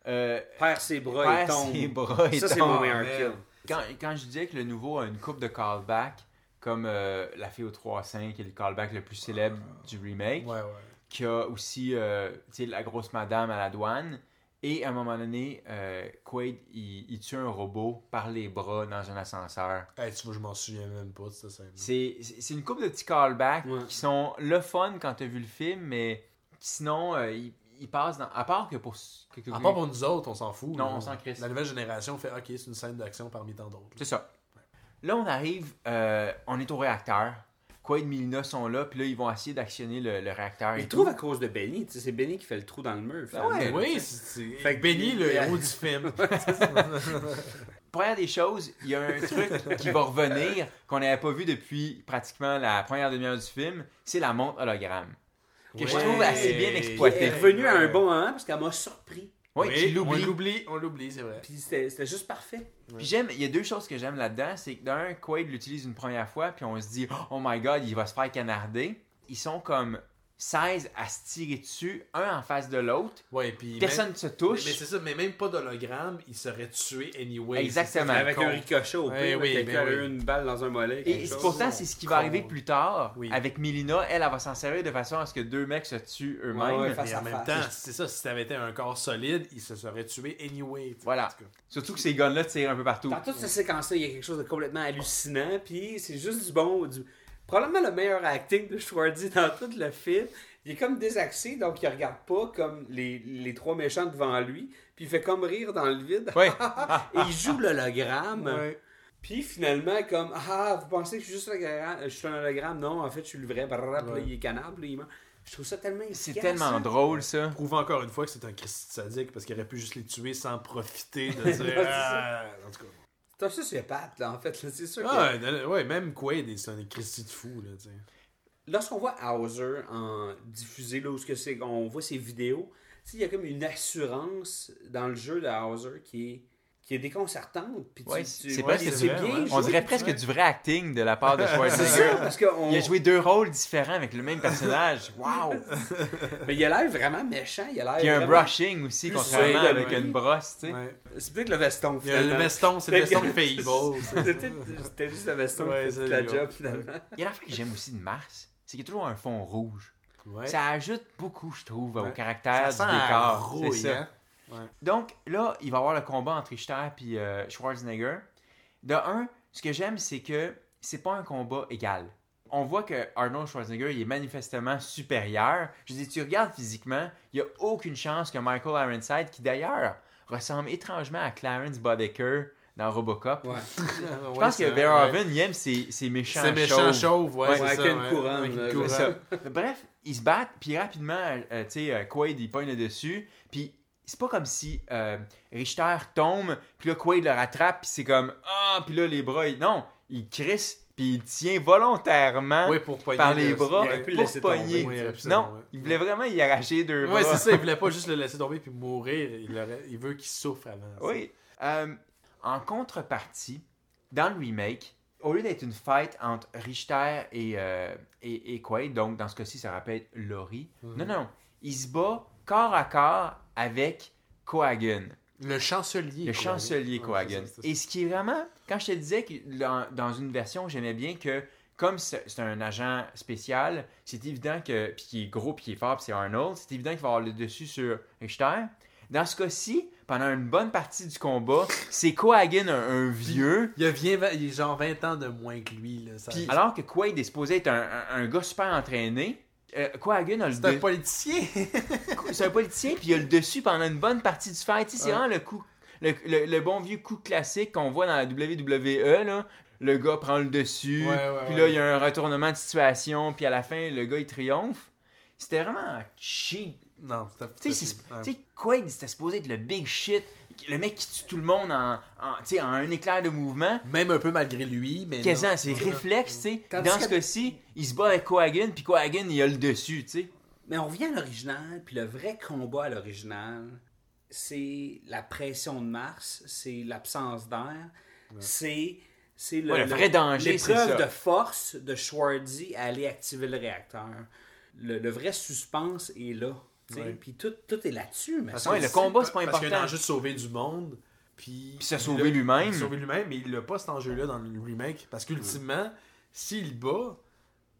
euh, Perd ses bras et perd tombe. ses bras et Ça, c'est mon meilleur kill. Quand, quand je disais que le nouveau a une coupe de callback, comme euh, La fille aux 3-5, qui est le callback le plus célèbre du remake, Ouais, ouais. qui a aussi euh, la grosse madame à la douane, et à un moment donné, euh, Quaid, il, il tue un robot par les bras dans un ascenseur. Hey, tu vois, je m'en souviens même pas de ça. scène. C'est une coupe de petits callbacks Ouais. qui sont le fun quand tu as vu le film, mais sinon, euh, ils, ils passent dans. À part que pour. que- que- À part pour nous autres, on s'en fout. Non, là. on s'en crisse. La nouvelle génération fait OK, c'est une scène d'action parmi tant d'autres. C'est ça. Là, on arrive, euh, on est au réacteur. Quaid et Milina sont là, puis là, ils vont essayer d'actionner le, le réacteur. et Il tout. trouve à cause de Benny. Tu sais, c'est Benny qui fait le trou dans le mur. finalement. ouais. Oui, c'est c'est- Fait que- Benny, le héros du film. [laughs] Première des choses, il y a un truc qui va revenir qu'on n'avait pas vu depuis pratiquement la première demi-heure du film, c'est la montre hologramme. Que je trouve assez bien Elle est exploitée. revenue à un bon moment parce qu'elle m'a surpris. Oui, on l'oublie, on l'oublie, c'est vrai. Puis c'était c'était juste parfait. Puis j'aime, il y a deux choses que j'aime là-dedans, c'est que d'un, Quaid l'utilise une première fois, puis on se dit, oh my god, il va se faire canarder. Ils sont comme 16 à se tirer dessus, un en face de l'autre. Ouais, puis Personne ne se touche. mais c'est ça, mais même pas d'hologramme, il serait tué anyway. Exactement. Avec con. un ricochet au Ouais, pire. oui, quelqu'un ben oui. eu une balle dans un mollet. Et chose. pourtant, c'est ce qui va arriver plus tard. Oui. Avec Milina, elle, elle va s'en servir de façon à ce que deux mecs se tuent eux-mêmes. Ouais, ouais, face Mais à en même face. temps, c'est ça, si ça avait été un corps solide, il se serait tué anyway. Voilà. Surtout que ces guns-là tirent un peu partout. Dans toute cette séquence-là, il y a quelque chose de complètement hallucinant. Puis c'est juste du bon. Du... Probablement le meilleur acting de Schwarzy dans tout le film. Il est comme désaxé, donc il regarde pas comme les, les trois méchants devant lui. Puis il fait comme rire dans le vide. Ouais. [laughs] Et il joue l'hologramme. Ouais. Puis finalement, comme Ah, vous pensez que je suis juste un hologramme Je suis un hologramme? Non, en fait, je suis le vrai. Ouais. il est canable. là, il. Je trouve ça tellement C'est tellement ça. drôle, ça. Prouve encore une fois que c'est un Christ sadique parce qu'il aurait pu juste les tuer sans profiter de [laughs] dire. ah, en tout cas. C'est un sociopathe, là, en fait. là. C'est sûr que. Ah, ouais, ouais, même Quaid, c'est un Christy de fou, là, tu sais. lorsqu'on voit Hauser en diffusé, là, où ce que c'est, on voit ses vidéos, tu sais, il y a comme une assurance dans le jeu de Hauser qui est, qui est déconcertante. Puis tu- Ouais, tu- c'est presque c'est vrai, bien ouais. On dirait presque du vrai acting de la part de [laughs] C'est Schwarzenegger. ça, parce qu'on. Il a joué deux rôles différents avec le même personnage. [laughs] Wow! Mais il a l'air vraiment méchant. Il a l'air. Puis il y a un brushing aussi, contrairement avec ouais. une brosse, tu sais. Ouais. C'est peut-être le veston, Il y a le finalement. veston, c'est le veston [laughs] fait evil. C'était juste le veston Ouais, qui c'est fait toute la job, finalement. Il y a l'affaire que j'aime aussi de Mars, c'est qu'il y a toujours un fond rouge. Ouais. Ça ajoute beaucoup, je trouve, au caractère Ça sent du décor. rouille, C'est ça. Donc là, il va y avoir le combat entre Richter et euh, Schwarzenegger. De un, ce que j'aime, c'est que c'est pas un combat égal. On voit que Arnold Schwarzenegger il est manifestement supérieur. Je dis, tu regardes physiquement, il n'y a aucune chance que Michael Ironside, qui d'ailleurs ressemble étrangement à Clarence Boddicker dans Robocop. Ouais. [laughs] Je pense que Verhoeven, il aime ses, ses méchants C'est méchant chauves. chauve, ouais, Ouais, c'est avec ça, une ouais. couronne, Avec une là, couronne. C'est ça. Bref, ils se battent, puis rapidement, euh, tu sais, euh, Quaid, il pogne le dessus, puis c'est pas comme si euh, Richter tombe, puis là, Quaid le rattrape, puis c'est comme, ah, puis là, les bras, il- non, il crisse, puis il tient volontairement Oui, pour par le- les bras il pu le pour tomber. pogner. Oui, il non, il voulait vraiment y arracher deux bras. Ouais, c'est ça, il voulait pas [laughs] juste le laisser tomber puis mourir, il, aurait- il veut qu'il souffre avant. Oui. Euh, en contrepartie, dans le remake, au lieu d'être une fight entre Richter et, euh, et, et Quaid, donc dans ce cas-ci, ça rappelle Laurie, Mhm. non, non, il se bat corps à corps avec Coagan. Le chancelier. Le chancelier Ouais, Coagan. c'est ça, Et ce qui est vraiment, quand je te disais que dans, dans une version, j'aimais bien que, comme c'est un agent spécial, c'est évident que, puis qui est gros, puis qui est fort, puis c'est Arnold, c'est évident qu'il va avoir le dessus sur Richter. Dans ce cas-ci, pendant une bonne partie du combat, [laughs] c'est Coagan, un, un vieux, Il, a il est genre 20 ans de moins que lui. Là, ça- alors que Quaid est supposé être un, un- un gars super entraîné, euh, a le c'est un politicien. c'est un politicien, puis il a le dessus pendant une bonne partie du fight. C'est Ouais. vraiment le coup, le, le- le bon vieux coup classique qu'on voit dans la WWE. Là. Le gars prend le dessus, puis là, il y a un retournement de situation, puis à la fin, le gars, il triomphe. C'était vraiment cheap. non, c'était. Tu sais, Quaid, c'était supposé être le big shit. Le mec qui tue tout le monde en, en, tu sais, en un éclair de mouvement. Même un peu malgré lui, mais. Quasiment, c'est réflexe, tu sais. Dans ce cas-ci, il se bat avec Coagan, puis Coagan, il a le dessus, tu sais. Mais on revient à l'original, puis le vrai combat à l'original, c'est la pression de Mars, c'est l'absence d'air, c'est c'est le, Ouais, le vrai danger, c'est l'épreuve de force de Schwarzy à aller activer le réacteur. Le, le vrai suspense est là. Puis tout, tout est là-dessus. Mais que le combat, c'est pas Parce qu'il y a important. un enjeu de sauver du monde. Puis, Puis se il sauver lui-même. Sauver lui-même, mais il n'a pas cet enjeu-là dans le remake. Parce qu'ultimement, s'il bat,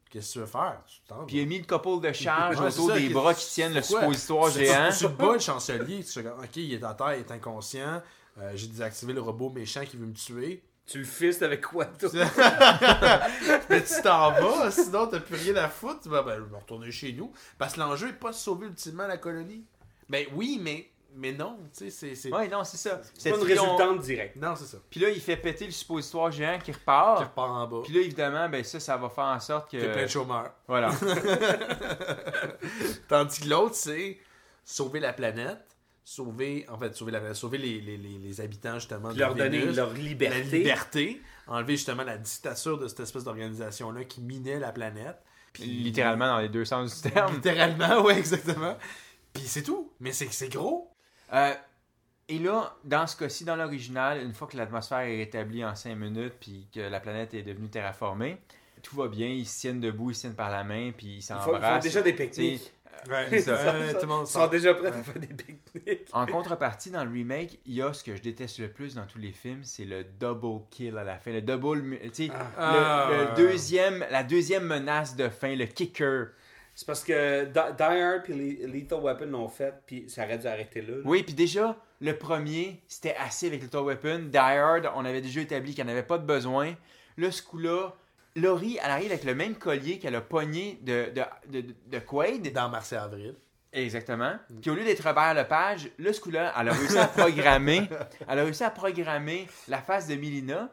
qu'est-ce que tu veux faire? Puis il a mis le couple de charge [laughs] Ouais, autour ça, des bras qui tiennent le suppositoire géant. Tu, bats le chancelier, tu ok, il est à terre, il est inconscient. euh, J'ai désactivé le robot méchant qui veut me tuer. Tu le fistes avec quoi, toi? [laughs] Mais tu t'en vas, sinon t'as plus rien à foutre. Tu vas, ben, je vais retourner chez nous. Parce que l'enjeu est pas de sauver ultimement la colonie. Ben oui, mais, mais non, tu sais, c'est. Ouais, non, c'est ça. C'est pas une résultante directe. Non, c'est ça. Puis là, il fait péter le suppositoire géant qui Qui repart. repart en bas. Puis là, évidemment, ben ça, ça va faire en sorte que. A plein de chômeurs. Voilà. [laughs] Tandis que l'autre, c'est sauver la planète. Sauver, en fait, sauver la sauver les, les, les, les habitants justement de leur donner Vénus. leur la liberté. liberté, enlever justement la dictature de cette espèce d'organisation-là qui minait la planète. Puis- Littéralement dans les deux sens du terme. Littéralement, ouais, exactement. Puis c'est tout. Mais c'est c'est gros. Euh, et là, dans ce cas-ci, dans l'original, une fois que l'atmosphère est rétablie en 5 minutes, puis que la planète est devenue terraformée, tout va bien, ils se tiennent debout, ils se tiennent par la main, puis ils font, ils s'embrassent. font déjà des Tu Ouais, C'est ça. Ouais, tout le monde Ils sont déjà prêts à faire des pique-niques. En contrepartie, dans le remake, il y a ce que je déteste le plus dans tous les films, c'est le double kill à la fin. Le double, tu sais, Ah. le, le deuxième, la deuxième menace de fin, le kicker. C'est parce que Di Die Hard puis Le- Lethal Weapon l'ont fait, puis ça aurait dû arrêter là. là. Oui, puis déjà, le premier, c'était assez avec Little Weapon. Die Hard, on avait déjà établi qu'elle n'avait pas de besoin. Là, ce coup-là, Laurie, elle arrive avec le même collier qu'elle a pogné de, de, de, de Quaid. Dans Mars et Avril. Exactement. Puis au lieu d'être Robert Lepage, là, ce coup-là, elle a réussi à programmer, [laughs] elle a réussi à programmer la face de Milina.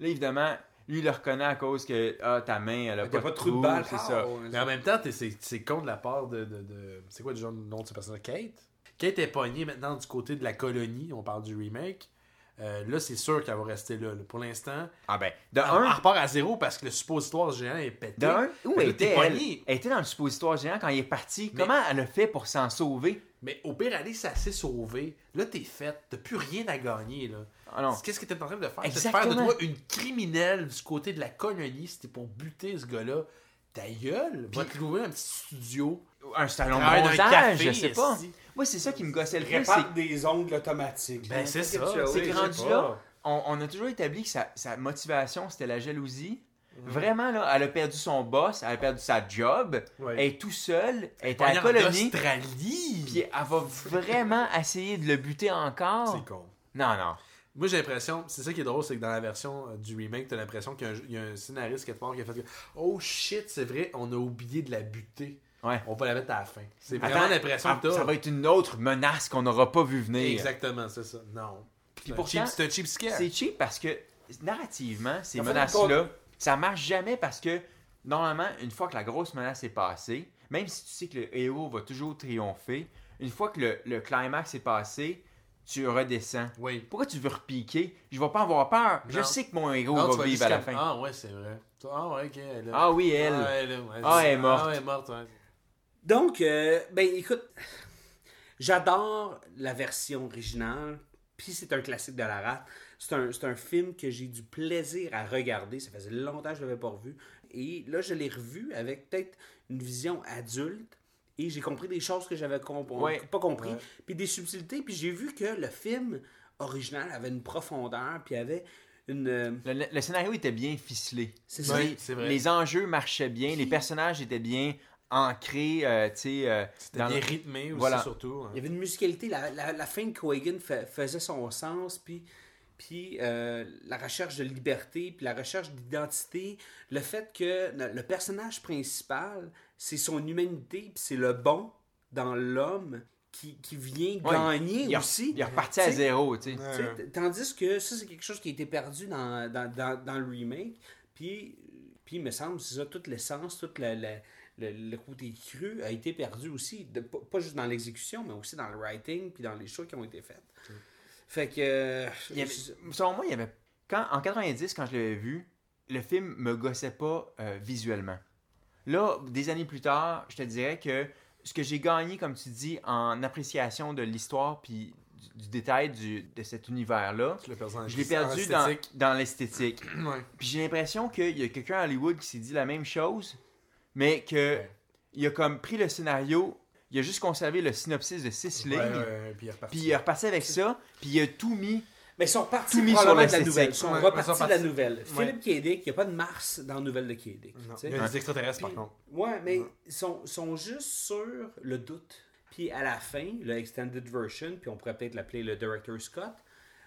Là, évidemment, lui, il le reconnaît à cause que, ah, ta main, elle a pas, pas de trou de balle. c'est Ah, ça. ouais, Mais en même temps, c'est con de la part de. de, de- c'est quoi le nom de ce personnage? Kate? Kate est pognée maintenant du côté de la colonie. On parle du remake. Euh, là, c'est sûr qu'elle va rester là. là. Pour l'instant, Ah ben, de elle, elle un, repart à zéro parce que le suppositoire géant est pété. de un, où elle était, elle? Elle était dans le suppositoire géant quand il est parti. Mais- Comment elle a fait pour s'en sauver? Mais au pire, aller, c'est assez sauvé. Là, t'es faite. T'as plus rien à gagner. là. Ah non. Qu'est-ce que t'es en train de faire? C'est de faire de toi une criminelle du côté de la colonie. C'était pour buter ce gars-là. Ta gueule, va te louer un petit studio. Un salon de café, je sais pas. Moi, c'est ça qui me gossait le plus. Répare c'est- des ongles automatiques. Ben, c'est ça. C'est Oui, que rendu là, on, on a toujours établi que sa, sa motivation, c'était la jalousie. Mhm. Vraiment, là, elle a perdu son boss, elle a perdu sa job, Ouais. elle est tout seule, elle est à la en colonie, Australie. puis elle va vraiment essayer de le buter encore. C'est con. Non, non. Moi, j'ai l'impression, c'est ça qui est drôle, c'est que dans la version euh, du remake, t'as l'impression qu'il y a un- il y, a un scénariste quelque part qui a fait que Oh shit, c'est vrai, on a oublié de la buter. Ouais. On va la mettre à la fin. C'est vraiment l'impression ah, que t'as. Ça va être une autre menace qu'on n'aura pas vu venir. Exactement, c'est ça. Non. Puis C'est un pourtant, cheap- c'est un cheap scare. C'est cheap parce que narrativement, ces menaces-là, ça marche jamais parce que normalement, une fois que la grosse menace est passée, même si tu sais que le héros va toujours triompher, une fois que le, le climax est passé, tu redescends. Oui. Pourquoi tu veux repiquer? Je vais pas avoir peur. Je sais que mon héros Non, va vivre à la fin. Ah ouais, c'est vrai. Ah ouais, ok. Elle. Ah oui, elle. Ah, elle, Ah, elle est morte. Ah, elle est morte, ouais. Donc, euh, ben écoute, j'adore la version originale, Puis c'est un classique de la rate. C'est un, c'est un film que j'ai du plaisir à regarder. Ça faisait longtemps que je ne l'avais pas revu. Et là, je l'ai revu avec peut-être une vision adulte. Et j'ai compris des choses que j'avais comp- Ouais. pas compris. Puis des subtilités. Puis j'ai vu que le film original avait une profondeur. Puis avait une. euh, Le, le- le scénario était bien ficelé. C'est. Oui, c'est vrai. Les enjeux marchaient bien, les personnages étaient bien ancrés, euh, tu sais. euh, C'était rythmé aussi, Voilà. surtout. hein. Il y avait une musicalité. La, la, la fin de Quagan fa- faisait son sens. Puis, puis euh, la recherche de liberté, puis la recherche d'identité. Le fait que le, personnage principal, c'est son humanité, puis c'est le bon dans l'homme qui, qui vient Ouais, gagner il, est- aussi. il est reparti à zéro, tu sais. Tandis que ça, c'est quelque chose qui a été perdu dans, dans, dans, dans le remake. Puis, puis, il me semble, c'est ça, toute l'essence, tout la- la- le, le côté cru a été perdu aussi. De- pas, juste dans l'exécution, mais aussi dans le writing, puis dans les choix qui ont été faits. Fait que. euh, Il y avait- je- selon moi, il y avait. Quand, en 90, quand je l'avais vu, le film me gossait pas euh, visuellement. Là, des années plus tard, je te dirais que ce que j'ai gagné, comme tu dis, en appréciation de l'histoire puis du, du détail du- de cet univers-là, je l'ai perdu dans, esthétique. dans l'esthétique. Ouais. Puis j'ai l'impression qu'il y a quelqu'un à Hollywood qui s'est dit la même chose, mais que Ouais. il a comme pris le scénario, il a juste conservé le synopsis de six Ouais, lignes, ouais, puis il est reparti. puis il est reparti avec ça, puis il a tout mis. Mais ils sont partis Tout mis probablement sur de la nouvelle. Ils sont Ouais, repartis de la nouvelle. Ouais. Philippe K. Dick, il n'y a pas de Mars dans la nouvelle de K. Dick. Non, tu sais. Il y a des extraterrestres, par Puis- contre. Ouais, mais ils sont, sont juste sur le doute. Puis à la fin, le extended version, puis on pourrait peut-être l'appeler le director Scott,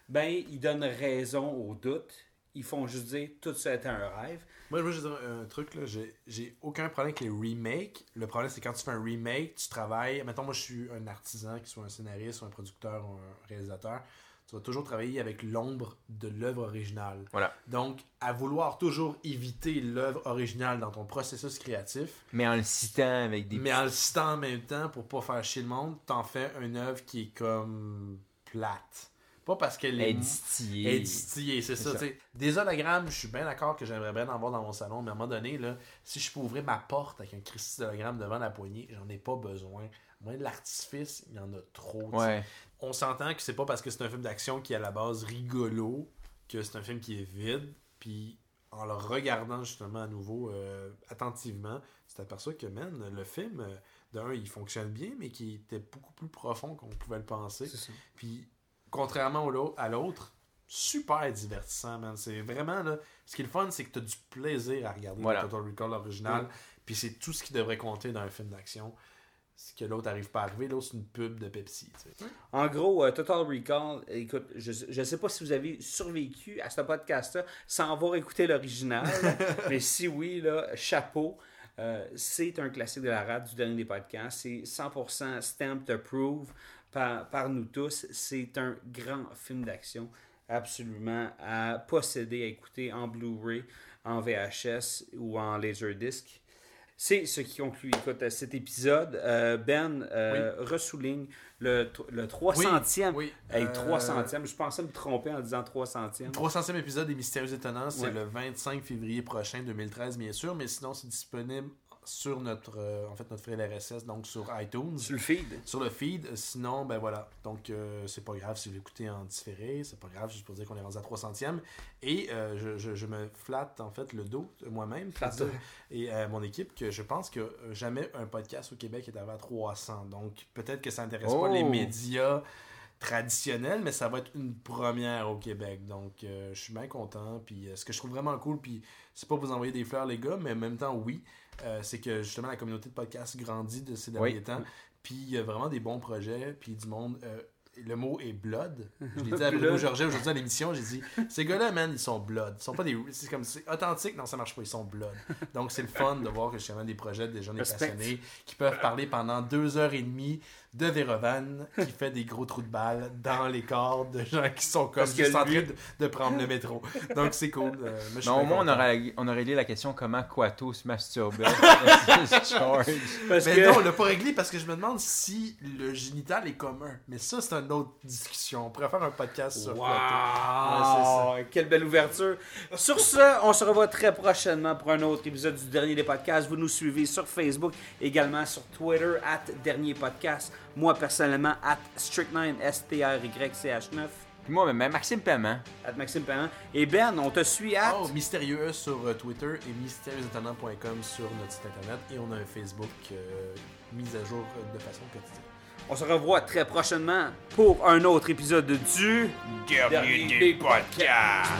ben ils donnent raison au doute. Ils font juste dire tout ça était un rêve. Moi, je veux dire un truc, là, j'ai, j'ai aucun problème avec les remakes. Le problème, c'est quand tu fais un remake, tu travailles. Mettons, moi, je suis un artisan, qui soit un scénariste, ou un producteur, ou un réalisateur. Tu vas toujours travailler avec l'ombre de l'œuvre originale. Voilà. Donc, à vouloir toujours éviter l'œuvre originale dans ton processus créatif, Mais en le citant avec des. mais en le citant en même temps pour pas faire chier le monde, t'en fais une œuvre qui est comme plate. Pas parce qu'elle est. Elle est distillée. est distillée, c'est ça. Des hologrammes, je suis bien d'accord que j'aimerais bien en avoir dans mon salon, mais à un moment donné, là, si je peux ouvrir ma porte avec un Christy d'hologramme devant la poignée, j'en ai pas besoin. De l'artifice, il y en a trop. Ouais. On s'entend que c'est pas parce que c'est un film d'action qui est à la base rigolo que c'est un film qui est vide. Puis en le regardant justement à nouveau euh, attentivement, tu t'aperçois que, man, le film, euh, d'un, il fonctionne bien, mais qui était beaucoup plus profond qu'on pouvait le penser. Puis, contrairement au à l'autre, super divertissant, man. C'est vraiment, là, ce qui est le fun, c'est que tu as du plaisir à regarder Voilà. le Total Recall original. Puis c'est tout ce qui devrait compter dans un film d'action. Ce que l'autre n'arrive pas à arriver, l'autre, c'est une pub de Pepsi, sais. En gros, euh, Total Recall, écoute, je ne sais pas si vous avez survécu à ce podcast-là sans avoir écouté l'original, [laughs] mais si oui, là, chapeau. Euh, c'est un classique de la rade du dernier des podcasts. C'est 100% stamped approve par, par nous tous. C'est un grand film d'action absolument à posséder, à écouter en Blu-ray, en VHS ou en Laserdisc. C'est ce qui conclut écoute, cet épisode. Euh, ben euh, ressouligne le, le 300e. oui. Hey, Euh, 300e. Je pensais me tromper en disant 300e. 300e épisode des Mystérieux Étonnants, c'est Ouais. le 25 février prochain, 2013, bien sûr, mais sinon, c'est disponible sur notre, euh, en fait, notre fil RSS, donc sur iTunes. Sur le feed. sur le feed. Sinon, ben voilà. Donc, euh, c'est pas grave si vous l'écoutez en différé. C'est pas grave, juste pour dire qu'on est rendu à 300e. Et euh, je, je- je me flatte, en fait, le dos euh, moi-même. dire- Et euh, mon équipe, que je pense que jamais un podcast au Québec est arrivé à 300. Donc, peut-être que ça intéresse pas Oh! les médias traditionnels, mais ça va être une première au Québec. Donc, euh, je suis bien content. Puis, euh, ce que je trouve vraiment cool, puis c'est pas pour vous envoyer des fleurs, les gars, mais en même temps, oui, euh, c'est que justement, la communauté de podcasts grandit de ces derniers Oui. temps. Puis il y a vraiment des bons projets, puis du monde. euh, le mot est blood. Je l'ai dit à [laughs] Bruno. Georget aujourd'hui à l'émission, j'ai dit ces gars-là, man, ils sont blood. Ils sont pas des. C'est comme c'est authentique, non, ça marche pas, ils sont blood. Donc c'est le fun de voir que justement des projets des gens des passionnés qui peuvent parler pendant deux heures et demie de Vérovan qui fait des gros trous de balles dans les corps de gens qui sont comme juste en lui- train de, de prendre le métro. Donc c'est cool. Euh, Non, au moins, on aurait, on aurait réglé la question comment Quato se masturbait. [laughs] Parce Mais que... non, on l'a pas réglé parce que je me demande si le génital est commun. Mais ça, c'est une autre discussion. On pourrait faire un podcast sur Wow! Plateau. Ouais, Quelle belle ouverture. Sur ce, on se revoit très prochainement pour un autre épisode du Dernier des Podcasts. Vous nous suivez sur Facebook, également sur Twitter, at Dernier Podcast. Moi, personnellement, at Strict9, S-T-R-Y-C-H-9. Puis moi, ben, Maxime Paiement. à Maxime Paiement. Et Ben, on te suit à. Oh, mystérieux sur euh, Twitter et mystérieuxétonnant.com sur notre site internet. Et on a un Facebook euh, mis à jour euh, de façon quotidienne. On se revoit très prochainement pour un autre épisode du Dernier des podcasts.